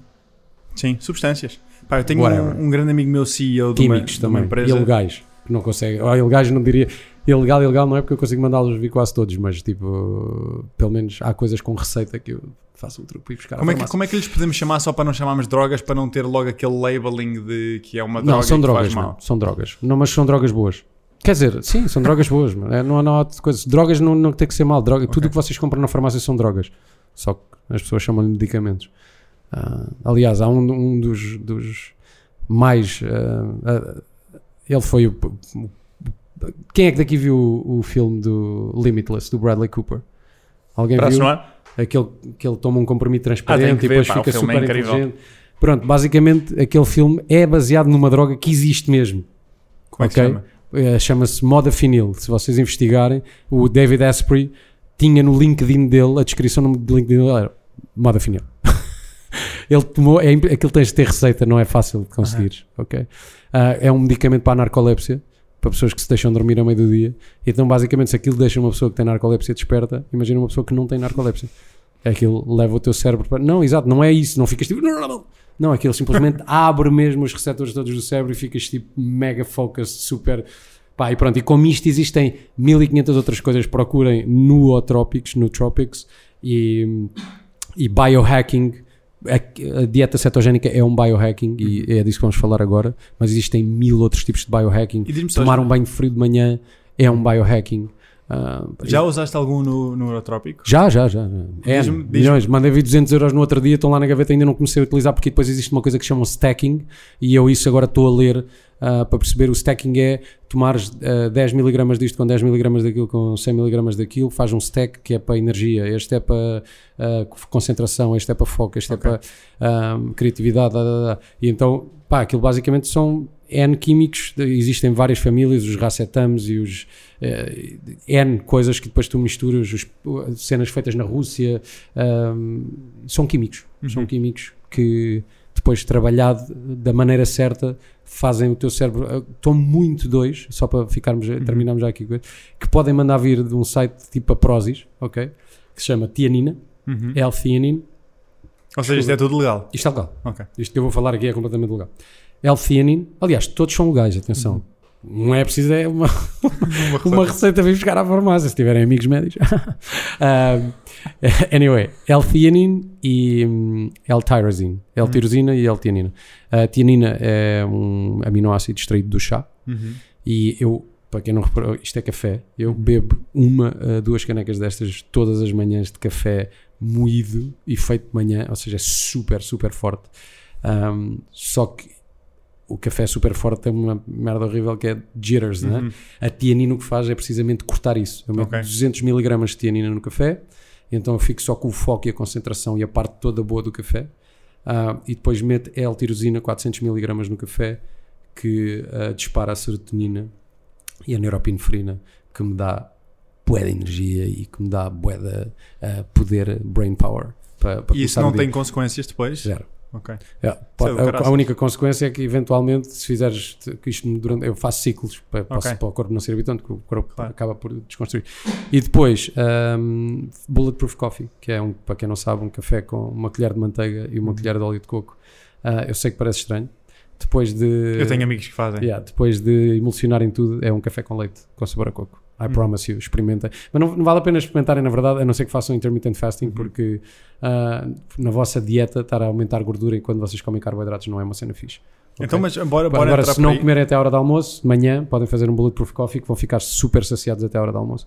Sim, substâncias. Pá, eu tenho um, um grande amigo meu CEO de uma, químicos de uma também, empresa. ilegais, que não conseguem. Ou ilegais não diria. Ilegal, ilegal não é porque eu consigo mandá-los vir quase todos, mas tipo, pelo menos há coisas com receita que eu faço um truque ir buscar. Como é, que, como é que lhes podemos chamar só para não chamarmos drogas, para não ter logo aquele labeling de que é uma droga Não, são que drogas, mal? são drogas. Não, mas são drogas boas. Quer dizer, sim, são drogas boas. É, não, não há outra coisa. Drogas não, não tem que ser mal. Droga, Tudo Ok. o que vocês compram na farmácia são drogas. Só que as pessoas chamam-lhe medicamentos. Ah, aliás, há um, um dos, dos mais. ah, ah, ele foi o. o- Quem é que daqui viu o, o filme do Limitless, do Bradley Cooper? Alguém viu? assinar? aquele que ele toma um comprimido Ah, transparente que e depois pá, fica é super incrível. inteligente. Pronto, basicamente aquele filme é baseado numa droga que existe mesmo. Como é que chama? Eh, Chama-se modafinil. Se vocês investigarem, o David Asprey tinha no LinkedIn dele, a descrição no LinkedIn dele era modafinil. Ele tomou, é, aquilo tens de ter receita, não é fácil de conseguir. ok? Ah, é um medicamento para a narcolepsia, para pessoas que se deixam dormir a meio do dia. Então, basicamente, se aquilo deixa uma pessoa que tem narcolepsia desperta, imagina uma pessoa que não tem narcolepsia. Aquilo leva o teu cérebro para. Não, exato, não é isso. Não ficas tipo. Não, aquilo simplesmente abre mesmo os receptores todos do cérebro e ficas tipo mega focus, super. Pá, e pronto, e como isto existem 1500 outras coisas, procurem nootropics, nootropics e, e biohacking. A, a dieta cetogénica é um biohacking e é disso que vamos falar agora, mas existem mil outros tipos de biohacking. Tomar um banho frio de manhã é um biohacking. Ah, Já usaste algum no, no Eurotrópico? já, já, já. É, milhões. Mandei vir 200 euros no outro dia, estão lá na gaveta, ainda não comecei a utilizar porque depois existe uma coisa que chamam stacking e eu isso agora estou a ler ah, para perceber. O stacking é tomares ah, 10 miligramas disto com 10 miligramas daquilo com 100 miligramas daquilo, faz um stack que é para energia, este é para ah, concentração, este é para foco, este Ok. é para ah, criatividade. dá, dá, dá. E então, pá, aquilo basicamente são N químicos, existem várias famílias, os racetams e os eh, N coisas que depois tu misturas, os- cenas feitas na Rússia, ahm, são químicos. São Uhum. químicos que depois trabalhado da maneira certa fazem o teu cérebro. eh, Estão muito dois, só para ficarmos, terminarmos já aqui, com que podem mandar vir de um site tipo a Prozis, ok? Que se chama Tianina, Uhum. L-theanine. Ou seja, isto é tudo legal. Isto é legal. Ok. Isto que eu vou falar aqui é completamente legal. L-theanine, aliás, todos são legais, atenção. Não é preciso, é uma, uma receita para ir buscar à farmácia, se tiverem amigos médicos. Um, anyway, L-theanine e hum, L-tyrosine. L-tirosina e L-tianina. A tianina é um aminoácido extraído do chá Uhum. e eu, para quem não reparou, isto é café. Eu bebo uma, a duas canecas destas todas as manhãs de café moído e feito de manhã, ou seja, é super, super forte. Um, só que o café super forte tem uma merda horrível que é jitters, né? Uhum. A tianina o que faz é precisamente cortar isso. Eu meto Ok. 200 miligramas de tianina no café, então eu fico só com o foco e a concentração e a parte toda boa do café. Ah, e depois meto L-tirosina 400 miligramas no café, que ah, dispara a serotonina e a neuropinefrina, que me dá bué de energia e que me dá bué de ah, poder, brain power. Para, para E isso não tem consequências depois? Zero. Ok. É, pode- a- a, única consequência é que eventualmente se fizeres isto durante eu faço ciclos para, para- Ok. para o corpo não ser habituante que o corpo Claro. acaba por desconstruir e depois um, bulletproof coffee que é um para quem não sabe um café com uma colher de manteiga e uma Uhum. colher de óleo de coco Ah, eu sei que parece estranho depois de Eu tenho amigos que fazem. Yeah, depois de emulsionarem tudo, é um café com leite, com sabor a coco. I promise you, experimentem. Mas não, não vale a pena experimentarem, na verdade, a não ser que façam intermittent Uhum. fasting, porque ah, na vossa dieta estar a aumentar gordura enquanto vocês comem carboidratos não é uma cena fixe. ok? Então, mas bora, bora Agora, se não comerem até a hora do almoço, de manhã, podem fazer um bulletproof coffee que vão ficar super saciados até a hora do almoço.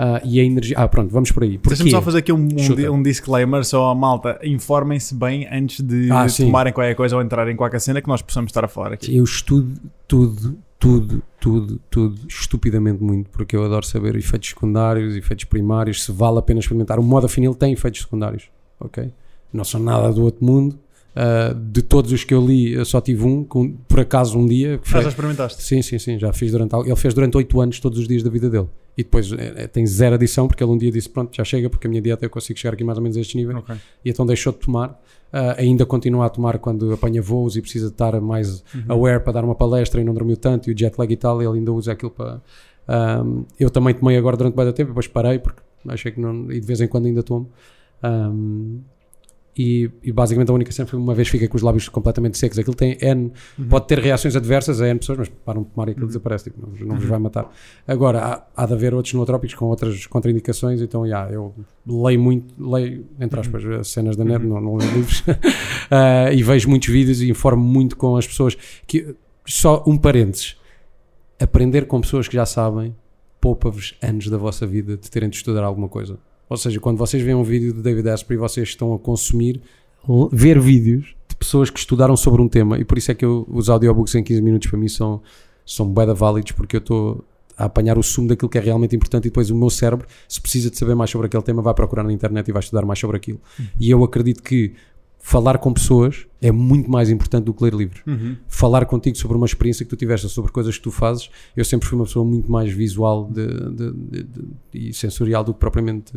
Ah, e a energia. Ah, pronto, vamos por aí. Deixa-me só fazer aqui um, um, um disclaimer só à malta. Informem-se bem antes de Ah, sim. tomarem qualquer coisa ou entrarem em qualquer cena que nós possamos estar a falar aqui. Eu estudo tudo, tudo, tudo, tudo, estupidamente muito, porque eu adoro saber efeitos secundários, efeitos primários, se vale a pena experimentar. O modo afinil tem efeitos secundários, ok? Não são nada do outro mundo. Ah, de todos os que eu li, eu só tive um, com- por acaso um dia. Que Ah, foi- já experimentaste? Sim, sim, sim, já fiz durante. Ele fez durante 8 anos, todos os dias da vida dele. E depois eh, tem zero adição, porque ele um dia disse: Pronto, já chega, porque a minha dieta eu consigo chegar aqui mais ou menos a este nível Ok. e então deixou de tomar. Ah, ainda continua a tomar quando apanha voos e precisa de estar mais aware para dar uma palestra e não dormiu tanto e o jet lag e tal, ele ainda usa aquilo para. Ahm, eu também tomei agora durante bem tempo, depois parei porque achei que não. e de vez em quando ainda tomo. Ahm, e, e basicamente a única cena foi uma vez fiquei com os lábios completamente secos. Aquilo tem N, pode ter reações adversas a N pessoas, mas param de tomar e aquilo desaparece, tipo, não, não vos vai matar. Agora, há, há de haver outros nootrópicos com outras contraindicações, então, yeah, eu leio muito, leio, entre aspas, as cenas da net, não, não leio livros, Ah, e vejo muitos vídeos e informo muito com as pessoas. que Só um parênteses, aprender com pessoas que já sabem poupa-vos anos da vossa vida de terem de estudar alguma coisa. Ou seja, quando vocês veem um vídeo de David Asprey, vocês estão a consumir, ver vídeos de pessoas que estudaram sobre um tema, e por isso é que eu, os audiobooks em 15 minutos para mim são, são bué da válidos, porque eu estou a apanhar o sumo daquilo que é realmente importante e depois o meu cérebro, se precisa de saber mais sobre aquele tema, vai procurar na internet e vai estudar mais sobre aquilo. E eu acredito que falar com pessoas é muito mais importante do que ler livros Uhum. falar contigo sobre uma experiência que tu tiveste, sobre coisas que tu fazes. Eu sempre fui uma pessoa muito mais visual de, de- de- e sensorial do que propriamente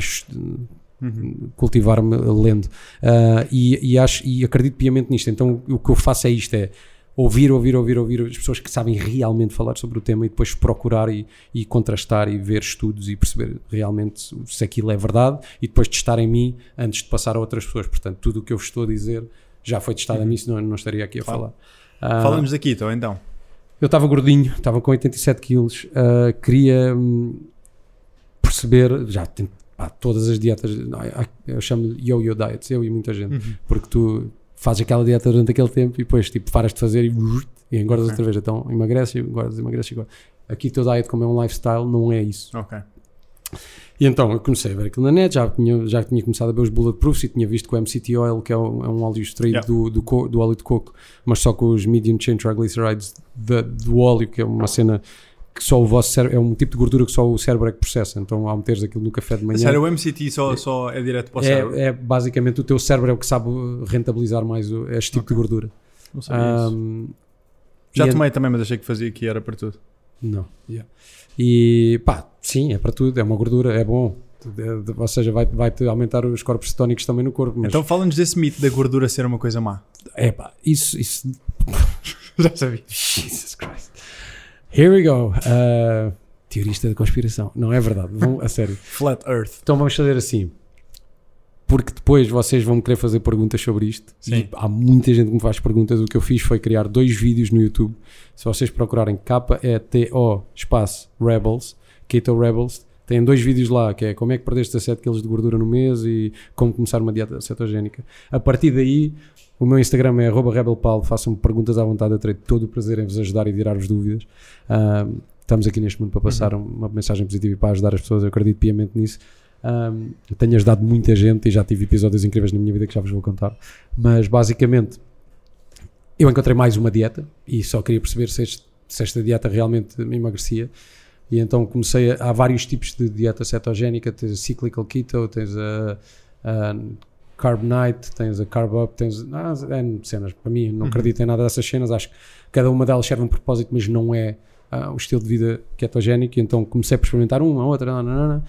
ch- Uhum. cultivar-me lendo. Ah, e, e acho, e acredito piamente nisto. Então o que eu faço é isto: é ouvir, ouvir, ouvir, ouvir as pessoas que sabem realmente falar sobre o tema e depois procurar e, e contrastar e ver estudos e perceber realmente se aquilo é verdade e depois testar em mim antes de passar a outras pessoas. Portanto, tudo o que eu vos estou a dizer já foi testado a mim, senão não estaria aqui a Claro. falar. Ah, Fala-nos daqui, então, então. eu estava gordinho, estava com 87 quilos, ah, queria hum, perceber, já tem, pá, todas as dietas, não, eu chamo de yo-yo diets, eu e muita gente, Uhum. porque tu fazes aquela dieta durante aquele tempo e depois tipo paras de fazer e, e engordas Ok. outra vez, então emagrece, engordas, emagrece, engordas. A keto diet, como é um lifestyle, não é isso. Ok. E então eu comecei a ver aquilo na net, já tinha, já tinha começado a ver os bulletproofs e tinha visto que o MCT Oil, que é um, é um óleo extraído Yeah. do, do, co- do óleo de coco, mas só com os medium chain triglycerides da- do óleo, que é uma cena que só o vosso cérebro, é um tipo de gordura que só o cérebro é que processa. Então ao meteres aquilo no café de manhã. Sério, o MCT só, só é direto para o cérebro? É, é basicamente o teu cérebro é o que sabe rentabilizar mais este tipo Ok. de gordura. Não sabia isso. Ahm, Já e é- tomei também, mas achei que fazia que era para tudo. Não. yeah. E pá, sim, é para tudo, é uma gordura, é bom. É- Ou seja, vai- vai-te aumentar os corpos cetónicos também no corpo. Então fala-nos desse mito da gordura ser uma coisa má. é pá, isso, isso. Já sabia. Jesus Christ. Here we go. Uh, teorista da conspiração. Não é verdade, vão, a sério. Flat Earth. Então vamos fazer assim. Porque depois vocês vão querer fazer perguntas sobre isto. Sim. E há muita gente que me faz perguntas. O que eu fiz foi criar dois vídeos no YouTube. Se vocês procurarem K-E-T-O espaço Rebels, Keto Rebels, têm dois vídeos lá, que é como é que perdeste 17 kg de gordura no mês e como começar uma dieta cetogénica. A partir daí, o meu Instagram é arroba rebelpaulo, façam-me perguntas à vontade, eu terei todo o prazer em vos ajudar e tirar-vos dúvidas. Estamos aqui neste momento para passar uma mensagem positiva e para ajudar as pessoas, eu acredito piamente nisso. Um, tenho ajudado muita gente e já tive episódios incríveis na minha vida que já vos vou contar. Mas basicamente, eu encontrei mais uma dieta e só queria perceber se, este- se esta dieta realmente me emagrecia. E então comecei a. Há vários tipos de dieta cetogénica: tens a cyclical keto, tens a, a carb night, tens a carb up, tens. Ah, N cenas. Para mim, não Uhum. acredito em nada dessas cenas. Acho que cada uma delas serve um propósito, mas não é ah, o estilo de vida ketogénico. E então comecei por experimentar uma, outra, nananana,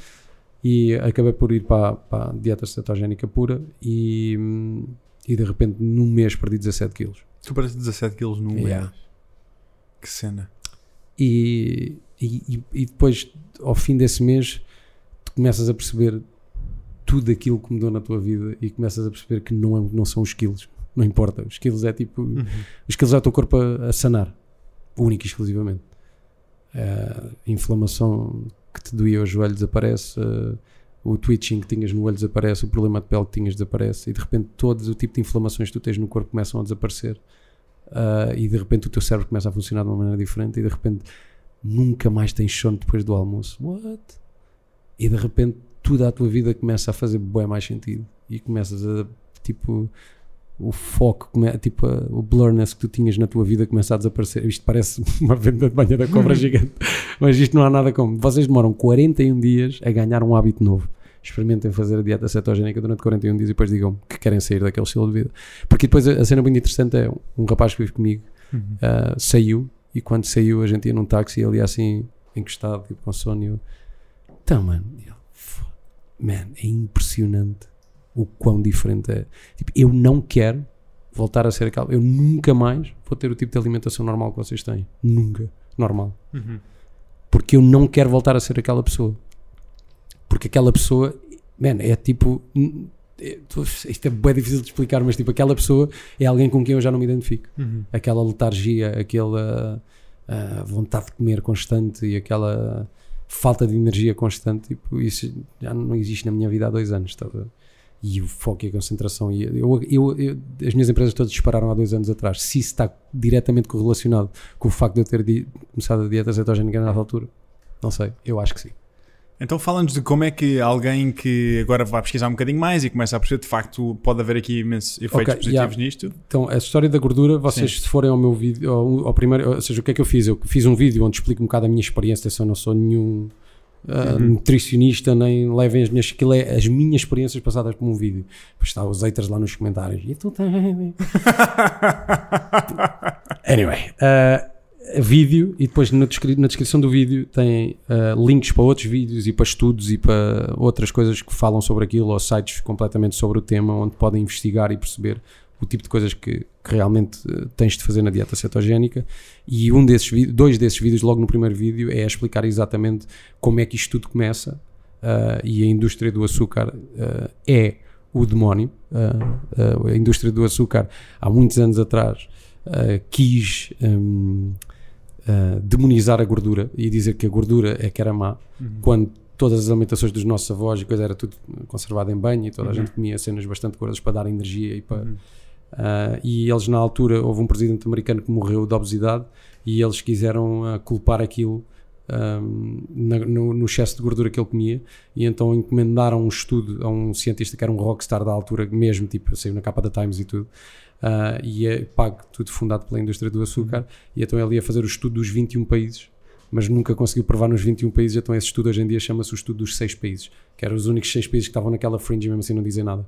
e acabei por ir para, para a dieta cetogénica pura. E, e de repente, num mês, perdi 17 quilos. Tu pareces 17 quilos num Yeah. mês. Que cena. E, e, e- e depois, ao fim desse mês, tu começas a perceber tudo aquilo que mudou na tua vida e começas a perceber que não, é- não são os quilos. Não importa. Os quilos é tipo. Uhum. Os quilos é o teu corpo a, a sanar. Único e exclusivamente. A inflamação que te doía os joelhos desaparece. o twitching que tinhas no olho desaparece. O problema de pele que tinhas desaparece. E de repente, todo o tipo de inflamações que tu tens no corpo começam a desaparecer. Ah, e de repente, o teu cérebro começa a funcionar de uma maneira diferente. E de repente, nunca mais tens sono depois do almoço. What? E de repente, tudo à tua vida começa a fazer bem mais sentido. E começas a, tipo, o foco, tipo, a- o blurriness que tu tinhas na tua vida começa a desaparecer. Isto parece uma venda de banha da cobra gigante, mas isto não há nada como. Vocês demoram 41 dias a ganhar um hábito novo. Experimentem fazer a dieta cetogénica durante 41 dias e depois digam que querem sair daquele estilo de vida. Porque depois a, a cena muito interessante é um rapaz que vive comigo Uhum. ah, saiu e quando saiu a gente ia num táxi ele ia assim encostado tipo com sono eu, então mano. Ele, "Fo- man, é impressionante o quão diferente é. Tipo, eu não quero voltar a ser aquela eu nunca mais vou ter o tipo de alimentação normal que vocês têm. Nunca, normal. Uhum. porque eu não quero voltar a ser aquela pessoa. Porque aquela pessoa man, é tipo isto é bem difícil de explicar mas tipo aquela pessoa é alguém com quem eu já não me identifico Uhum. aquela letargia, aquela ah, vontade de comer constante e aquela falta de energia constante, tipo, isso já não existe na minha vida há dois anos. Tá? E o foco e a concentração. E eu, eu- eu- as minhas empresas todas dispararam há dois anos atrás. Se isso está diretamente correlacionado com o facto de eu ter começado a dieta cetogénica nessa altura, não sei, eu acho que sim. Então fala-nos de como é que alguém que agora vai pesquisar um bocadinho mais e começa a perceber de facto pode haver aqui imensos efeitos Ok, positivos yeah. nisto. Então, a história da gordura, vocês se forem ao meu vídeo, ao, ao primeiro, ou seja, o que é que eu fiz? Eu fiz um vídeo onde explico um bocado a minha experiência, se eu não sou nenhum Uhum. nutricionista, nem levem as minhas, aquilo é as minhas experiências passadas por um vídeo. Depois está os haters lá nos comentários. E tu. Anyway, ah, vídeo e depois na, descri- na descrição do vídeo tem ah, links para outros vídeos e para estudos e para outras coisas que falam sobre aquilo ou sites completamente sobre o tema onde podem investigar e perceber o tipo de coisas que, que realmente eh, tens de fazer na dieta cetogénica. E um desses dois desses vídeos logo no primeiro vídeo é explicar exatamente como é que isto tudo começa ah, e a indústria do açúcar ah, é o demónio. A indústria do açúcar há muitos anos atrás ah, quis hum, ah, demonizar a gordura e dizer que a gordura é que era má Uhum. quando todas as alimentações dos nossos avós e coisa era tudo conservado em banho e toda a Uhum. gente comia cenas bastante gordas para dar energia e para Uhum. ah, e eles na altura houve um presidente americano que morreu de obesidade e eles quiseram ah, culpar aquilo um, na- no, no excesso de gordura que ele comia e então encomendaram um estudo a um cientista que era um rockstar da altura mesmo, tipo, saiu na capa da Times e tudo ah, e é pago tudo fundado pela indústria do açúcar e então ele ia fazer o estudo dos 21 países mas nunca conseguiu provar nos 21 países, então esse estudo hoje em dia chama-se o estudo dos 6 países, que eram os únicos 6 países que estavam naquela fringe mesmo assim não dizem nada.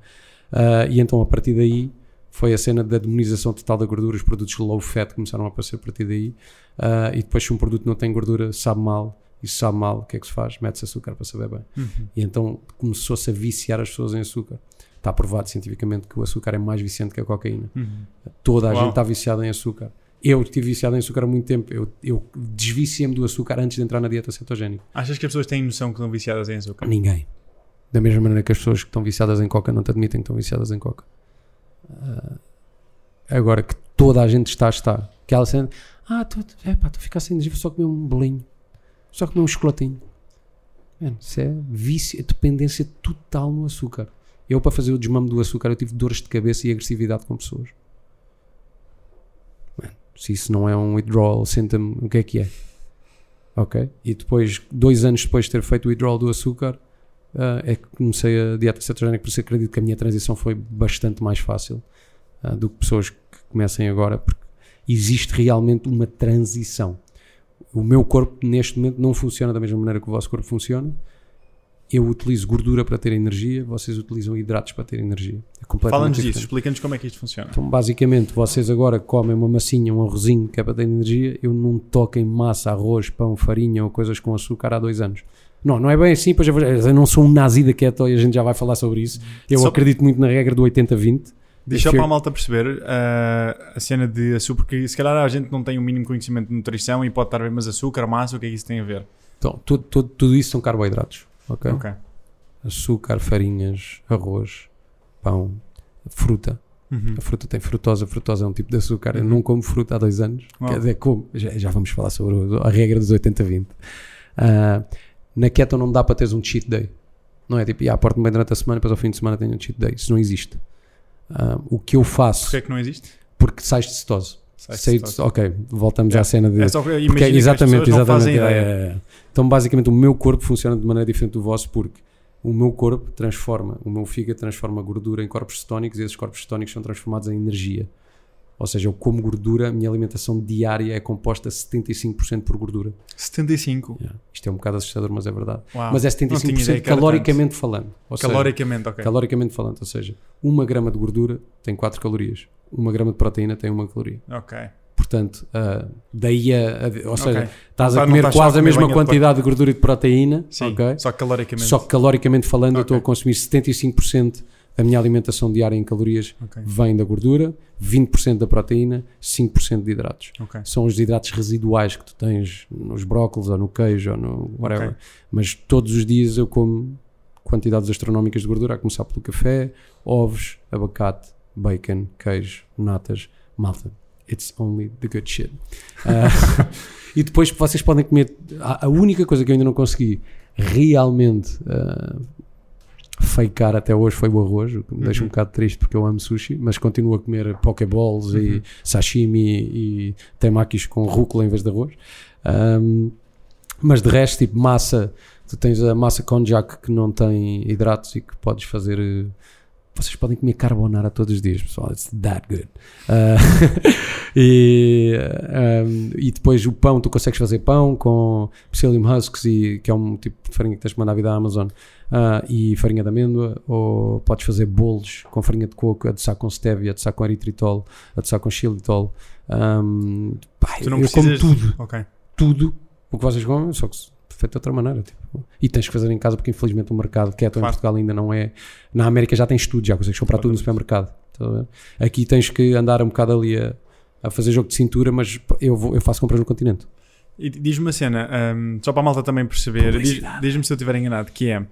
Ah, e então a partir daí foi a cena da demonização total da gordura, os produtos low fat começaram a aparecer a partir daí, Ah, e depois se um produto não tem gordura, sabe mal, e se sabe mal, o que é que se faz? Mete-se açúcar para saber bem. Uhum. E então começou-se a viciar as pessoas em açúcar. Está provado cientificamente que o açúcar é mais viciante que a cocaína. Uhum. Toda a Uau. gente está viciada em açúcar. Eu estive viciado em açúcar há muito tempo. Eu, eu desviciei-me do açúcar antes de entrar na dieta cetogénica. Achas que as pessoas têm noção que estão viciadas em açúcar? Ninguém. Da mesma maneira que as pessoas que estão viciadas em coca não te admitem que estão viciadas em coca. Ah, agora que toda a gente está a estar. Aquela cena, ah, tu, é pá, tu ficaste sem energia, só comer um bolinho, só comer um chocolatinho. Mano, isso é vício, é dependência total no açúcar. Eu, para fazer o desmame do açúcar, eu tive dores de cabeça e agressividade com pessoas. Mano, se isso não é um withdrawal symptom, o que é que é? Ok? E depois, dois anos depois de ter feito o withdrawal do açúcar, ah, é que comecei a dieta cetogénica, por isso acredito que a minha transição foi bastante mais fácil ah, do que pessoas que comecem agora, porque existe realmente uma transição. O meu corpo, neste momento, não funciona da mesma maneira que o vosso corpo funciona. Eu utilizo gordura para ter energia, vocês utilizam hidratos para ter energia. É Fala-nos disso, explica-nos como é que isto funciona. Então, basicamente, vocês agora comem uma massinha, um arrozinho que é para ter energia. Eu não toco em massa, arroz, pão, farinha ou coisas com açúcar há dois anos. Não, não é bem assim, pois eu, não sou um nazi da keto e a gente já vai falar sobre isso. Eu Só- acredito muito na regra do 80-20. Deixa If para a malta perceber ah, a cena de açúcar, porque se calhar a gente não tem o mínimo conhecimento de nutrição e pode estar a ver, mas açúcar, massa, o que é que isso tem a ver? Então, tudo, tudo, tudo isso são carboidratos. Ok? Ok. Açúcar, farinhas, arroz, pão, fruta. Uhum. A fruta tem frutose, a frutose é um tipo de açúcar. Eu não como fruta há dois anos. Uau. Quer dizer, como. Já, já vamos falar sobre a regra dos 80-20. Ah, na keto não dá para teres um cheat day. Não é tipo, ah, porto-me bem durante a semana, depois ao fim de semana tenho um cheat day. Isso não existe. Ah, o que eu faço, Porquê é que não existe? porque sais de cetose. Sais de Saí de- cetose. ok, voltamos Yeah. à cena de. É só que Porque, imagina exatamente, exatamente. é, é, é. Então, basicamente, o meu corpo funciona de maneira diferente do vosso, porque o meu corpo transforma, o meu fígado transforma gordura em corpos cetónicos e esses corpos cetónicos são transformados em energia. Ou seja, eu como gordura, a minha alimentação diária é composta 75% por gordura. 75. Yeah. Isto é um bocado assustador, mas é verdade. Uau. mas é Não tinha ideia 75% que era caloricamente falando. Ou seja, Caloricamente, ok. caloricamente falando. Ou seja, uma grama de gordura tem 4 calorias. Uma grama de proteína tem uma caloria. Ok. Portanto, ah, daí a, a- Ou seja, estás a não comer estás quase a a comer mesma banha de quantidade de gordura e de proteína, Sim, ok? só caloricamente. só que caloricamente falando eu Ok. estou a consumir 75% da minha alimentação diária em calorias vem da gordura, 20% da proteína, 5% de hidratos. ok. São os hidratos residuais que tu tens nos brócolis ou no queijo ou no whatever. Mas todos os dias eu como quantidades astronómicas de gordura, a começar pelo café, ovos, abacate, bacon, queijo, natas, malta. It's only the good shit. Ah, e depois vocês podem comer. A, a única coisa que eu ainda não consegui realmente ah, fakear até hoje foi o arroz, o que me deixa um Uhum. bocado triste porque eu amo sushi, mas continuo a comer pokeballs e Uhum. sashimi e temakis com rúcula em vez de arroz. Ahm, mas de resto, tipo massa, tu tens a massa konjac que não tem hidratos e que podes fazer. Vocês podem comer carbonara todos os dias, pessoal. It's that good. Ah, e, ahm, e depois o pão, tu consegues fazer pão com psyllium husks, e, que é um tipo de farinha que tens de mandar vir da Amazon, ah, e farinha de amêndoa, ou podes fazer bolos com farinha de coco, adoçar com stevia, adoçar com eritritol, adoçar com xilitol. Ahm, pá, Tu não eu como tudo Ok. tudo o que vocês comem, só que feito de outra maneira. tipo. E tens que fazer em casa porque infelizmente o mercado keto em Claro. Portugal ainda não é. Na América já tem estudo, já consegues comprar tudo no supermercado. Ver? Aqui tens que andar um bocado ali a, a fazer jogo de cintura, mas eu, vou, eu faço compras no continente. E diz-me uma cena, hum, só para a malta também perceber, diz- diz-me se eu estiver enganado, que é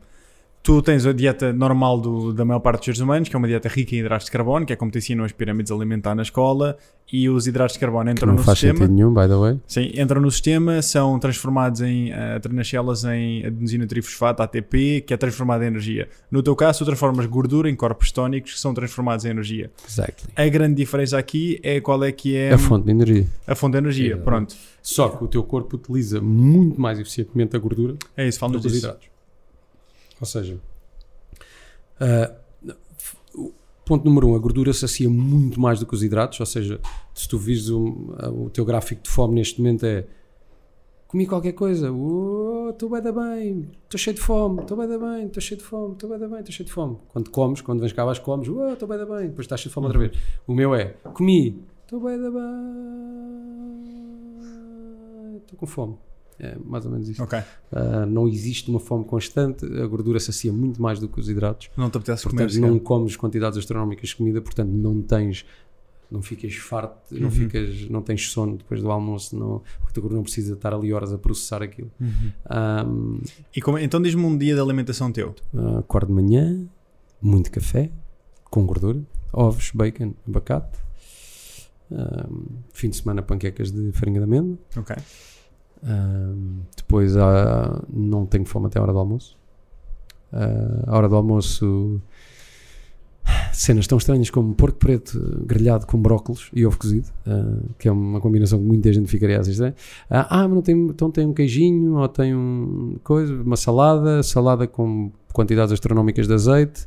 Tu tens a dieta normal do- da maior parte dos seres humanos, que é uma dieta rica em hidratos de carbono, que é como te ensinam as pirâmides alimentar na escola, e os hidratos de carbono Que entram não no faz sistema. sentido nenhum, by the way. Sim, entram no sistema, são transformados em, uh, nas células em adenosina trifosfato, ATP, que é transformado em energia. No teu caso, tu transformas gordura em corpos tónicos que são transformados em energia. Exactly. A grande diferença aqui é qual é que é A fonte de energia. a fonte de energia. Pronto, Só que o teu corpo utiliza muito mais eficientemente a gordura é isso, falamos que os disso. hidratos. Ou seja, o ponto número um, a gordura sacia muito mais do que os hidratos. Ou seja, se tu vires o, o teu gráfico de fome neste momento é comi qualquer coisa, "Oh, estou bem da bem, estou cheio de fome, estou bem da bem, estou cheio de fome, estou bem da bem, estou cheio de fome. Quando comes, quando vens cá abaixo comes, "Oh, estou bem da bem, depois estás cheio de fome outra vez. O meu é comi, estou bem da bem, estou com fome. É mais ou menos isso. Ok, Uh, não existe uma fome constante, a gordura sacia muito mais do que os hidratos, não te apetece comer. portanto não comes quantidades astronómicas de comida, portanto não tens, não ficas farto, não Uhum. ficas, não tens sono depois do almoço, não, porque a tua gordura não precisa estar ali horas a processar aquilo. Uhum. Um, E como- então diz-me um dia de alimentação teu. uh, acordo de manhã, muito café, com gordura, ovos, bacon, abacate, um, fim de semana panquecas de farinha de amêndoa, Ok. Um, depois ah, não tenho fome até a hora do almoço. Ah, a hora do almoço, cenas tão estranhas como porco preto grelhado com brócolos e ovo cozido, ah, que é uma combinação que muita gente ficaria assim. Ah, mas não tem, então tem um queijinho ou tem um coisa, uma salada, salada com quantidades astronómicas de azeite.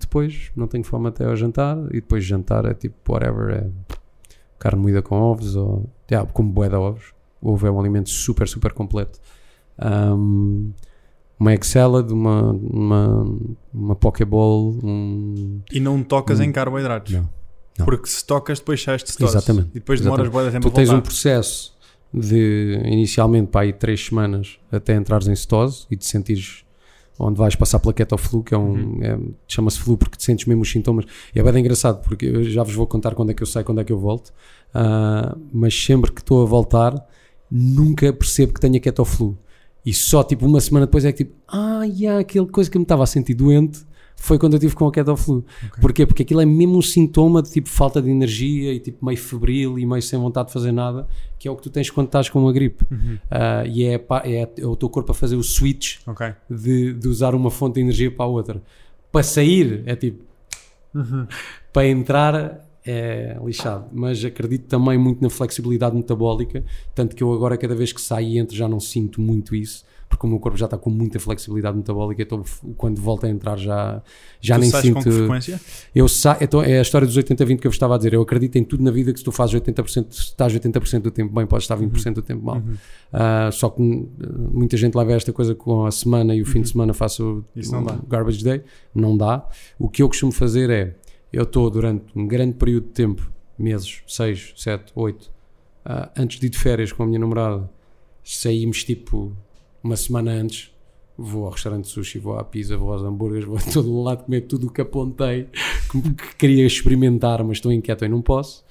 Depois não tenho fome até ao jantar e depois jantar é tipo whatever, é carne moída com ovos ou yeah, como bué de ovos. O ovo é um alimento super, super completo. Um, uma egg salad, uma, uma, uma pokeball, um... E não tocas Hum. em carboidratos. Não. Não. Porque se tocas, depois sais de cetose. Exatamente. E depois demoras de tempo Tu tens um processo de, inicialmente, para aí três semanas até entrares em cetose e te sentires onde vais passar pela ketoflu, que é um, Uhum. é- chama-se flu porque te sentes mesmo os sintomas. E é bem engraçado, porque eu já vos vou contar quando é que eu saio, quando é que eu volto, Ah, mas sempre que estou a voltar, nunca percebo que tenho ketoflu. E só tipo uma semana depois é que tipo, ah, yeah, aquela coisa que me estava a sentir doente foi quando eu tive com a ketoflu. Ok. Porquê? Porque aquilo é mesmo um sintoma de tipo falta de energia e tipo meio febril e meio sem vontade de fazer nada, que é o que tu tens quando estás com uma gripe. Uhum. Ah, e é, é, é o teu corpo a fazer o switch Ok. de, de usar uma fonte de energia para a outra. Para sair é tipo, para entrar é lixado. Mas acredito também muito na flexibilidade metabólica, tanto que eu agora cada vez que saio e entro já não sinto muito isso. Porque o meu corpo já está com muita flexibilidade metabólica, então quando volto a entrar já, já tu nem sinto. com que frequência? Eu sa... então, é a história dos 80-20 que eu estava a dizer. Eu acredito em tudo na vida que se tu fazes 80%, se estás 80% do tempo bem, podes estar 20% do tempo mal. Uhum. Ah, só que hum, muita gente leva esta coisa com a semana e o fim de semana faço Uhum. Isso não o dá. garbage day. Não dá. O que eu costumo fazer é, eu estou durante um grande período de tempo, meses, 6, 7, 8, antes de ir de férias com a minha namorada, saímos tipo uma semana antes, vou ao restaurante de sushi, vou à pizza, vou aos hambúrgueres, vou a todo lado comer tudo o que apontei, que, que queria experimentar, mas estou inquieto e não posso.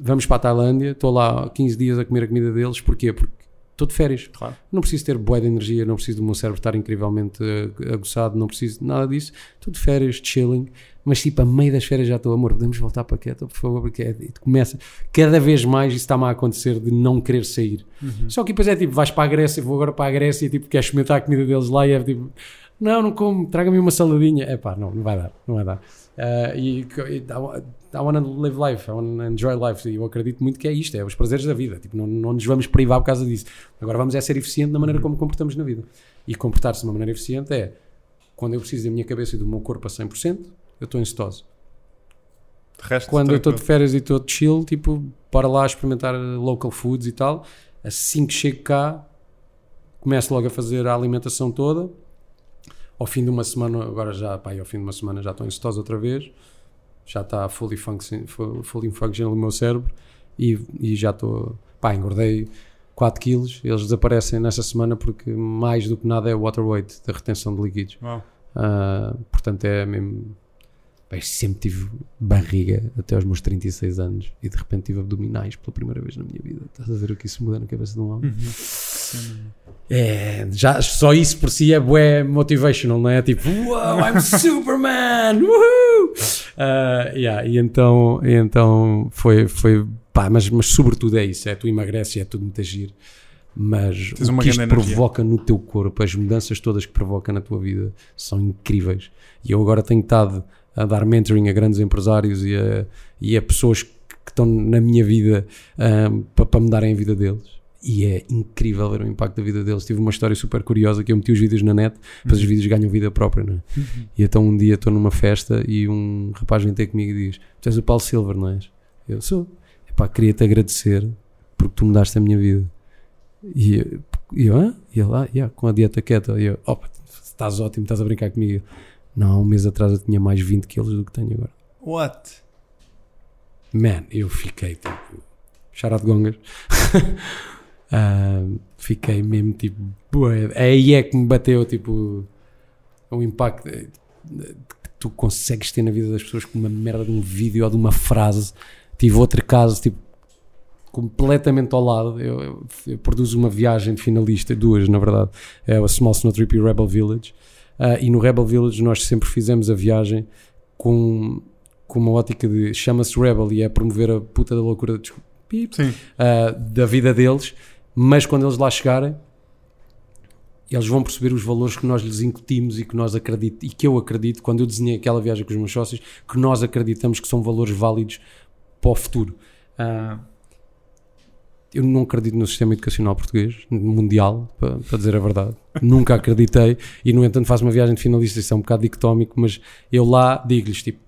Vamos para a Tailândia, estou lá 15 dias a comer a comida deles, porquê? Porque estou de férias. Claro. Não preciso ter boa de energia, não preciso do meu cérebro estar incrivelmente eh, aguçado, não preciso de nada disso. Estou de férias, chilling, mas tipo, a meio das férias já estou, amor, podemos voltar para Queta, por favor, porque é, começa cada vez mais isso está-me a acontecer de não querer sair. Só que depois é tipo, vais para a Grécia, vou agora para a Grécia e tipo, queres experimentar a comida deles lá e é tipo, não, não como, traga-me uma saladinha. É pá, não, não vai dar, não vai dar. Ah, e e I wa- I wanna live life, I wanna enjoy life. E eu acredito muito que é isto, é os prazeres da vida. Tipo, não, não nos vamos privar por causa disso. Agora vamos é ser eficiente na maneira como comportamos na vida. E comportar-se de uma maneira eficiente é quando eu preciso da minha cabeça e do meu corpo a 100%, eu estou. De resto, Quando eu estou de férias e estou de chill, tipo, para lá experimentar local foods e tal, assim que chego cá, começo logo a fazer a alimentação toda. Ao fim de uma semana, agora já, pá, ao fim de uma semana já estou em cetose outra vez, já está fully, function, fu- fully functional o meu cérebro e, e já estou, pá, engordei 4 quilos, eles desaparecem nessa semana porque mais do que nada é water weight, da retenção de líquidos. Uau. Ah, portanto, é mesmo. Bem, sempre tive barriga até aos meus 36 anos e de repente tive abdominais pela primeira vez na minha vida. Estás a ver o que isso muda na cabeça de um homem? Uhum. É, já, só isso por si é bué motivational, não é? Tipo, wow, I'm Superman! Woohoo! Uh, yeah, e então, e então foi, foi pá, mas, mas sobretudo é isso: é tu emagreces, é tudo muito agir. Mas Tens o que isto provoca no teu corpo, as mudanças todas que provoca na tua vida são incríveis. E eu agora tenho estado a dar mentoring a grandes empresários e a, e a pessoas que estão na minha vida para, para me darem a vida deles. E é incrível ver o impacto da vida deles. Tive uma história super curiosa que eu meti os vídeos na net, mas os vídeos ganham vida própria, não é? E então um dia estou numa festa e um rapaz vem ter comigo e diz: Tu és o Paulo Silver, não és? Eu sou. Epá, queria-te agradecer porque tu mudaste a minha vida. E eu, e eu Hã? E ele, ah, yeah, com a dieta keto. E eu, opa, estás ótimo, estás a brincar comigo. Não, há um mês atrás eu tinha mais 20 quilos do que tenho agora. What? Man, eu fiquei tipo. Chará de gongas. Ah, fiquei mesmo tipo. Aí é que me bateu tipo. O impacto que tu consegues ter na vida das pessoas com uma merda de um vídeo ou de uma frase. Tive outro caso, tipo. Completamente ao lado, eu, eu- eu produzo uma viagem de finalista, duas na verdade, é a Small Snow Trip e o Rebel Village. Ah, e no Rebel Village nós sempre fizemos a viagem com, com uma ótica de chama-se Rebel e é promover a puta da loucura desculpa, pip, Sim. ah, da vida deles, mas quando eles lá chegarem, eles vão perceber os valores que nós lhes incutimos e que nós acredito e que eu acredito quando eu desenhei aquela viagem com os meus sócios, que nós acreditamos que são valores válidos para o futuro. Ah, eu não acredito no sistema educacional português, mundial, para, para dizer a verdade. Nunca acreditei e, no entanto, faço uma viagem de finalista. Isso é um bocado dicotómico, mas eu lá digo-lhes: tipo,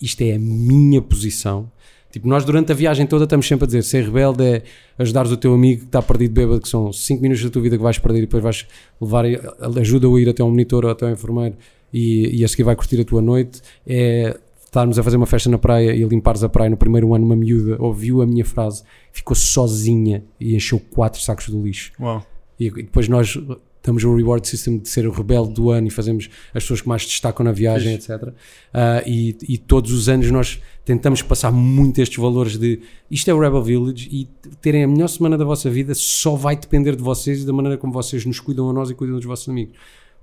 isto é a minha posição. Tipo, nós durante a viagem toda estamos sempre a dizer: ser rebelde é ajudares o teu amigo que está perdido bêbado, que são 5 minutos da tua vida que vais perder e depois vais levar, ajuda-o a ir até um monitor ou até um enfermeiro e, e a seguir vai curtir a tua noite. É estarmos a fazer uma festa na praia e limpares a praia no primeiro ano, uma miúda ouviu a minha frase, ficou sozinha e encheu quatro sacos de lixo. Uau. E, depois nós temos o reward system de ser o rebelde do ano e fazemos as pessoas que mais destacam na viagem, etc. Ah, e, e todos os anos nós tentamos passar muito estes valores de isto é o Rebel Village e terem a melhor semana da vossa vida só vai depender de vocês e da maneira como vocês nos cuidam a nós e cuidam dos vossos amigos.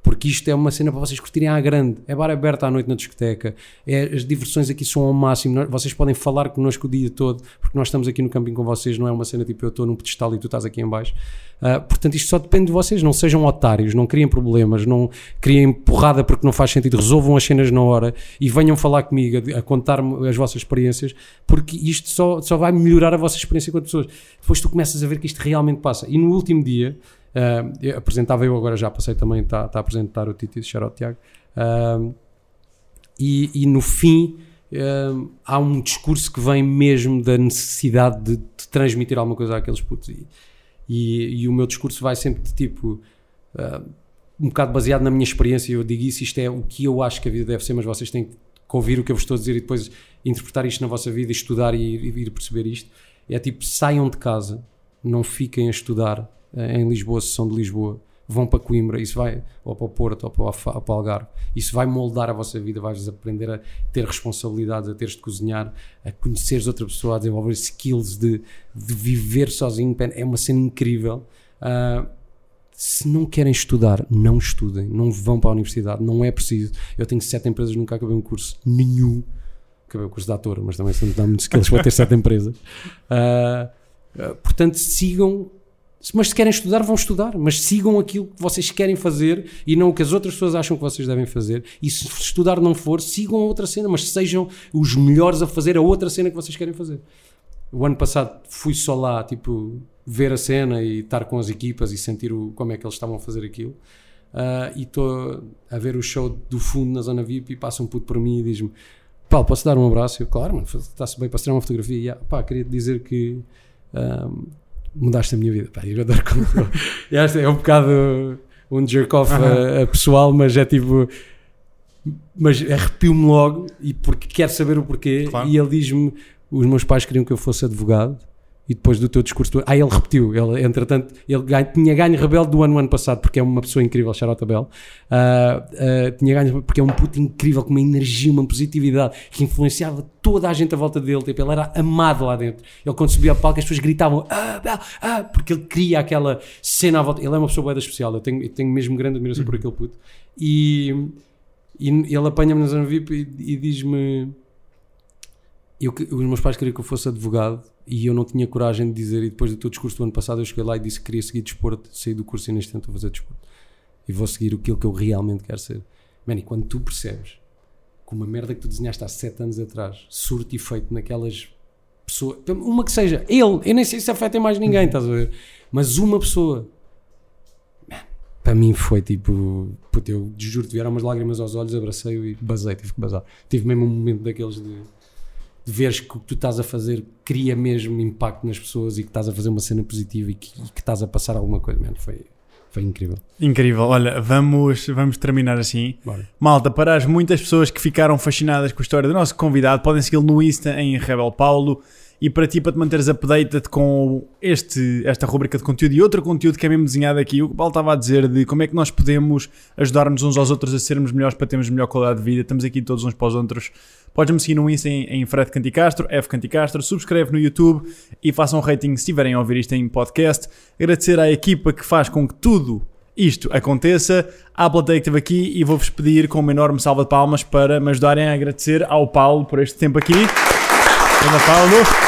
Porque isto é uma cena para vocês curtirem à grande. É bar aberto à noite na discoteca. É, as diversões aqui são ao máximo. Vocês podem falar connosco o dia todo, porque nós estamos aqui no camping com vocês. Não é uma cena tipo eu estou num pedestal e tu estás aqui em baixo. Ah, portanto, isto só depende de vocês. Não sejam otários, não criem problemas, não criem porrada porque não faz sentido. Resolvam as cenas na hora e venham falar comigo a, a contar-me as vossas experiências, porque isto só, só vai melhorar a vossa experiência com as pessoas. Depois tu começas a ver que isto realmente passa. E no último dia, ah, eu apresentava eu agora já passei também, está tá a apresentar o Titi, out Tiago. Ah, e, e no fim hum, há um discurso que vem mesmo da necessidade de, de transmitir alguma coisa àqueles putos. E, e, e o meu discurso vai sempre de tipo um bocado baseado na minha experiência. Eu digo isso, isto é o que eu acho que a vida deve ser mas vocês têm que ouvir o que eu vos estou a dizer e depois interpretar isto na vossa vida, estudar e ir, ir perceber isto. É tipo, saiam de casa não fiquem a estudar em Lisboa, se são de Lisboa vão para Coimbra, isso vai, ou para o Porto, ou para o Algarve, isso vai moldar a vossa vida, vais aprender a ter responsabilidades, a teres de cozinhar, a conheceres outra pessoa, a desenvolver skills de, de viver sozinho, é uma cena incrível. Ah, se não querem estudar, não estudem, não vão para a universidade, não é preciso. Eu tenho sete empresas, nunca acabei um curso nenhum. Acabei o curso de ator, mas também se não dá muitos skills para ter sete empresas. Ah, portanto, sigam mas se querem estudar, vão estudar, mas sigam aquilo que vocês querem fazer e não o que as outras pessoas acham que vocês devem fazer. E se estudar não for, sigam a outra cena, mas sejam os melhores a fazer a outra cena que vocês querem fazer. O ano passado fui só lá, tipo, ver a cena e estar com as equipas e sentir o, como é que eles estavam a fazer aquilo. Ah, e estou a ver o show do fundo na zona VIP e passa um puto por mim e diz-me: Paulo, posso dar um abraço? Eu, claro, mano, está-se bem para tirar uma fotografia. E, ah, pá, queria dizer que. ah, mudaste a minha vida. Pá, eu adoro como. Esta é um bocado um jerk-off a, a pessoal, mas é tipo. Mas arrepio-me logo e porque quero saber o porquê. Claro. E ele diz-me: os meus pais queriam que eu fosse advogado e depois do teu discurso. Ah, ele repetiu. Ele, entretanto, ele ganha- tinha ganho Rebelde do ano, no ano passado, porque é uma pessoa incrível, Charlotte Abel. Ah, ah, tinha ganho porque é um puto incrível, com uma energia, uma positividade que influenciava toda a gente à volta dele. Tipo, ele era amado lá dentro. Ele, quando subia ao palco, as pessoas gritavam ah, ah, porque ele cria aquela cena à volta. Ele é uma pessoa boa especial. Eu tenho, eu tenho mesmo grande admiração por aquele puto. E, e ele apanha-me na zona VIP e, e diz-me. Eu, os meus pais queriam que eu fosse advogado e eu não tinha coragem de dizer. E depois do teu discurso do ano passado, eu cheguei lá e disse que queria seguir desporto. Saí do curso e neste momento estou a fazer desporto. E vou seguir aquilo que eu realmente quero ser. Man, e quando tu percebes que uma merda que tu desenhaste há 7 anos atrás surte efeito naquelas pessoas, uma que seja ele, eu nem sei se afeta mais ninguém, estás a ver? Mas uma pessoa, para mim foi tipo, puto, eu juro-te, vieram umas lágrimas aos olhos, abracei-o e basei, tive que basar. Tive mesmo um momento daqueles de, de veres que o que tu estás a fazer cria mesmo impacto nas pessoas e que estás a fazer uma cena positiva e que, e que estás a passar alguma coisa, man, foi, foi incrível. Incrível. Olha, vamos, vamos terminar assim. Bora. Malta, para as muitas pessoas que ficaram fascinadas com a história do nosso convidado, podem segui-lo no Insta em Rebel Paulo. E para ti, para te manteres updated com este, esta rubrica de conteúdo e outro conteúdo que é mesmo desenhado aqui, o que o Paulo estava a dizer de como é que nós podemos ajudar-nos uns aos outros a sermos melhores para termos melhor qualidade de vida. Estamos aqui todos uns para os outros. Podes-me seguir no Insta em, em Fred Canticastro, F Canticastro, subscreve no YouTube e façam um rating se estiverem a ouvir isto em podcast. Agradecer à equipa que faz com que tudo isto aconteça, que esteve aqui e vou-vos pedir com uma enorme salva de palmas para me ajudarem a agradecer ao Paulo por este tempo aqui. Anda, Paulo.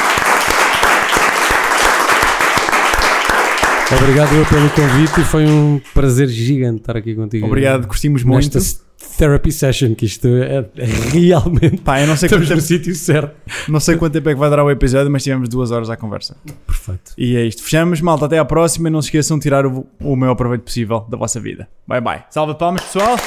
Obrigado eu pelo convite e foi um prazer gigante estar aqui contigo. Obrigado, curtimos muito. Nesta therapy session, que isto é, realmente. Pá, eu não sei, Estamos no tempo, sítio certo. não sei quanto tempo é que vai durar o episódio, mas tivemos duas horas à conversa. Perfeito. E é isto. Fechamos, malta. Até à próxima. Não se esqueçam de tirar o, o maior proveito possível da vossa vida. Bye bye. Salva de palmas, pessoal.